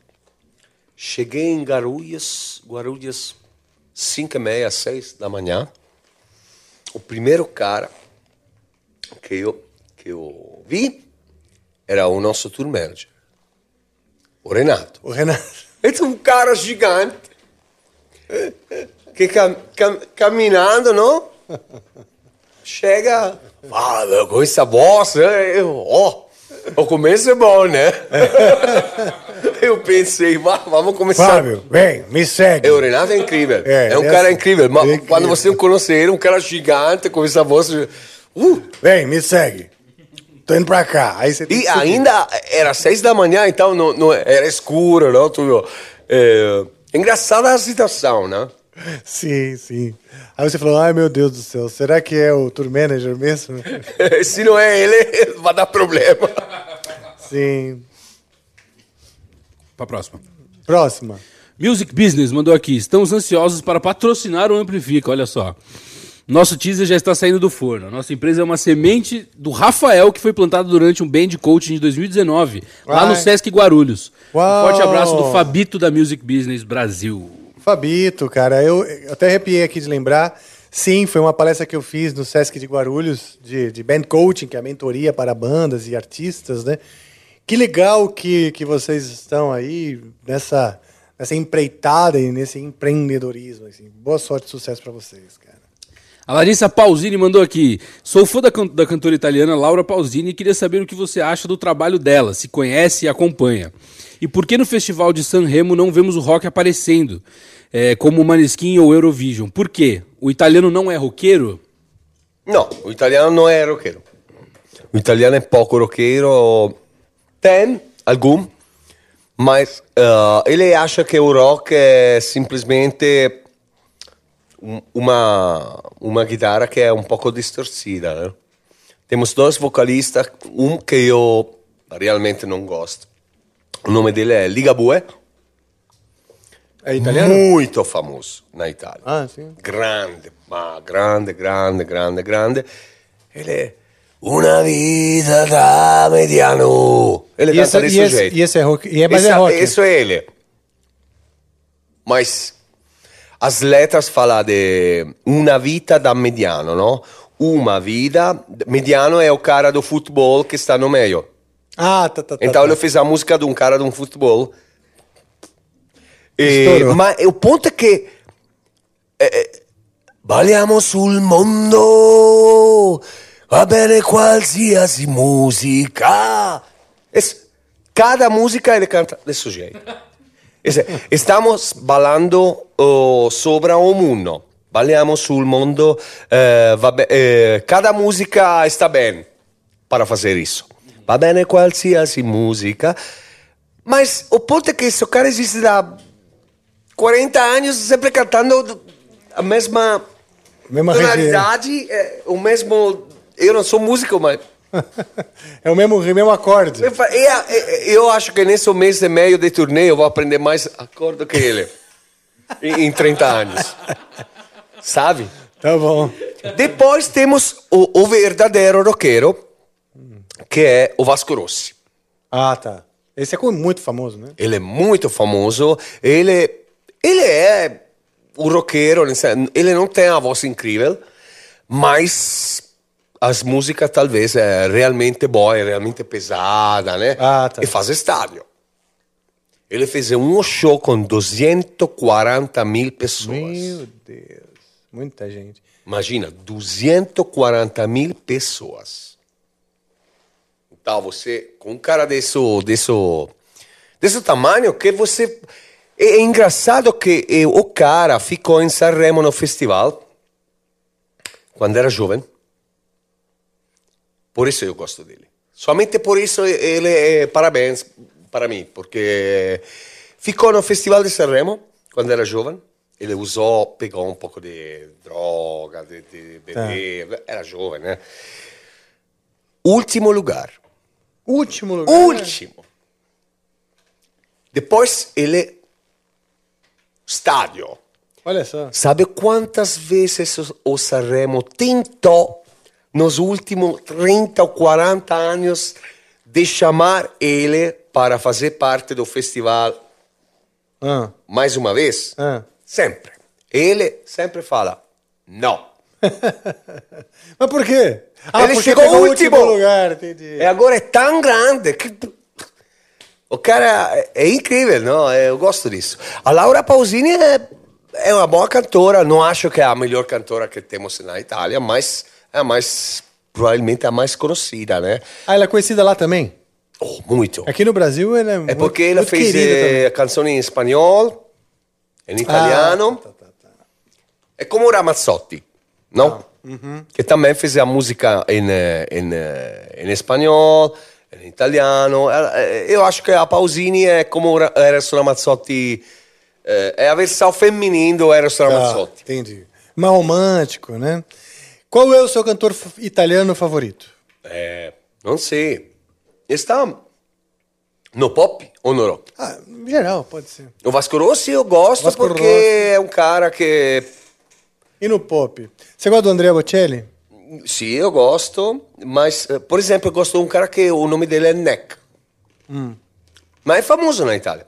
C: Cheguei em Guarulhos, Guarulhos, 5 e meia, 6 da manhã. O primeiro cara que eu, que eu vi era o nosso tour manager, o Renato.
B: O Renato.
C: É um cara gigante que cam, cam, caminhando, não? Chega, fala com essa voz, eu, ó, o começo é bom, né? eu pensei, "Vá, vamos começar.
B: Fábio, vem, me segue.
C: É, o Renato é incrível.
B: É,
C: É, um
B: é
C: cara
B: assim.
C: incrível. Mas
B: É
C: quando você conhece ele, um cara gigante com essa voz. Uh,
B: Vem, me segue. Tô indo pra cá. Aí você
C: E ainda era seis da manhã, então não, não- era escuro, não? Tudo. É, engraçada a situação, né?
B: Sim, sim. Aí você falou, ai meu Deus do céu, será que é o tour manager mesmo?
C: Se não é ele, vai dar problema.
B: Sim.
D: Pra próxima.
B: Próxima.
D: Music Business mandou aqui. Estamos ansiosos para patrocinar o Amplifica, olha só. Nosso teaser já está saindo do forno. Nossa empresa é uma semente do Rafael que foi plantada durante um band coaching de 2019, lá no. Sesc Guarulhos.
B: Uau.
D: Um forte abraço do Fabito da Music Business Brasil.
B: Fabito, cara, eu, até arrepiei aqui de lembrar. Sim, foi uma palestra que eu fiz no Sesc de Guarulhos, de, de band coaching, que é a mentoria para bandas e artistas, né? Que legal que, que vocês estão aí nessa, nessa empreitada e nesse empreendedorismo. Assim. Boa sorte e sucesso para vocês, cara.
D: A Larissa Pausini mandou aqui. Sou fã da, can- da cantora italiana Laura Pausini e queria saber o que você acha do trabalho dela, se conhece e acompanha. E por que no Festival de Sanremo não vemos o rock aparecendo, é, como o Maneskin ou Eurovision? Por quê? O italiano não é roqueiro?
C: No, o italiano non è rockero. O italiano è poco rockero. Tem algum, mas eh, ele acha que o rock é simplesmente um- uma, uma guitarra que é um pouco distorcida. Né? Temos dois vocalistas, um que eu realmente não gosto. O nome dele é Ligabue.
B: É italiano?
C: Muito famoso na Itália.
B: Ah, sim.
C: grande, ma grande, grande, grande, grande. Ele é Una vida da mediano. Ele
B: E
C: canta
B: esse,
C: desse
B: e, esse,
C: jeito.
B: e esse é rock. E é, mas é
C: Essa-
B: rock.
C: Isso é ele. Mas as letras falam de una vita da mediano, no? Uma vida. Mediano é o cara do futebol que está no meio.
B: Ah, tá, tá, tá.
C: Então
B: tá.
C: ele fez a música de um cara de um futebol. E,
B: Estourou.
C: ma o ponto é que eh, balliamo sul mondo, va bene qualsiasi musica. Es- cada música ele canta desse jeito. Es- Estamos ballando oh, sobre o mundo. Balliamo sul mondo, eh, va be- eh, cada música está bem para fazer isso. Va bene qualsiasi musica. Mas o ponto é que esse cara existe há 40 anos sempre cantando a mesma
B: Mesma
C: tonalidade, é, o mesmo. Eu não sou músico, mas.
B: É o mesmo, o mesmo acorde.
C: Eu- eu acho que nesse mês e meio de turnê eu vou aprender mais acorde que ele. em, em 30 anos. Sabe?
B: Tá bom.
C: Depois temos o, o verdadeiro roqueiro, que é o Vasco Rossi.
B: Ah, tá. Esse é muito famoso, né?
C: Ele é muito famoso. Ele, ele é o roqueiro. sen- Ele não tem a voz incrível, mas as músicas talvez é realmente boa, é realmente pesada, né?
B: Ah, tá.
C: E faz estádio. Ele fez um show com 240 mil pessoas.
B: Meu Deus. Muita gente.
C: Imagina, 240 mil pessoas. Então, você, com um cara desse, desse, desse tamanho, que você. É, é engraçado que eh, o cara ficou em Sanremo no festival quando era jovem. Por isso eu gosto dele. Somente por isso ele é parabéns para mim, porque ficou no festival de Sanremo quando era jovem. Ele usou, pegou um pouco de droga, de, de beber, era jovem, né? Último lugar.
B: Último lugar.
C: Último. Depois ele. Estádio.
B: Olha só.
C: Sabe quantas vezes o- Sanremo tentou, nos últimos 30 ou 40 anos, de chamar ele para fazer parte do festival
B: Ah,
C: mais uma vez?
B: ah.
C: Sempre. Ele sempre fala, não.
B: Mas por quê? Ah,
C: Ele chegou último.
B: último lugar, entendi.
C: E agora é tão grande que. O cara é, é incrível, não? É, Eu gosto disso. A Laura Pausini é, é uma boa cantora. Não acho que é a melhor cantora que temos na Itália, mas é a mais. Provavelmente a mais conhecida, né?
B: Ah, ela é conhecida lá também?
C: Oh, muito.
B: Aqui no Brasil ela é,
C: É
B: muito,
C: porque ela fez eh, canzoni em espanhol, em italiano.
B: Ah, tá, tá, tá.
C: É como o Ramazzotti, não?
B: Ah, uhum.
C: Que também fez a música em, eh, em, eh, em espanhol, em italiano. Eh, Eu acho que a Pausini é como Eros Ramazzotti, é a versão feminina do Eros
B: Tá,
C: Ramazzotti.
B: entendi. Mais romântico, né? Qual é o seu cantor italiano favorito?
C: É, não sei. Está No pop ou no rock?
B: Ah, em geral, pode ser.
C: O Vasco Rossi eu gosto
B: Vasco
C: porque
B: Rossi.
C: é um cara que
B: E no pop? Você gosta do Andrea Bocelli?
C: Sim, eu gosto, mas, eh, por exemplo, eu gosto de um cara que o nome dele é Neck.
B: Hum.
C: Mas é famoso na Itália.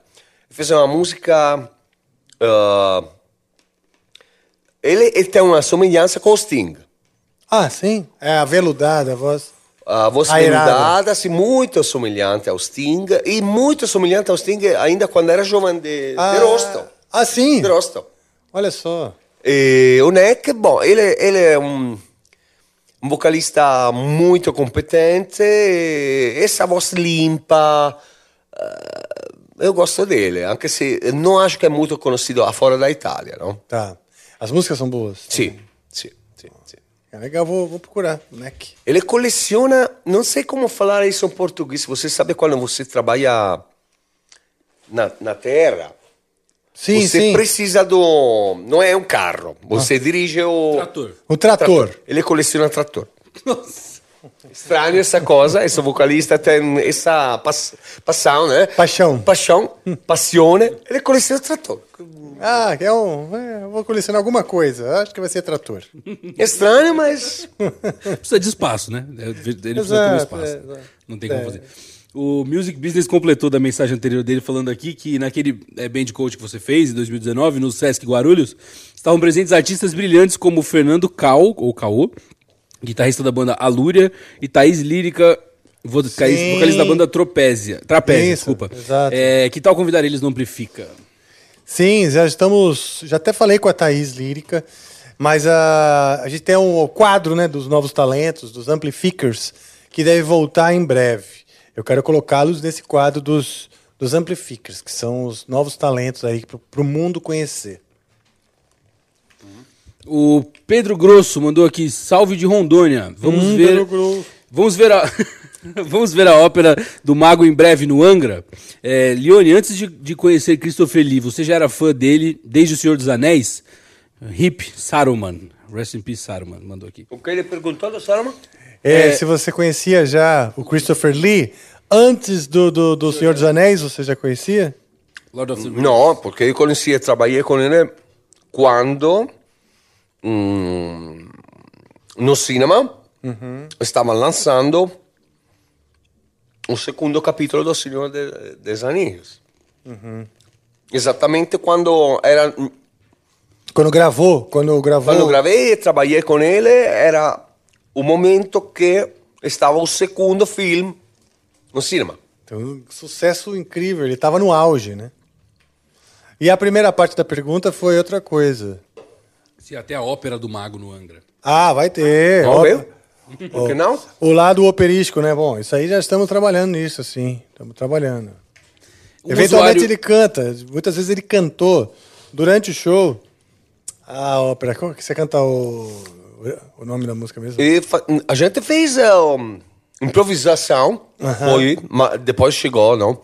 C: Ele fez uma música. ah, ele, ele tem uma semelhança com o Sting.
B: Ah, sim. É aveludada a voz.
C: A voz
B: Airada.
C: veludada, assim, muito semelhante ao Sting. E muito semelhante ao Sting ainda quando era jovem de,
B: Ah,
C: de Rosto.
B: Ah, sim?
C: De Rosto.
B: Olha só.
C: E o Neck, bom, ele, ele é um, um vocalista muito competente, e essa voz limpa, eh, eu gosto dele, anche se não acho que é muito conhecido fora da Itália, não?
B: Tá. As músicas são boas?
C: Sim, sim, sim. sim.
B: É legal, vou, vou procurar. Neck.
C: Ele coleciona, não sei como falar isso em português, você sabe quando você trabalha na, na terra?
B: Sim,
C: você
B: sim.
C: precisa do. Não é um carro. Você dirige o.
D: Trator.
B: O trator.
C: Ele coleciona trator. Estranho essa coisa. Esse vocalista tem essa pass... paixão, né?
B: Paixão.
C: Paixão, passione. Ele coleciona trator.
B: Ah, é um. é, eu vou colecionar alguma coisa. Acho que vai ser trator.
C: Estranho, mas.
D: Precisa de espaço, né? Ele precisa ter um
B: Exato,
D: espaço.
B: é, exato.
D: Não tem como
B: É.
D: fazer. O Music Business completou da mensagem anterior dele falando aqui que naquele é, band coach que você fez em 2019 no Sesc Guarulhos estavam presentes artistas brilhantes como Fernando Cal, ou Caô, guitarrista da banda Alúria, e Thaís Lírica, vo-
B: Sim.
D: vocalista da banda Tropézia. Trapézia,
B: Isso,
D: desculpa.
B: exato.
D: É, que tal convidar eles no Amplifica?
B: Sim, já estamos. Já até falei com a Thaís Lírica, mas a, a gente tem um quadro né, dos novos talentos, dos Amplificers, que deve voltar em breve. Eu quero colocá-los nesse quadro dos, dos Amplificers, que são os novos talentos aí para o mundo conhecer.
D: O Pedro Grosso mandou aqui, salve de Rondônia. Vamos
B: Hum,
D: ver. Vamos ver a. Vamos ver a ópera do Mago em breve no Angra. É, Leone, antes de, de conhecer Christopher Lee, você já era fã dele desde O Senhor dos Anéis? Hip Saruman. Rest in peace, Saruman, mandou aqui.
C: O que ele perguntou do Salma?
B: É, Se você conhecia já o Christopher Lee, antes do, do, do Senhor dos Anéis, você já conhecia?
D: Lord of the Rings.
C: No, porque eu conheci e trabalhei com ele quando hum, no cinema stava lançando o segundo capítulo do Senhor de, dos Anéis. Exatamente quando era
B: Quando gravou? Quando gravou.
C: quando gravei e trabalhei com ele era o momento que estava o segundo filme no cinema.
B: Então, um sucesso incrível, ele estava no auge, né? E a primeira parte da pergunta foi outra coisa.
D: Se até a ópera do Mago no Angra.
B: Ah, vai ter.
C: Vamos
B: Ó,
C: ver? Por que não?
B: O lado operístico, né? Bom, isso aí já estamos trabalhando nisso, sim. Estamos trabalhando.
D: Um
B: Eventualmente
D: usuário-
B: ele canta. Muitas vezes ele cantou durante o show a ópera. Como que você canta o, o nome da música mesmo?
C: E a gente fez eh, um, improvisação, foi, ma- depois chegou, não?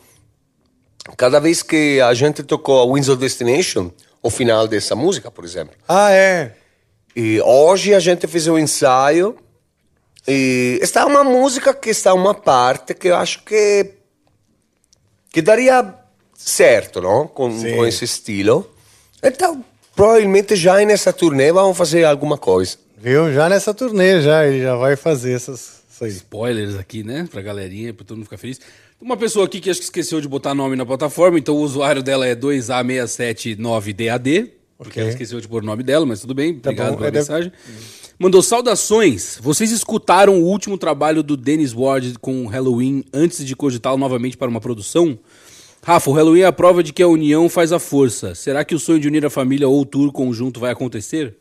C: Cada vez que a gente tocou a Winds of Destination, o final dessa música, por exemplo.
B: Ah, é.
C: E hoje a gente fez o ensaio e está uma música que está uma parte que eu acho que que daria certo, não? Com, com esse estilo. Então, provavelmente já nessa turnê vamos fazer alguma coisa.
B: Viu? Já nessa turnê, já. Ele já vai fazer essas.
D: Spoilers aqui, né? Pra galerinha, pra todo mundo ficar feliz. Uma pessoa aqui que acho que esqueceu de botar nome na plataforma, então o usuário dela é 2A679DAD, porque
B: Ok.
D: ela esqueceu de pôr o nome dela, mas tudo bem, obrigado
B: bom,
D: pela
B: é, deve-
D: mensagem. Mandou saudações. Vocês escutaram o último trabalho do Dennis Ward com o Halloween antes de cogitá-lo novamente para uma produção? Rafa, o Halloween é a prova de que a união faz a força. Será que o sonho de unir a família ou o tour conjunto vai acontecer?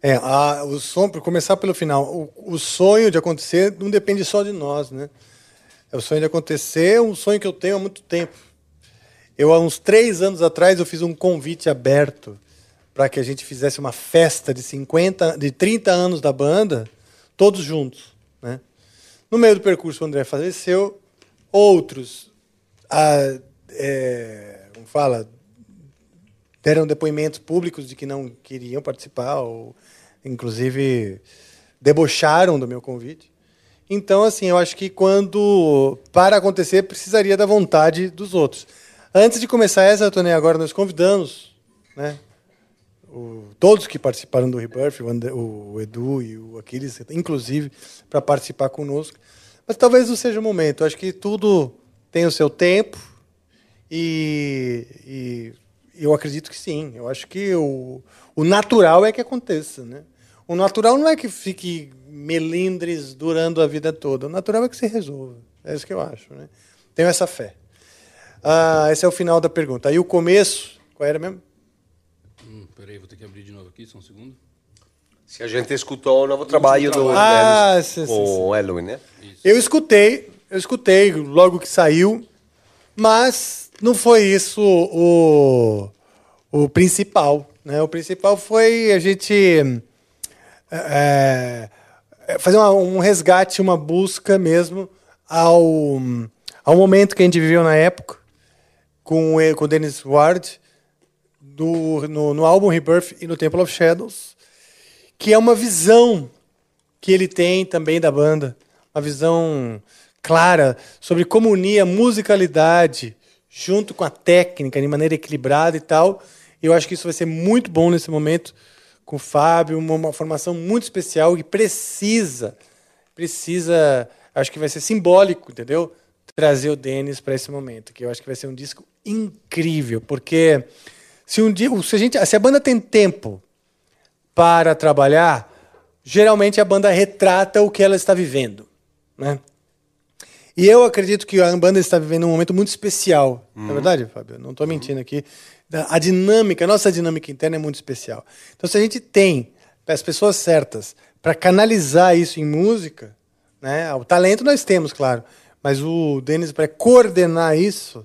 B: É, a, o som, para começar pelo final, o, o sonho de acontecer não depende só de nós, né? É o sonho de acontecer, é um sonho que eu tenho há muito tempo. Eu, há uns três anos atrás, eu fiz um convite aberto para que a gente fizesse uma festa de 50, de 30 anos da banda, todos juntos, né? No meio do percurso, o André faleceu, outros, ah, é, como fala, deram depoimentos públicos de que não queriam participar, ou inclusive debocharam do meu convite. Então, assim, eu acho que quando para acontecer, precisaria da vontade dos outros. Antes de começar essa turnê agora, nós convidamos, né? o- todos que participaram do Rebirth, o, André- o Edu e o Aquiles, inclusive, para participar conosco. Mas talvez não seja o momento. Eu acho que tudo tem o seu tempo e, e eu acredito que sim. Eu acho que o, o natural é que aconteça. Né? O natural não é que fique melindres durando a vida toda. O natural é que se resolva. É isso que eu acho. Né? Tenho essa fé. Ah, esse é o final da pergunta. Aí o começo, qual era mesmo?
D: Hum, peraí, vou ter que abrir de novo aqui, só um segundo.
C: Se a gente escutou o novo trabalho do
B: Ah,
C: Dennis
B: sim, sim,
C: com o Elwin, né?
B: Eu escutei, eu escutei logo que saiu, mas não foi isso o, o principal. Né? O principal foi a gente é, é, fazer uma- um resgate, uma busca mesmo ao, ao momento que a gente viveu na época com, o- Dennis Ward do, no, no álbum Rebirth e no Temple of Shadows, que é uma visão que ele tem também da banda, uma visão clara sobre como unir a musicalidade junto com a técnica de maneira equilibrada e tal. Eu acho que isso vai ser muito bom nesse momento com o Fábio, uma, uma formação muito especial e precisa, precisa, acho que vai ser simbólico, entendeu? Trazer o Denis para esse momento, que eu acho que vai ser um disco incrível, porque se um dia, se a gente, se a banda tem tempo para trabalhar, geralmente a banda retrata o que ela está vivendo, né? E eu acredito que a banda está vivendo um momento muito especial. Não é verdade, Fábio? Não estou mentindo aqui. A dinâmica, a nossa dinâmica interna é muito especial. Então, se a gente tem as pessoas certas para canalizar isso em música, né? O talento nós temos, claro. Mas o Denis para coordenar isso,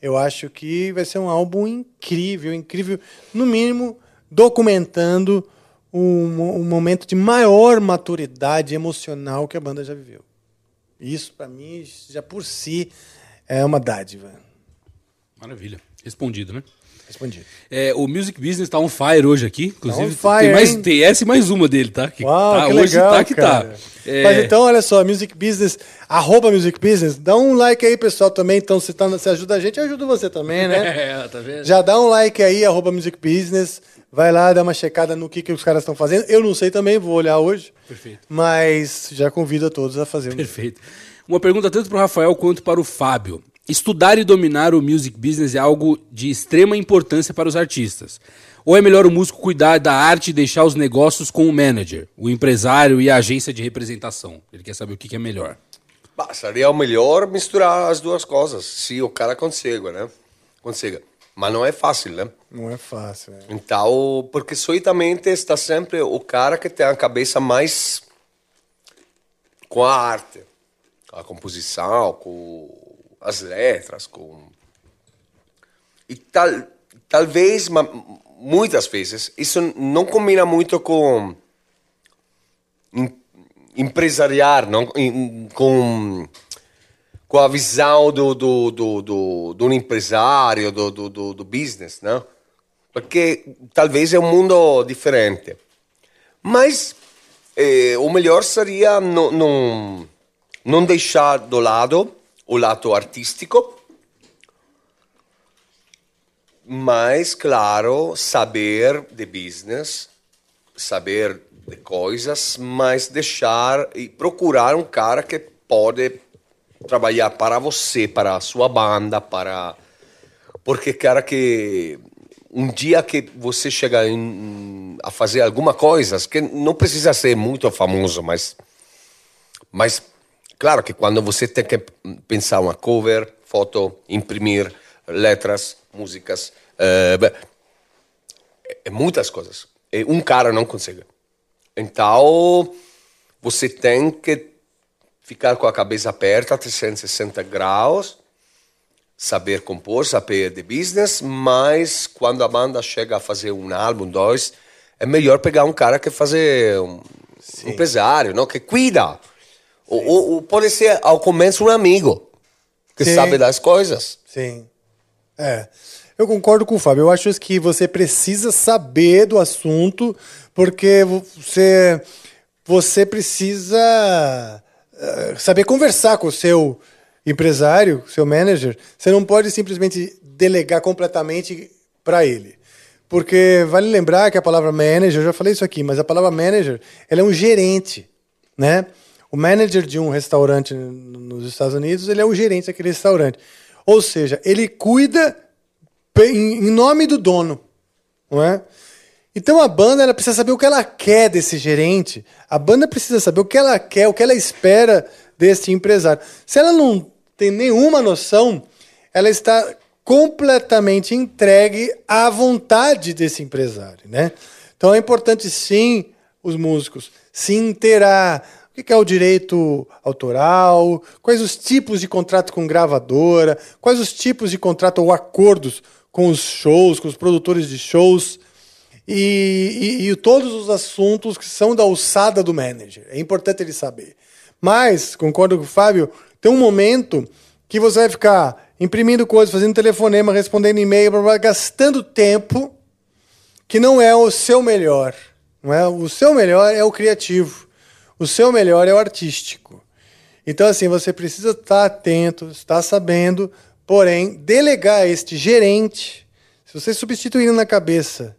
B: eu acho que vai ser um álbum incrível, incrível, no mínimo documentando um, um momento de maior maturidade emocional que a banda já viveu. Isso, para mim, já por si, é uma dádiva.
D: Maravilha. Respondido, né?
B: Respondido.
D: É, o Music Business tá on fire hoje aqui. Inclusive,
B: on fire,
D: tem, mais,
B: hein?
D: tem essa e mais uma dele, tá? Que
B: Uau,
D: tá,
B: que
D: hoje
B: legal,
D: tá que
B: cara.
D: tá. É,
B: Mas então, olha só, Music Business, arroba Music Business, dá um like aí, pessoal, também. Então, se, tá, se ajuda a gente, eu ajudo você também, né?
D: É, tá vendo?
B: Já dá um like aí, arroba Music Business. Vai lá, dá uma checada no que, que os caras estão fazendo. Eu não sei também, vou olhar hoje.
D: Perfeito.
B: Mas já convido a todos a fazer um.
D: Perfeito. Uma pergunta tanto para o Rafael quanto para o Fábio. Estudar e dominar o music business é algo de extrema importância para os artistas. Ou é melhor o músico cuidar da arte e deixar os negócios com o manager, o empresário e a agência de representação? Ele quer saber o que que é melhor.
C: Bah, seria o melhor misturar as duas coisas, se o cara consiga, né? Consiga. Mas não é fácil, né?
B: Não é fácil. né?
C: Então, porque solitamente está sempre o cara que tem a cabeça mais com a arte, com a composição, com as letras, com e tal, talvez, muitas vezes, isso não combina muito com em- empresariar, não, com com a visão do, do, do, do, do empresário, do, do, do, do business, né? Porque talvez é um mundo diferente. Mas eh, o melhor seria não, não, não deixar do lado o lado artístico, mas, claro, saber de business, saber de coisas, mas deixar e procurar um cara que pode trabalhar para você, para a sua banda, para porque cara que um dia que você chega em- a fazer alguma coisa que não precisa ser muito famoso, mas mas claro que quando você tem que pensar uma cover, foto, imprimir letras, músicas, eh, beh, é muitas coisas. E um cara não consegue. Então, você tem que ficar com a cabeça aberta, 360 graus, saber compor, saber de business, mas quando a banda chega a fazer um álbum, dois, é melhor pegar um cara que fazer um empresário, não? que cuida. Ou, ou- ou pode ser, ao começo, um amigo que
B: Sim.
C: sabe das coisas.
B: Sim. É. Eu concordo com o Fábio. Eu acho que você precisa saber do assunto, porque você, você precisa saber conversar com o seu empresário, seu manager. Você não pode simplesmente delegar completamente para ele. Porque vale lembrar que a palavra manager, eu já falei isso aqui, mas a palavra manager, ela é um gerente, né? O manager de um restaurante nos Estados Unidos, ele é o gerente daquele restaurante. Ou seja, ele cuida em nome do dono, não é? Então a banda ela precisa saber o que ela quer desse gerente. A banda precisa saber o que ela quer, o que ela espera desse empresário. Se ela não tem nenhuma noção, ela está completamente entregue à vontade desse empresário, né? Então é importante sim os músicos se inteirar. O que é o direito autoral? Quais os tipos de contrato com gravadora? Quais os tipos de contrato ou acordos com os shows, com os produtores de shows? E, e, e todos os assuntos que são da alçada do manager. É importante ele saber. Mas, concordo com o Fábio, tem um momento que você vai ficar imprimindo coisas, fazendo telefonema, respondendo e-mail, gastando tempo que não é o seu melhor. Não é? O seu melhor é o criativo. O seu melhor é o artístico. Então, assim, você precisa estar atento, estar sabendo, porém, delegar este gerente. Se você substituir na cabeça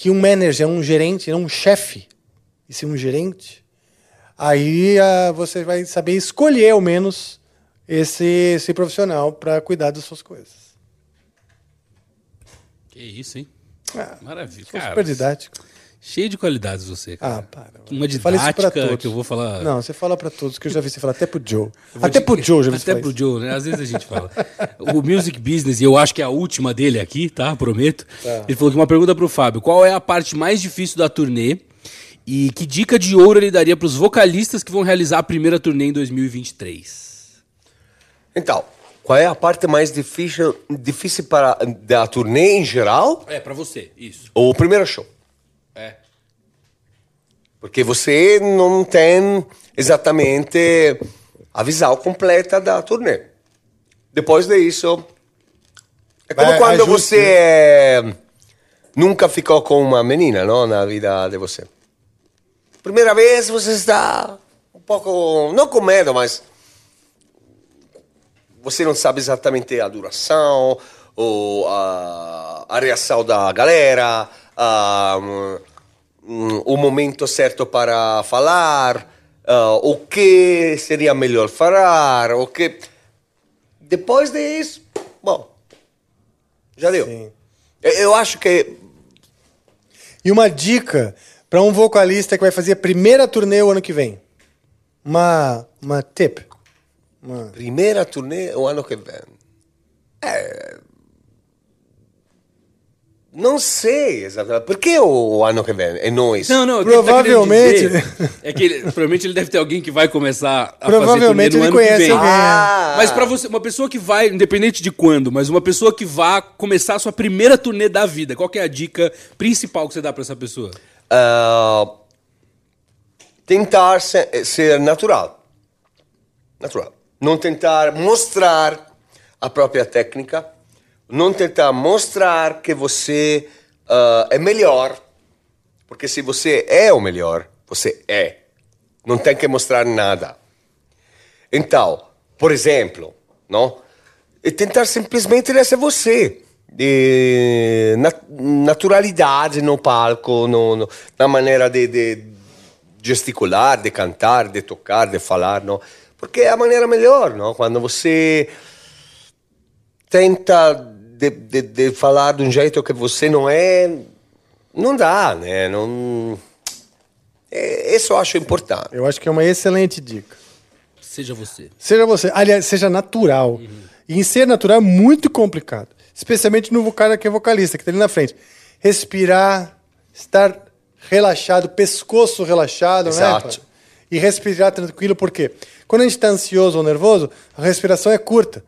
B: que um manager é um gerente, não um chefe, e sim um gerente, aí ah, você vai saber escolher ao menos esse, esse profissional para cuidar das suas coisas.
D: Que isso, hein?
B: Ah,
D: Maravilha. Cara,
B: super didático.
D: Cheio de qualidades você, cara.
B: Ah, para.
D: Uma
B: Fala isso pra
D: didática
B: todos.
D: que eu vou falar.
B: Não, você fala para todos, que eu já vi você falar até pro Joe. Até
D: te-
B: pro Joe já vi você
D: Até pro
B: isso.
D: Joe, né? Às vezes a gente fala. O Music Business, e eu acho que é a última dele aqui, tá? Prometo.
B: Tá.
D: Ele falou que uma pergunta pro Fábio: qual é a parte mais difícil da turnê? E que dica de ouro ele daria pros vocalistas que vão realizar a primeira turnê em 2023?
C: Então, qual é a parte mais difícil, difícil para da turnê em geral?
D: É, pra você, isso.
C: Ou o primeiro show? Porque você não tem exatamente a visão completa da turnê. Depois disso, é como quando você é, nunca ficou com uma menina, não, na vida de você. Primeira vez você está um pouco, não com medo, mas você não sabe exatamente a duração, ou a, a reação da galera, a, hum, o momento certo para falar, ah, o que seria melhor falar, o que... Depois disso, bom, já deu.
B: Sim.
C: Eu, eu acho que
B: E uma dica para um vocalista que vai fazer a primeira turnê o ano que vem. Uma, uma tip. Uma...
C: primeira turnê o ano que vem. É... Não sei exatamente. Por que o, ano que vem? É nós.
D: Não, não, que tá
B: Provavelmente-
D: dizer É que ele, provavelmente ele deve ter alguém que vai começar a
B: Provavelmente
D: fazer
B: ele
D: ano que
B: conhece
D: vem.
B: alguém.
C: Ah.
D: Mas pra você, uma pessoa que vai, independente de quando, mas uma pessoa que vá começar a sua primeira turnê da vida, qual que é a dica principal que você dá pra essa pessoa?
C: Ah, tentar ser, ser natural. Natural. Não tentar mostrar a própria técnica. Não tentar mostrar que você ah, é melhor. Porque se você é o melhor, você é. Não tem que mostrar nada. Então, por exemplo, não? E tentar simplesmente ser você. Nat- naturalidade no palco, no, no- na maneira de, de gesticular, de cantar, de tocar, de falar, não? Porque é a maneira melhor, não? Quando você tenta de, de, de falar de um jeito que você não é, não dá, né? Não... É, isso eu acho importante.
B: Eu acho que é uma excelente dica.
D: Seja você.
B: Seja você, aliás, seja natural. E em ser natural é muito complicado. Especialmente no cara que é vocalista, que está ali na frente. Respirar, estar relaxado, pescoço relaxado,
C: Exato.
B: né? E respirar tranquilo, por quê? Quando a gente está ansioso ou nervoso, a respiração é curta.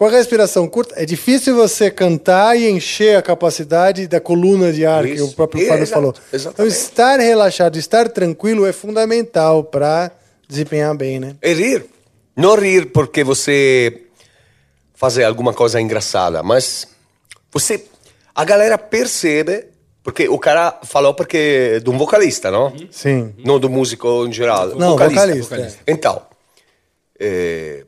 B: Com a respiração curta, é difícil você cantar e encher a capacidade da coluna de ar que
C: Isso.
B: o próprio
C: É,
B: Fábio
C: exato,
B: falou. Então,
C: exatamente.
B: estar relaxado, estar tranquilo é fundamental para desempenhar bem, né?
C: É rir. Não rir porque você fazer alguma coisa engraçada, mas você a galera percebe Porque o cara falou porque de um vocalista, não?
B: Sim.
C: Não do músico em geral.
B: Não, vocalista. é.
C: Então, eh,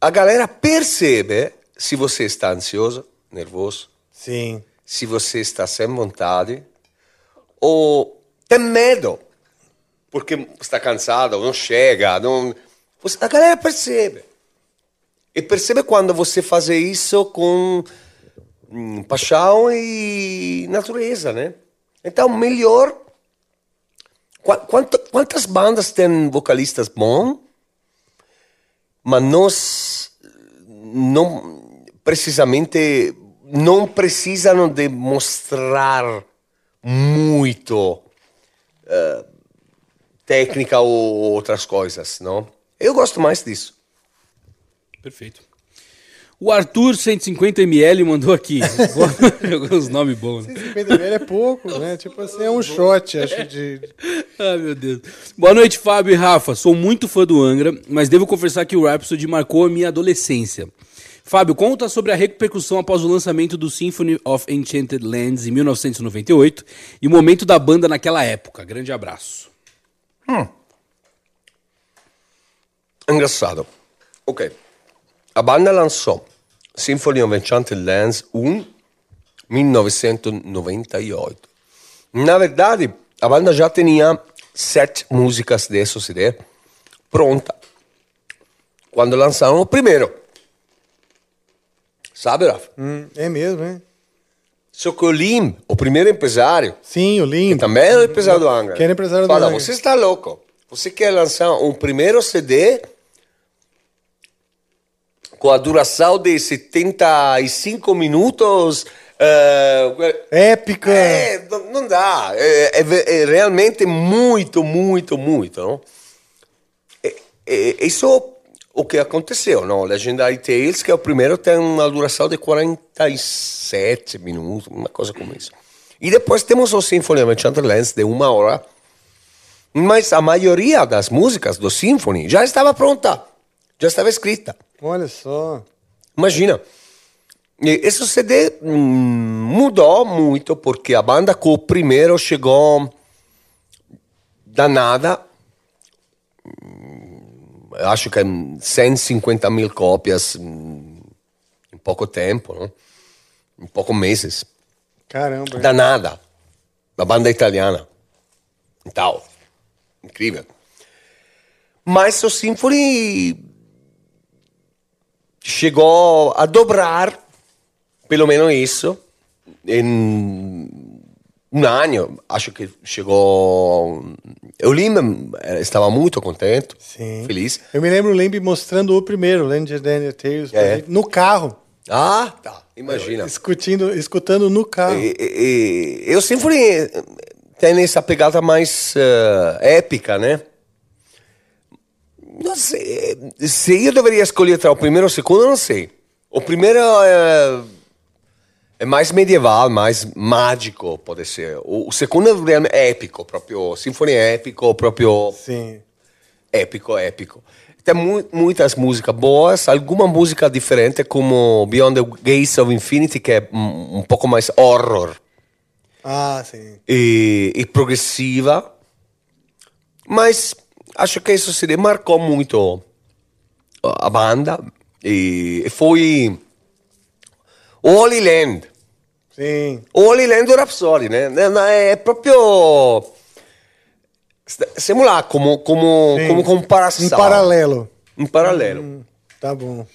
C: a galera percebe se você está ansioso, nervoso,
B: Sim.
C: se você está sem vontade ou tem medo porque está cansado, não chega, não... Você- a galera percebe. E percebe quando você faz isso com hum, paixão e natureza, né? Então, melhor... Qua- quanta- quantas bandas têm vocalistas bons, mas nós não precisamente não precisam de mostrar muito eh, técnica ou outras coisas, não? Eu gosto mais disso.
D: Perfeito. O Arthur 150ml mandou aqui. Jogou uns nomes bons. né?
B: 50 ml é pouco, né? Tipo assim, é um shot, acho, de...
D: Ai, meu Deus. Boa noite, Fábio e Rafa. Sou muito fã do Angra, mas devo confessar que o Rhapsody marcou a minha adolescência. Fábio, conta sobre a repercussão após o lançamento do Symphony of Enchanted Lands em 1998 e o momento da banda naquela época. Grande abraço.
C: Engraçado. Ok. A banda lançou Symphony of Enchanted Lands 1 1998. Na verdade, a banda já tinha sete músicas desse CD pronta quando lançaram o primeiro. Sabe, Rafa?
B: Hum, é mesmo, hein?
C: Só que o Lim, o primeiro empresário,
B: Sim, o lindo.
C: que também é o empresário do Angra,
B: Que era empresário do
C: fala,
B: Angra.
C: você está louco. Você quer lançar um primeiro CD com a duração de 75 minutos? eh,
B: Épica.
C: é, não, dá. É, é é realmente muito, muito, muito. Não? É, é, isso o que aconteceu, não? Legendary Tales, que é o primeiro, tem uma duração de 47 minutos, uma coisa como isso. E depois temos o Symphony of Enchanted de uma hora. Mas a maioria das músicas do Symphony já estava pronta, já estava escrita.
B: Olha só.
C: Imagina. Esse CD hum, mudou muito porque a banda com o primeiro chegou da nada. Hum, Acho que 150 mil cópias hum, em pouco tempo, não? em poucos meses.
B: Caramba.
C: Da nada. Da banda italiana. Então, incrível. Mas o Symphony chegou a dobrar, pelo menos isso, em um ano. Acho que chegou. Eu lembro, eh, estava muito contente,
B: Sim.
C: feliz.
B: Eu me lembro o mostrando o primeiro, Legendary Tales, pra
C: É.
B: no carro.
C: Ah, tá. Imagina.
B: Escutando, escutando no carro.
C: E, e, e o Symphony tem essa pegada mais eh, épica, né? Não sei. Se eu deveria escolher entre o primeiro e o segundo, eu não sei. O primeiro é, é mais medieval, mais mágico, pode ser. O, o segundo é épico, próprio. É épico, próprio.
B: Sim.
C: Épico, épico. Tem mu muitas músicas boas, alguma música diferente, como Beyond the Gates of Infinity, que é um, um pouco mais horror
B: Ah, sim.
C: e, e progressiva. Mas acho que isso se demarcou muito a banda. E foi Holy Land.
B: Sim.
C: Holy Land do Rhapsody, né? É proprio... Siamo lá como, como,
B: Sim.
C: como comparação.
B: Em paralelo.
C: Em paralelo.
B: Tá bom.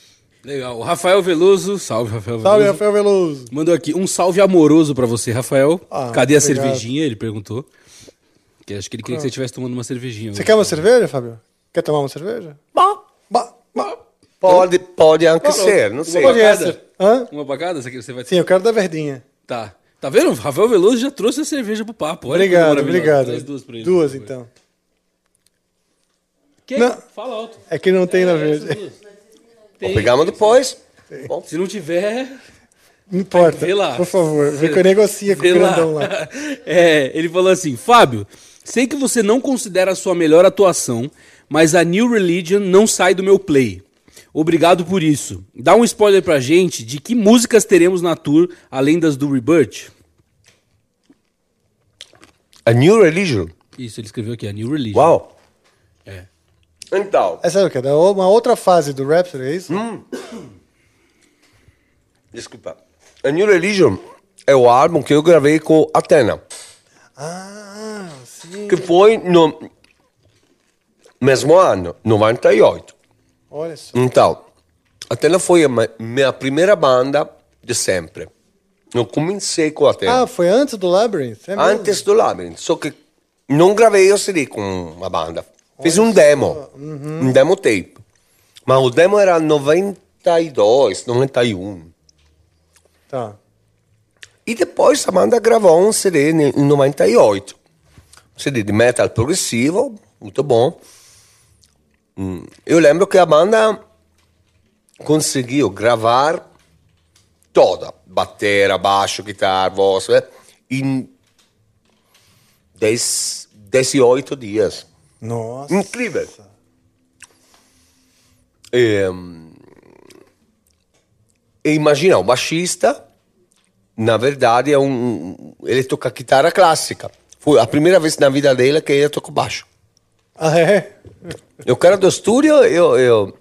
D: Legal. O Rafael Veloso, salve Rafael
B: Salve,
D: Veloso.
B: Rafael Veloso.
D: Mandou aqui um salve amoroso pra você, Rafael.
B: Ah,
D: Cadê a
B: obrigado.
D: cervejinha? Ele perguntou. Que acho que ele queria que você estivesse tomando uma cervejinha.
B: Você quer uma cerveja, Fábio? Quer tomar uma cerveja? Bah, bah, bah.
C: Pode, pode anche ser, não sei.
B: Pode essa. Hã?
D: Uma bacada? Você vai
B: Sim, eu quero da verdinha.
D: Tá. Tá vendo? Rafael Veloso já trouxe a cerveja pro papo. Olha que
B: Obrigado, obrigado.
D: Traz duas pra ele.
B: Duas, então.
D: Quer?
B: Não.
D: Fala alto.
B: É que não tem na
D: essas
B: verde.
D: duas.
C: Ou pegamos depois. Bom,
D: Se não tiver,
B: Não importa.
D: Vê lá.
B: Por favor, vê que eu negocia com o
D: vê lá.
B: grandão lá.
D: É, ele falou assim: Fábio, sei que você não considera a sua melhor atuação, mas a New Religion não sai do meu play. Obrigado por isso. Dá um spoiler pra gente de que músicas teremos na tour, além das do Rebirth.
C: A New Religion.
D: Isso, ele escreveu aqui, a New Religion.
C: Uau!
D: É.
C: Então,
B: Essa é o quê? Da o- Uma outra fase do Rhapsody, é isso?
C: desculpa. A New Religion é o álbum que eu gravei com Atena.
B: Ah.
C: Que foi no mesmo ano, 98.
B: Olha só.
C: Então, Atena foi a minha primeira banda de sempre. Eu comecei com a Atena.
B: Ah, foi antes do Labyrinth? É
C: antes do Labyrinth. Só que não gravei o CD com a banda. Fiz um demo. Um demo tape. Mas o demo era 92, 91.
B: Tá.
C: E depois a banda gravou um CD em 98. CD de metal progressivo, muito bom. Hum, Eu lembro que a banda conseguiu gravar toda. Batera, baixo, guitarra, voz, eh, em 10, 18 dias.
B: Nossa.
C: Incrível. E, hum, e imagina, o baixista, na verdade, é um, ele toca guitarra clássica. Foi a primeira vez na vida dele que ele tocou baixo.
B: Ah, é?
C: O cara do estúdio, eu, eu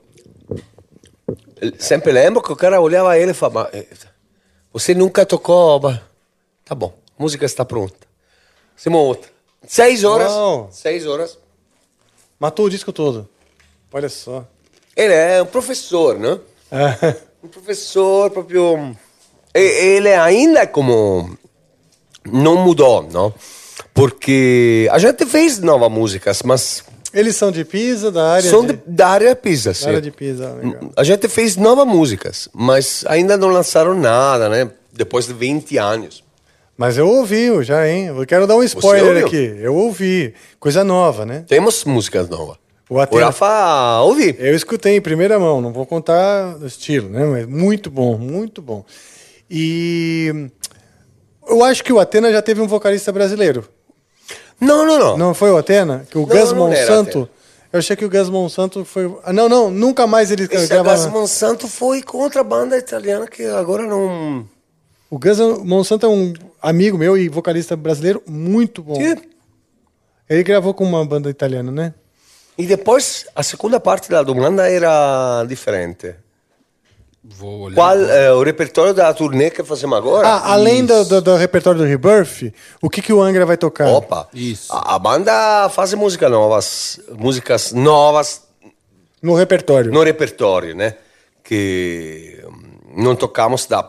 C: sempre lembro que o cara olhava ele e falava: "Eh, Você nunca tocou. ba-" Tá bom, a música está pronta. Hacemos outra. Seis horas.
B: Uau.
C: Seis horas.
B: Matou o disco todo. Olha só.
C: Ele é um professor, né?
B: É.
C: Um professor proprio. E- Ele ainda é como. Não mudou, não? Porque a gente fez novas músicas, mas
B: Eles são de Pisa, da área
C: são
B: de...
C: de- da área Pisa,
B: da
C: sim.
B: área de Pisa, legal.
C: A gente fez novas músicas, mas ainda não lançaram nada, né? Depois de 20 anos.
B: Mas eu ouvi já, hein? Eu quero dar um spoiler aqui. Eu ouvi. Coisa nova, né?
C: Temos músicas novas.
B: O
C: O
B: Atena...
C: Rafa ouvi.
B: Eu escutei em primeira mão, não vou contar o estilo, né? Mas muito bom, muito bom. E eu acho que o Atena já teve um vocalista brasileiro.
C: Não, não, não.
B: Não foi o Atena? Que o
C: Não,
B: Gus
C: não
B: Monsanto. Eu achei que o Gus Monsanto foi. Ah, não, não, nunca mais ele
C: Esse
B: gravava.
C: Gas Monsanto foi com outra banda italiana que agora não.
B: O Gus Monsanto é um amigo meu e vocalista brasileiro muito bom.
C: Sim.
B: Ele gravou com uma banda italiana, né?
C: E depois a segunda parte da domanda era diferente.
D: Vou olhar.
C: Qual é o repertório da turnê que fazemos agora?
B: Ah, além do, do- do repertório do Rebirth, o que, que o Angra vai tocar?
C: Opa!
D: Isso.
C: A, a banda faz música novas, músicas novas
B: No repertório.
C: no repertório, né? Que hum, não tocamos da.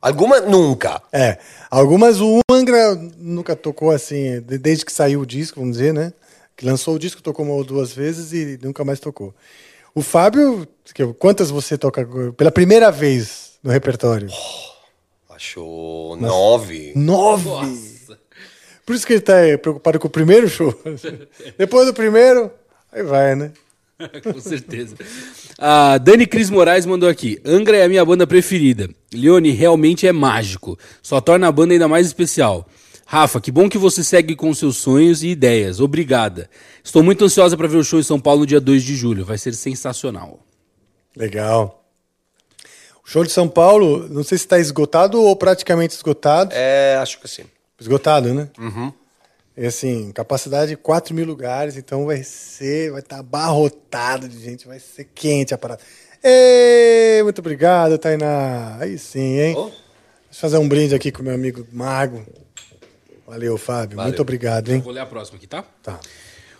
C: Algumas nunca.
B: É. Algumas o Angra nunca tocou assim, de- desde que saiu o disco, vamos dizer, né? Que lançou o disco, tocou uma ou duas vezes e nunca mais tocou. O Fábio, que- quantas você toca pela primeira vez no repertório?
C: Acho nove.
B: Nove! Por isso que ele tá eh, preocupado com o primeiro show. Depois do primeiro, aí vai, né?
D: Com certeza. A Dani Cris Moraes mandou aqui. Angra é a minha banda preferida. Leone realmente é mágico. Só torna a banda ainda mais especial. Rafa, que bom que você segue com seus sonhos e ideias. Obrigada. Estou muito ansiosa para ver o show em São Paulo no dia 2 de julho. Vai ser sensacional.
B: Legal. O show de São Paulo, não sei se está esgotado ou praticamente esgotado.
C: É, acho que sim.
B: Esgotado, né?
C: Uhum.
B: E assim, capacidade de 4 mil lugares, então vai ser, vai estar abarrotado de gente, vai ser quente a parada. Ê, muito obrigado, Tainá. Aí sim, hein?
C: Oh.
B: Deixa eu fazer um brinde aqui com meu amigo Mago. Valeu, Fábio. Muito obrigado, hein?
D: Vou ler a próxima aqui, tá?
B: Tá.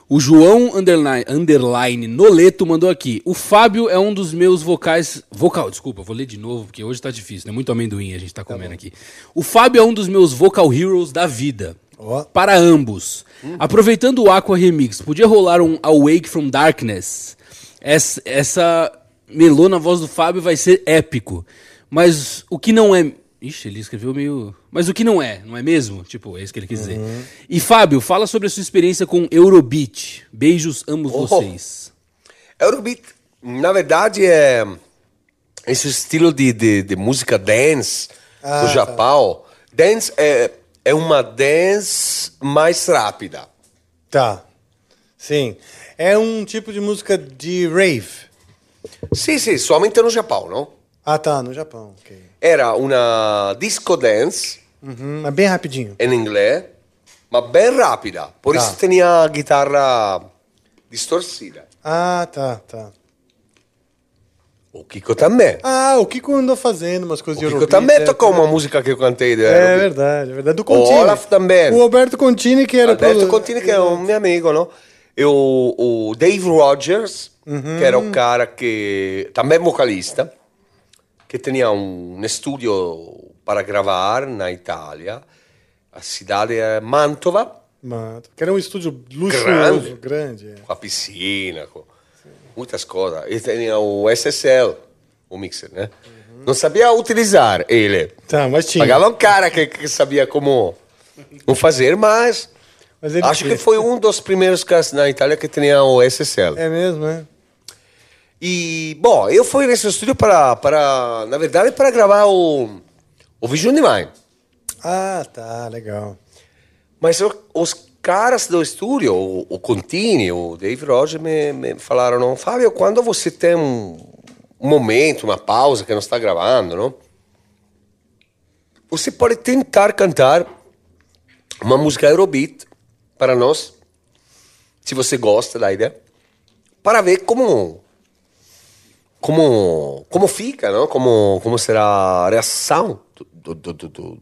D: O João underline, underline Noleto mandou aqui. O Fábio é um dos meus vocais. Vocal, desculpa, vou ler de novo, porque hoje tá difícil, né? Muito amendoim a gente tá comendo aqui. O Fábio é um dos meus vocal heroes da vida.
B: Ó.
D: Para ambos. Aproveitando o Aqua Remix, podia rolar um Awake from Darkness. Essa, essa melô na voz do Fábio vai ser épico. Mas o que não é. Ixi, ele escreveu meio. Mas o que não é, não é mesmo? Tipo, é isso que ele quis dizer. E Fábio, fala sobre a sua experiência com Eurobeat. Beijos, amo
C: Oh.
D: vocês.
C: Eurobeat, na verdade, é esse estilo de, de, de música dance
B: Ah,
C: do
B: tá.
C: Japão. Dance é, é uma dance mais rápida.
B: Tá. Sim. É um tipo de música de rave.
C: Sim, sim, somente no Japão, não?
B: Ah, tá, no Japão. ok.
C: Era uma disco dance
B: Uhum, mas bem rapidinho.
C: em inglês, mas bem rápida. Por
B: Tá.
C: isso tinha a guitarra distorcida.
B: Ah, tá, tá.
C: O Kiko também.
B: Ah, o Kiko andou fazendo umas coisas
C: O
B: de
C: Kiko
B: Eurobeat,
C: também
B: é,
C: tocou uma música que eu cantei.
B: É verdade, é verdade. Do
C: O
B: Contini.
C: Olaf também.
B: O Alberto Contini, que era
C: Alberto
B: pro-
C: Contini, que é um meu amigo, não? E o, o Dave Rogers,
B: Uhum.
C: que era o cara que... Também vocalista, que tinha um estúdio para gravar na Itália. A cidade é Mantova,
B: Mano, que era um estúdio luxuoso,
C: Grande.
B: grande. é.
C: com a piscina, com muitas coisas. E tinha o SSL, o mixer, né? Não sabia utilizar ele.
B: Tá, mas tinha.
C: Pagava um cara que, que sabia como, fazer, mas,
B: Mas
C: acho
B: tinha.
C: que foi um dos primeiros caras na Itália que tinha o SSL.
B: É mesmo, é?
C: E, bom, eu fui nesse estúdio para, para na verdade, para gravar o, o Vision Divine.
B: Ah, tá, legal.
C: Mas os caras do estúdio, o, o Contini, o Dave Roger, me, me falaram, não, Fábio, quando você tem um, um momento, uma pausa que não está gravando, não? Você pode tentar cantar uma música Eurobeat para nós, se você gosta da ideia, para ver como como como fica, não? Como como será a reação do, do, do- do-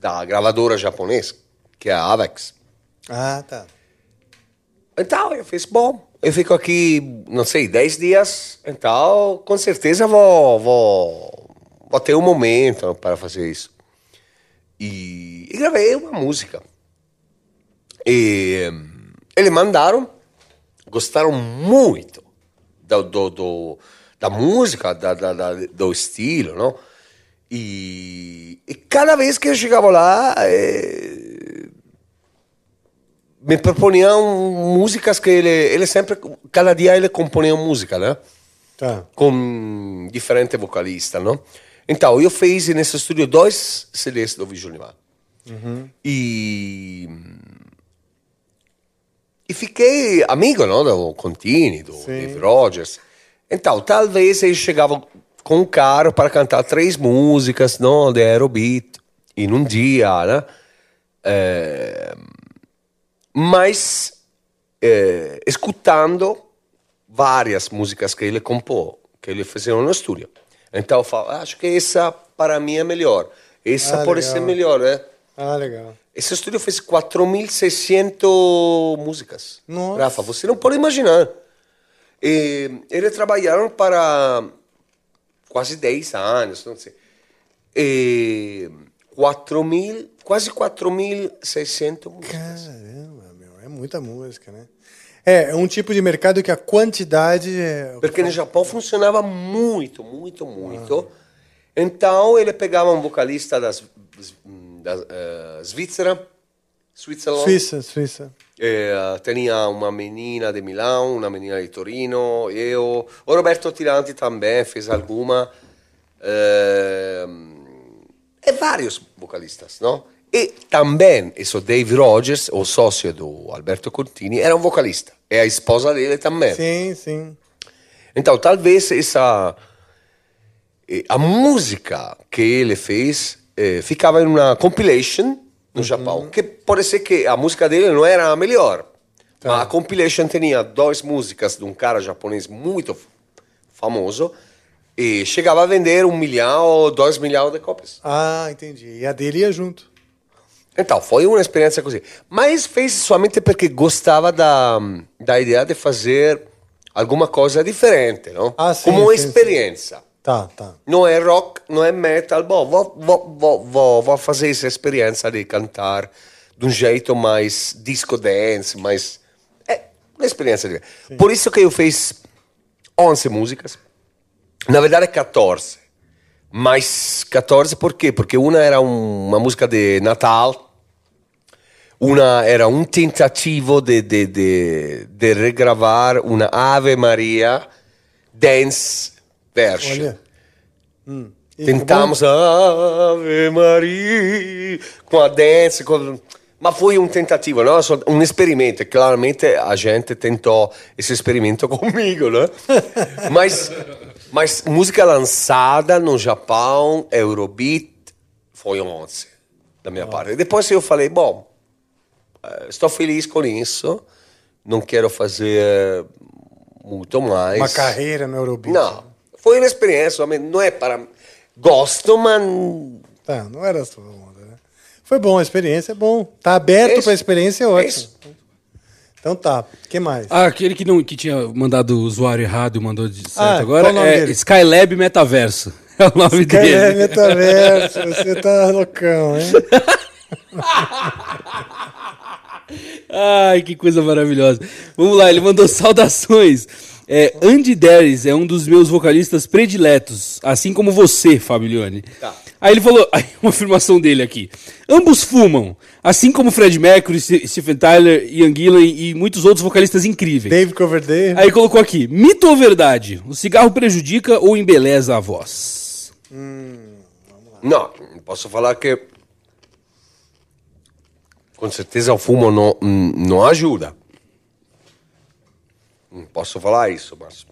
C: da gravadora japonesa, que é a Avex.
B: Ah, tá.
C: Então eu fiz, bom, eu fico aqui, não sei, 10 dias, então com certeza vou, vou, vou ter um momento para fazer isso. E, e gravei uma música. E hum, eles mandaram, gostaram muito do, do, do- da música, da, da- da- do estilo, não? E, e cada vez que eu chegava lá, eh, me proponiam músicas que ele, ele sempre, cada dia ele compunha música, né?
B: Tá.
C: Com diferente vocalista, não? Então, eu fiz nesse estúdio dois CDs do Vision Divine.
B: Uhum.
C: E e fiquei amigo, não, do Contini, do Dave Rogers. Então, talvez eu chegava com um cara para cantar três músicas, não, de Aerobeat, em um dia, né? Eh, mas eh, escutando várias músicas que ele compôs, que ele fez no estúdio. Então eu falo, acho que essa para mim é melhor. Essa
B: Ah,
C: pode
B: legal.
C: ser melhor, né?
B: Ah, legal.
C: Esse estúdio fez 4.600 músicas.
B: Nossa.
C: Rafa, você não pode imaginar. E eles trabalharam para quase 10 anos, não sei. E 4 mil, quase 4.600 músicas.
B: Caramba, meu, é muita música, né? É, é um tipo de mercado que a quantidade é.
C: Porque no Japão funcionava muito, muito, muito. Então ele pegava um vocalista das, da eh, Svizzera, Switzerland.
B: Suíça, Suíça.
C: Eh, tinha uma menina de Milão, uma menina de Torino, eu. O Roberto Tiranti também fez alguma. eh, e vários vocalistas, não? E também, esse Dave Rogers, o sócio do Alberto Contini, era um vocalista. E a esposa dele também.
B: Sim, sim.
C: Então, talvez essa a música que ele fez eh, ficava em uma compilation no Japão, que pode ser que a música dele não era a melhor, mas a compilation tinha duas músicas de um cara japonês muito famoso e chegava a vender um milhão ou dois milhões de cópias.
B: Ah, entendi. E a dele ia junto.
C: Então, foi uma experiência assim. Mas fez somente porque gostava da, da ideia de fazer alguma coisa diferente, não?
B: Ah, sim,
C: Como uma
B: sim, sim. Tá, tá.
C: Não é rock, não é metal. Bom, vou, vou, vou, vou, vou fazer essa experiência de cantar de um jeito mais disco dance, mais... É uma experiência. De... Por isso que eu fiz 11 músicas. Na verdade, 14. Mas 14 por quê? Porque uma era um- uma música de Natal, una era un tentativo di de, de, de regravar una Ave Maria dance version.
B: Olha. Hum.
C: Tentamos Ave Maria com a dance, com... ma foi un tentativo, no? Un esperimento. Claramente a gente tentou esse experimento comigo, né? mas, mas música lançada no Japão, Eurobeat, foi 11. da minha parte. E depois eu falei, bom, eh, estou feliz com isso, não quero fazer muito mais.
B: Uma carreira no Eurobeat.
C: Não, foi uma experiência, não é para... Gosto, mas...
B: Tá, não era a sua onda, né? Foi bom, a experiência é bom. Tá aberto
C: Isso.
B: pra experiência, é ótimo.
C: Isso.
B: Então tá, o que mais?
D: Ah, aquele que, não, que tinha mandado o usuário errado e mandou de certo
B: Ah,
D: agora
B: qual o nome
D: é
B: dele?
D: Skylab Metaverso. É o nome
B: Skyler
D: dele.
B: Metaverso, você tá loucão, hein?
D: Ai, que coisa maravilhosa. Vamos lá, ele mandou saudações. É, Andy Darius é um dos meus vocalistas prediletos, assim como você, Fabione.
C: Tá.
D: Aí ele falou, aí uma afirmação dele aqui. Ambos fumam, assim como Fred Mercury, Ste- Stephen Tyler, Ian Gillan e muitos outros vocalistas incríveis.
B: David Coverdale.
D: Aí colocou aqui, mito ou verdade? O cigarro prejudica ou embeleza a voz?
C: Não, posso falar que com certeza o fumo não, não ajuda. Não posso falar isso, mas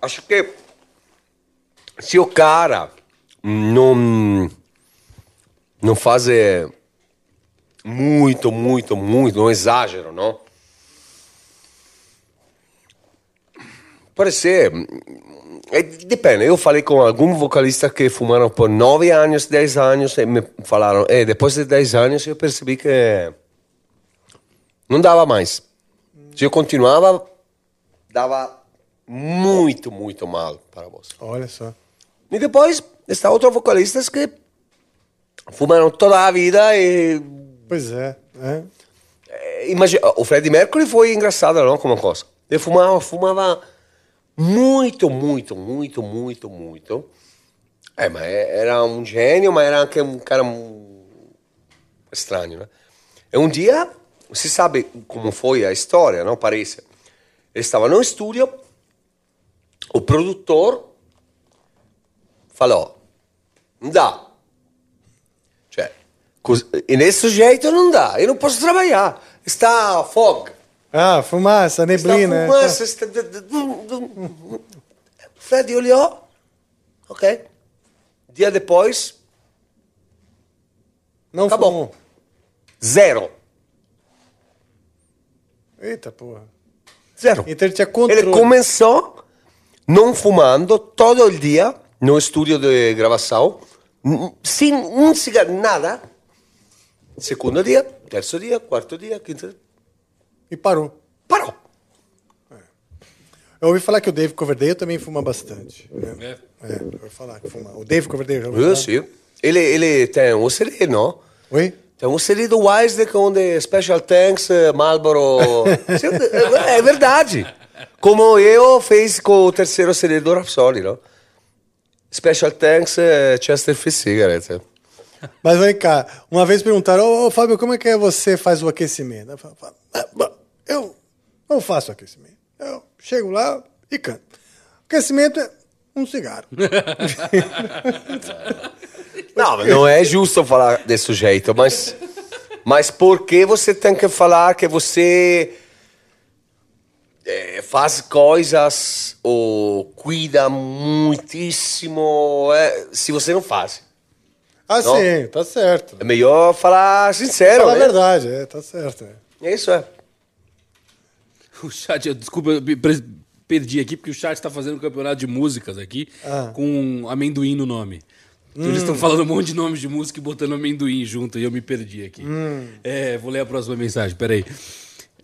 C: acho que se o cara não não faz eh, muito, muito, muito, não exagero, não? Pode ser. É, depende, eu falei com alguns vocalistas que fumaram por 9 anos, 10 anos, e me falaram, e depois de 10 anos eu percebi que não dava mais. Se eu continuava, dava muito, muito mal para você.
B: Olha só.
C: E depois, está outros vocalistas que fumaram toda a vida e...
B: Pois é, é.
C: eh, Imagina, o Freddie Mercury foi engraçado, não, como coisa. Ele fumava, fumava muito, muito, muito, muito, muito. É, mas era um gênio, mas era um cara estranho, né? E um dia, você sabe como foi a história, não? Parece. Ele estava no estúdio, o produtor falou, não dá. Cioè, e nesse jeito não dá, eu não posso trabalhar. Está fog.
B: Ah, fumaça, neblina.
C: Está fumaça, está... Fred olhou, ok. Dia depois,
B: Não
C: Acabou.
B: fumou.
C: zero.
B: Eita, porra.
C: Zero.
B: Então ele tinha controle.
C: Ele começou não fumando todo o dia no estúdio de gravação, sem um cigarro, nada. Segundo dia, terceiro dia, quarto dia, quinto dia.
B: E parou.
C: Parou.
B: Eu ouvi falar que o Dave Coverdale também fuma bastante. né? É, eu ouvi falar que fuma. O Dave Coverdale já ouviu
C: Eu
B: falar?
C: sim. Ele, ele tem um CD, não?
B: Oi?
C: Tem um CD do Wisely com the Special Thanks eh, Marlboro. Sim, é é verdade. Como eu fiz com o terceiro CD do Rhapsody, não? Special Thanks eh, Chesterfield Cigarette.
B: Mas vem cá, uma vez perguntaram, ô, ô, Fábio, como é que é você faz o aquecimento? Eu falo, "Ah, eu não faço aquecimento. Eu chego lá e canto. Aquecimento é um cigarro.
C: Não, não é justo falar desse jeito, mas, mas por que você tem que falar que você eh, faz coisas ou cuida muitíssimo eh, se você não faz?
B: Ah,
C: Não.
B: sim, tá certo.
C: É melhor falar sincero,
B: Fala a
C: né?
B: verdade, é, tá certo. é.
C: Isso é.
D: O chat, desculpa, eu perdi aqui, porque o chat está fazendo um campeonato de músicas aqui
B: Ah.
D: com amendoim no nome. Então Eles estão falando um monte de nomes de música e botando amendoim junto, e eu me perdi aqui. É, vou ler a próxima mensagem, peraí.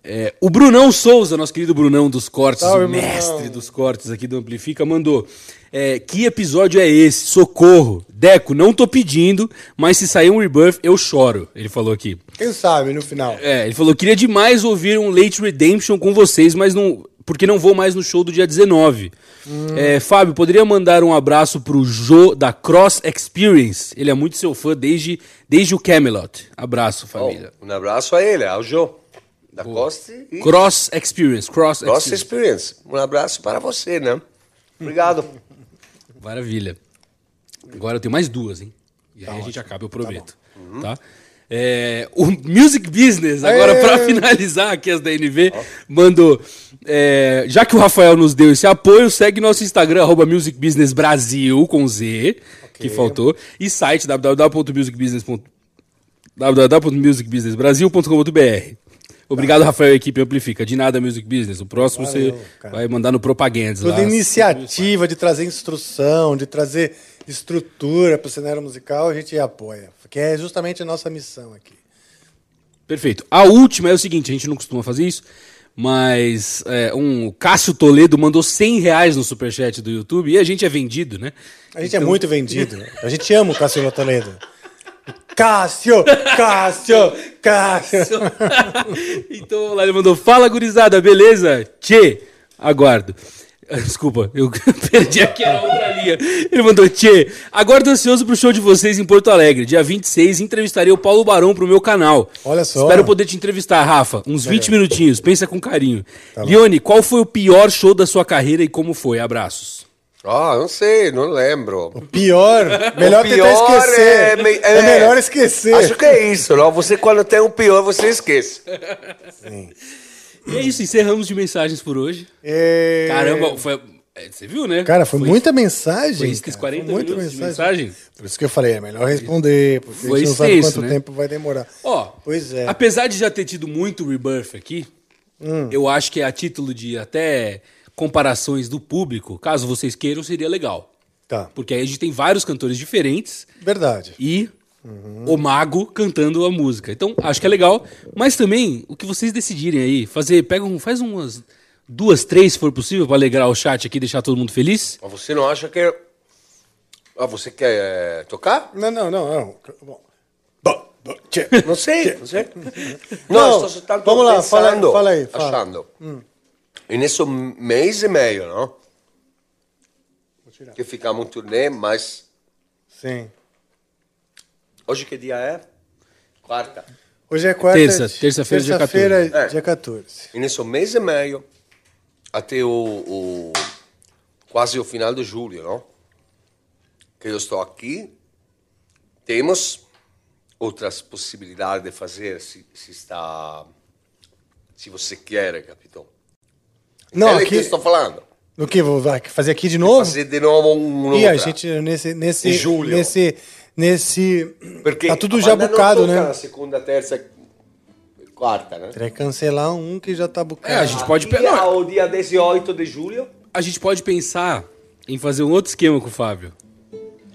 D: É, o Brunão Souza, nosso querido Brunão dos cortes,
B: Salve,
D: o mestre
B: Brunão.
D: dos cortes aqui do Amplifica, mandou. é, que episódio é esse? Socorro. Deco, não tô pedindo, mas se sair um rebirth, eu choro. Ele falou aqui.
B: Quem sabe no final.
D: É, ele falou: queria demais ouvir um Late Redemption com vocês, mas não. Porque não vou mais no show do dia 19. É, Fábio, poderia mandar um abraço pro Jô da Cross Experience? Ele é muito seu fã desde, desde o Camelot. Abraço, família.
C: Um abraço a ele, ao Jô. Da Costa e
D: Cross Experience, Cross
C: Nossa
D: Experience.
C: Experience. Um abraço para você, né? Obrigado.
D: Maravilha. Agora eu tenho mais duas, hein? E aí a gente acaba, eu prometo. Tá? É, o Music Business, agora para finalizar aqui as da NV, mandou. é, já que o Rafael nos deu esse apoio, segue nosso Instagram, arroba Music Business Brasil, com Z. que faltou. E site www.musicbusiness. www.musicbusinessbrasil.com.br. Obrigado, Rafael, equipe Amplifica. De nada, Music Business. O próximo
B: Valeu,
D: você
B: cara.
D: vai mandar no Propagandas.
B: Toda
D: lá.
B: iniciativa de trazer instrução, de trazer estrutura para o cenário musical, a gente apoia. Que é justamente a nossa missão aqui.
D: Perfeito. A última é o seguinte, a gente não costuma fazer isso, mas é, um Cássio Toledo mandou 100 reais no superchat do YouTube e a gente é vendido, né?
B: A gente é muito vendido. A gente ama o Cássio Toledo. Cássio! Cássio! Cássio!
D: então lá ele mandou, fala gurizada, beleza? Tchê, aguardo. Desculpa, eu perdi aqui a outra linha. Ele mandou, Tchê, aguardo ansioso pro show de vocês em Porto Alegre. Dia 26, entrevistarei o Paulo Barão pro meu canal.
B: Olha só.
D: Espero poder te entrevistar, Rafa. Uns 20 minutinhos, pensa com carinho.
B: Tá bom.
D: Lione, qual foi o pior show da sua carreira e como foi? Abraços.
C: Ah, não sei, não lembro.
B: Pior, melhor
C: O
B: tentar
C: pior
B: esquecer.
C: É, me-
B: É melhor esquecer.
C: Acho que é isso, não? Você quando tem um pior, você esquece.
D: E é isso, encerramos de mensagens por hoje.
B: É...
D: Caramba, foi. é, Você viu, né?
B: Cara, foi, muita mensagem.
D: Foi
B: cara.
D: 40
B: Foi muita
D: minutos de mensagem.
B: Por isso que eu falei, é melhor responder, porque
D: Foi
B: a gente não sabe
D: extenso,
B: quanto
D: né?
B: tempo vai demorar.
D: Ó,
B: Pois é.
D: apesar de já ter tido muito rebirth aqui,
B: Hum.
D: eu acho que a título de até comparações do público, caso vocês queiram, seria legal.
B: Tá.
D: Porque aí a gente tem vários cantores diferentes
B: Verdade.
D: e o mago cantando a música. Então, acho que é legal. Mas também, o que vocês decidirem aí, fazer, pega um, faz umas duas, três, se for possível, para alegrar o chat aqui e deixar todo mundo feliz.
C: Mas você não acha que. Ah, você quer eh, tocar?
B: Não, não, não. não. Bom.
C: Não sei, não sei.
B: Não,
C: Não, estou soltanto
B: vamos lá, fala-
C: pensando,
B: fala aí, fala.
C: achando. E nesse mês e meio, não? Que ficamos em turnê, mas
B: Sim.
C: hoje que dia é? Quarta.
B: Hoje é quarta.
D: Terça, terça-feira, dia
B: terça-feira,
C: 14. É.
B: dia 14.
C: E nesse mês e meio, até o, o- quase o final de julho, não? Que eu estou aqui, temos outras possibilidades de fazer, se, se está, se você quer, capitão.
B: Não,
C: é que
B: aqui.
C: eu estou falando.
B: No que? Vou fazer aqui de novo?
C: Fazer de novo um
B: E a gente, nesse. nesse
C: Em julho.
B: Nesse. Nesse.
C: Porque
B: tá tudo já bucado, né?
C: na segunda, terça, quarta, né?
B: Teria que cancelar um que já tá bucado.
D: É, a gente pode pegar.
C: ao dia 18 de julho,
D: A gente pode pensar em fazer um outro esquema com o Fábio.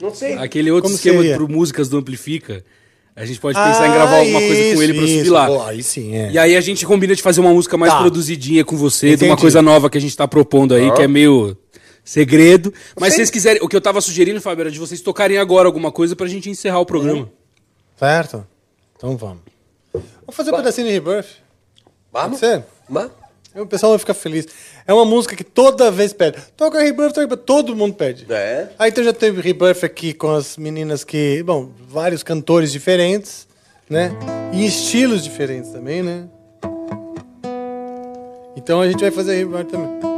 C: não sei.
D: Aquele outro
B: Como
D: esquema pro músicas do Amplifica. A gente pode pensar em gravar alguma coisa com ele pra subir lá.
B: Pô, aí sim, é.
D: E aí a gente combina de fazer uma música mais
B: Tá.
D: produzidinha com você, de uma
B: Entendi.
D: coisa nova que a gente tá propondo aí,
C: Ah.
D: que é meio segredo. Mas se vocês quiserem, o que eu tava sugerindo, Fábio, era de vocês tocarem agora alguma coisa pra gente encerrar o programa.
B: Certo? Então vamos. Vamos fazer um pedacinho de Rebirth.
C: Vamos?
B: Pode ser?
C: Mas,
B: O pessoal vai ficar feliz. É uma música que toda vez pede. Toca Rebirth, toca Rebirth. Todo mundo pede.
C: é.
B: Aí então já teve Rebirth aqui com as meninas que. Bom, vários cantores diferentes, né? E estilos diferentes também, né? Então a gente vai fazer Rebirth também.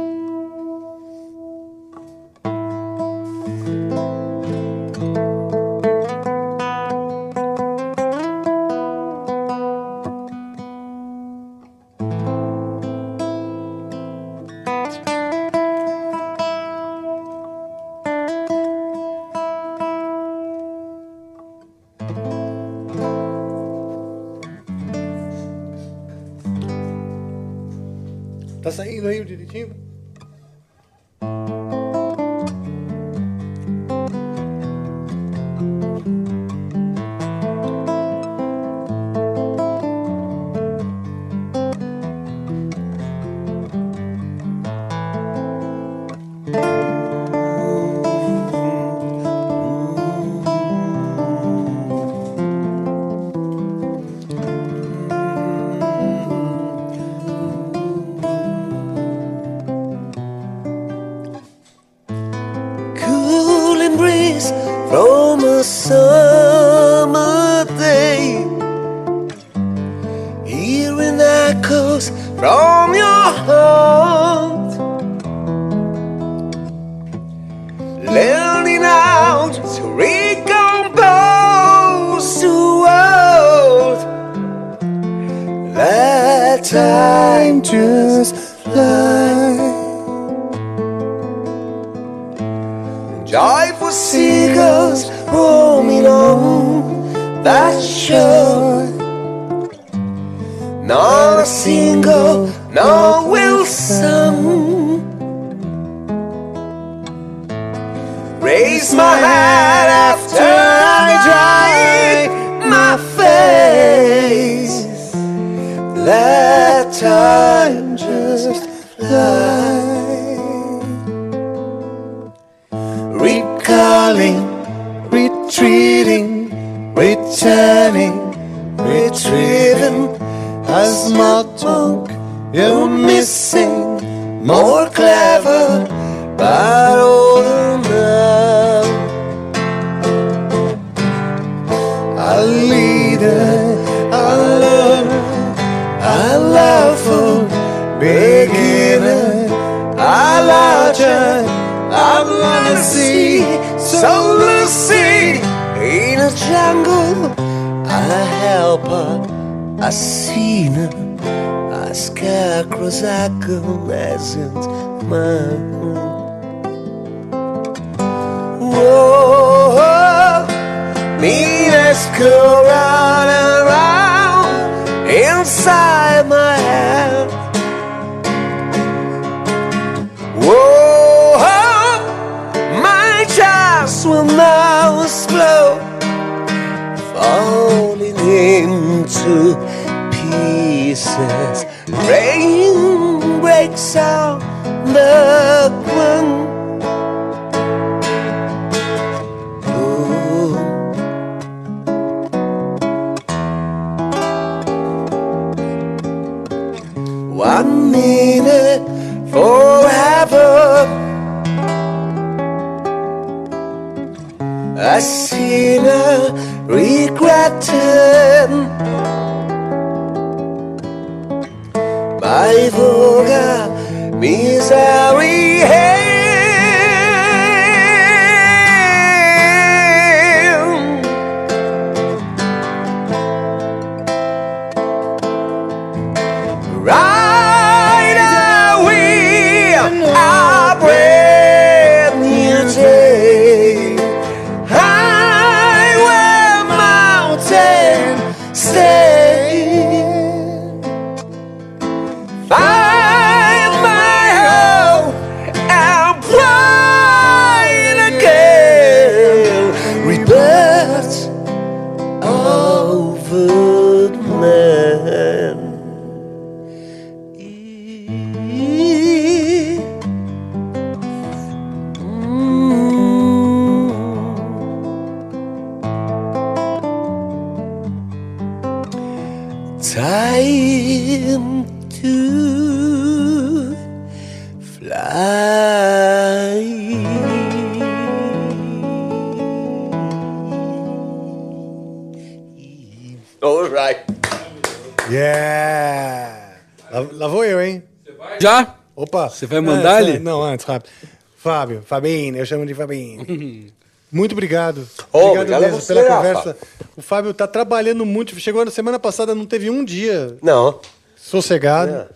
C: falling, retreating, returning, retrieving as my talk you're missing. A sinner, a scarecrow's agoniescent man. Whoa, meanest go round and round inside my head. Whoa, my chest will now explode, falling into pieces. Rain breaks out the ground. One minute forever. A sinner regretting I forgot misery.
B: Hey.
D: Já?
B: Opa!
D: Você vai mandar
B: Antes,
D: ele?
B: Não, antes, rápido. Fábio, Fabinho, eu chamo de Fabinho. Muito obrigado.
C: Oh, obrigado a você,
B: pela
C: Rafa.
B: conversa. O Fábio tá trabalhando muito. Chegou na semana passada, não teve um dia
C: Não.
B: sossegado.
C: É.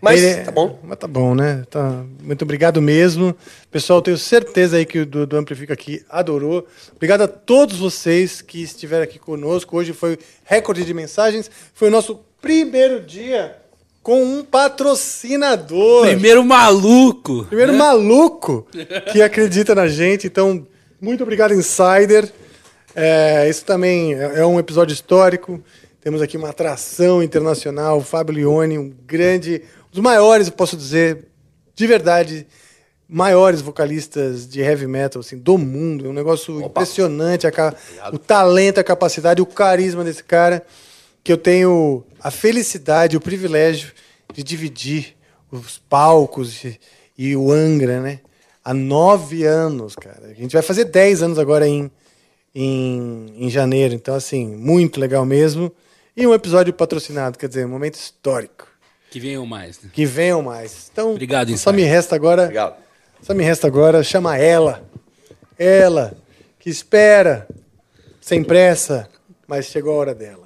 C: Mas
B: Ele-
C: tá bom.
B: Mas tá bom, né? Tá- Muito obrigado mesmo. Pessoal, tenho certeza aí que o do, do Amplifica aqui adorou. Obrigado a todos vocês que estiveram aqui conosco. Hoje foi recorde de mensagens. Foi o nosso primeiro dia com um patrocinador.
D: Primeiro maluco.
B: Primeiro maluco que acredita na gente. Então, muito obrigado, Insider. É, isso também é é um episódio histórico. Temos aqui uma atração internacional, o Fábio Leone, um grande, um dos maiores, eu posso dizer, de verdade, maiores vocalistas de heavy metal assim, do mundo. É um negócio impressionante, a o talento, a capacidade, o carisma desse cara, que eu tenho a felicidade, o privilégio de dividir os palcos e, e o Angra, né? Há nove anos, cara. A gente vai fazer dez anos agora em, em, em janeiro. Então, assim, muito legal mesmo. E um episódio patrocinado, quer dizer, um momento histórico.
D: Que venham mais. né?
B: Que venham mais. Então,
D: Obrigado,
B: só me resta agora.
C: Obrigado.
B: Só me resta agora chamar ela. Ela, que espera, sem pressa, mas chegou a hora dela.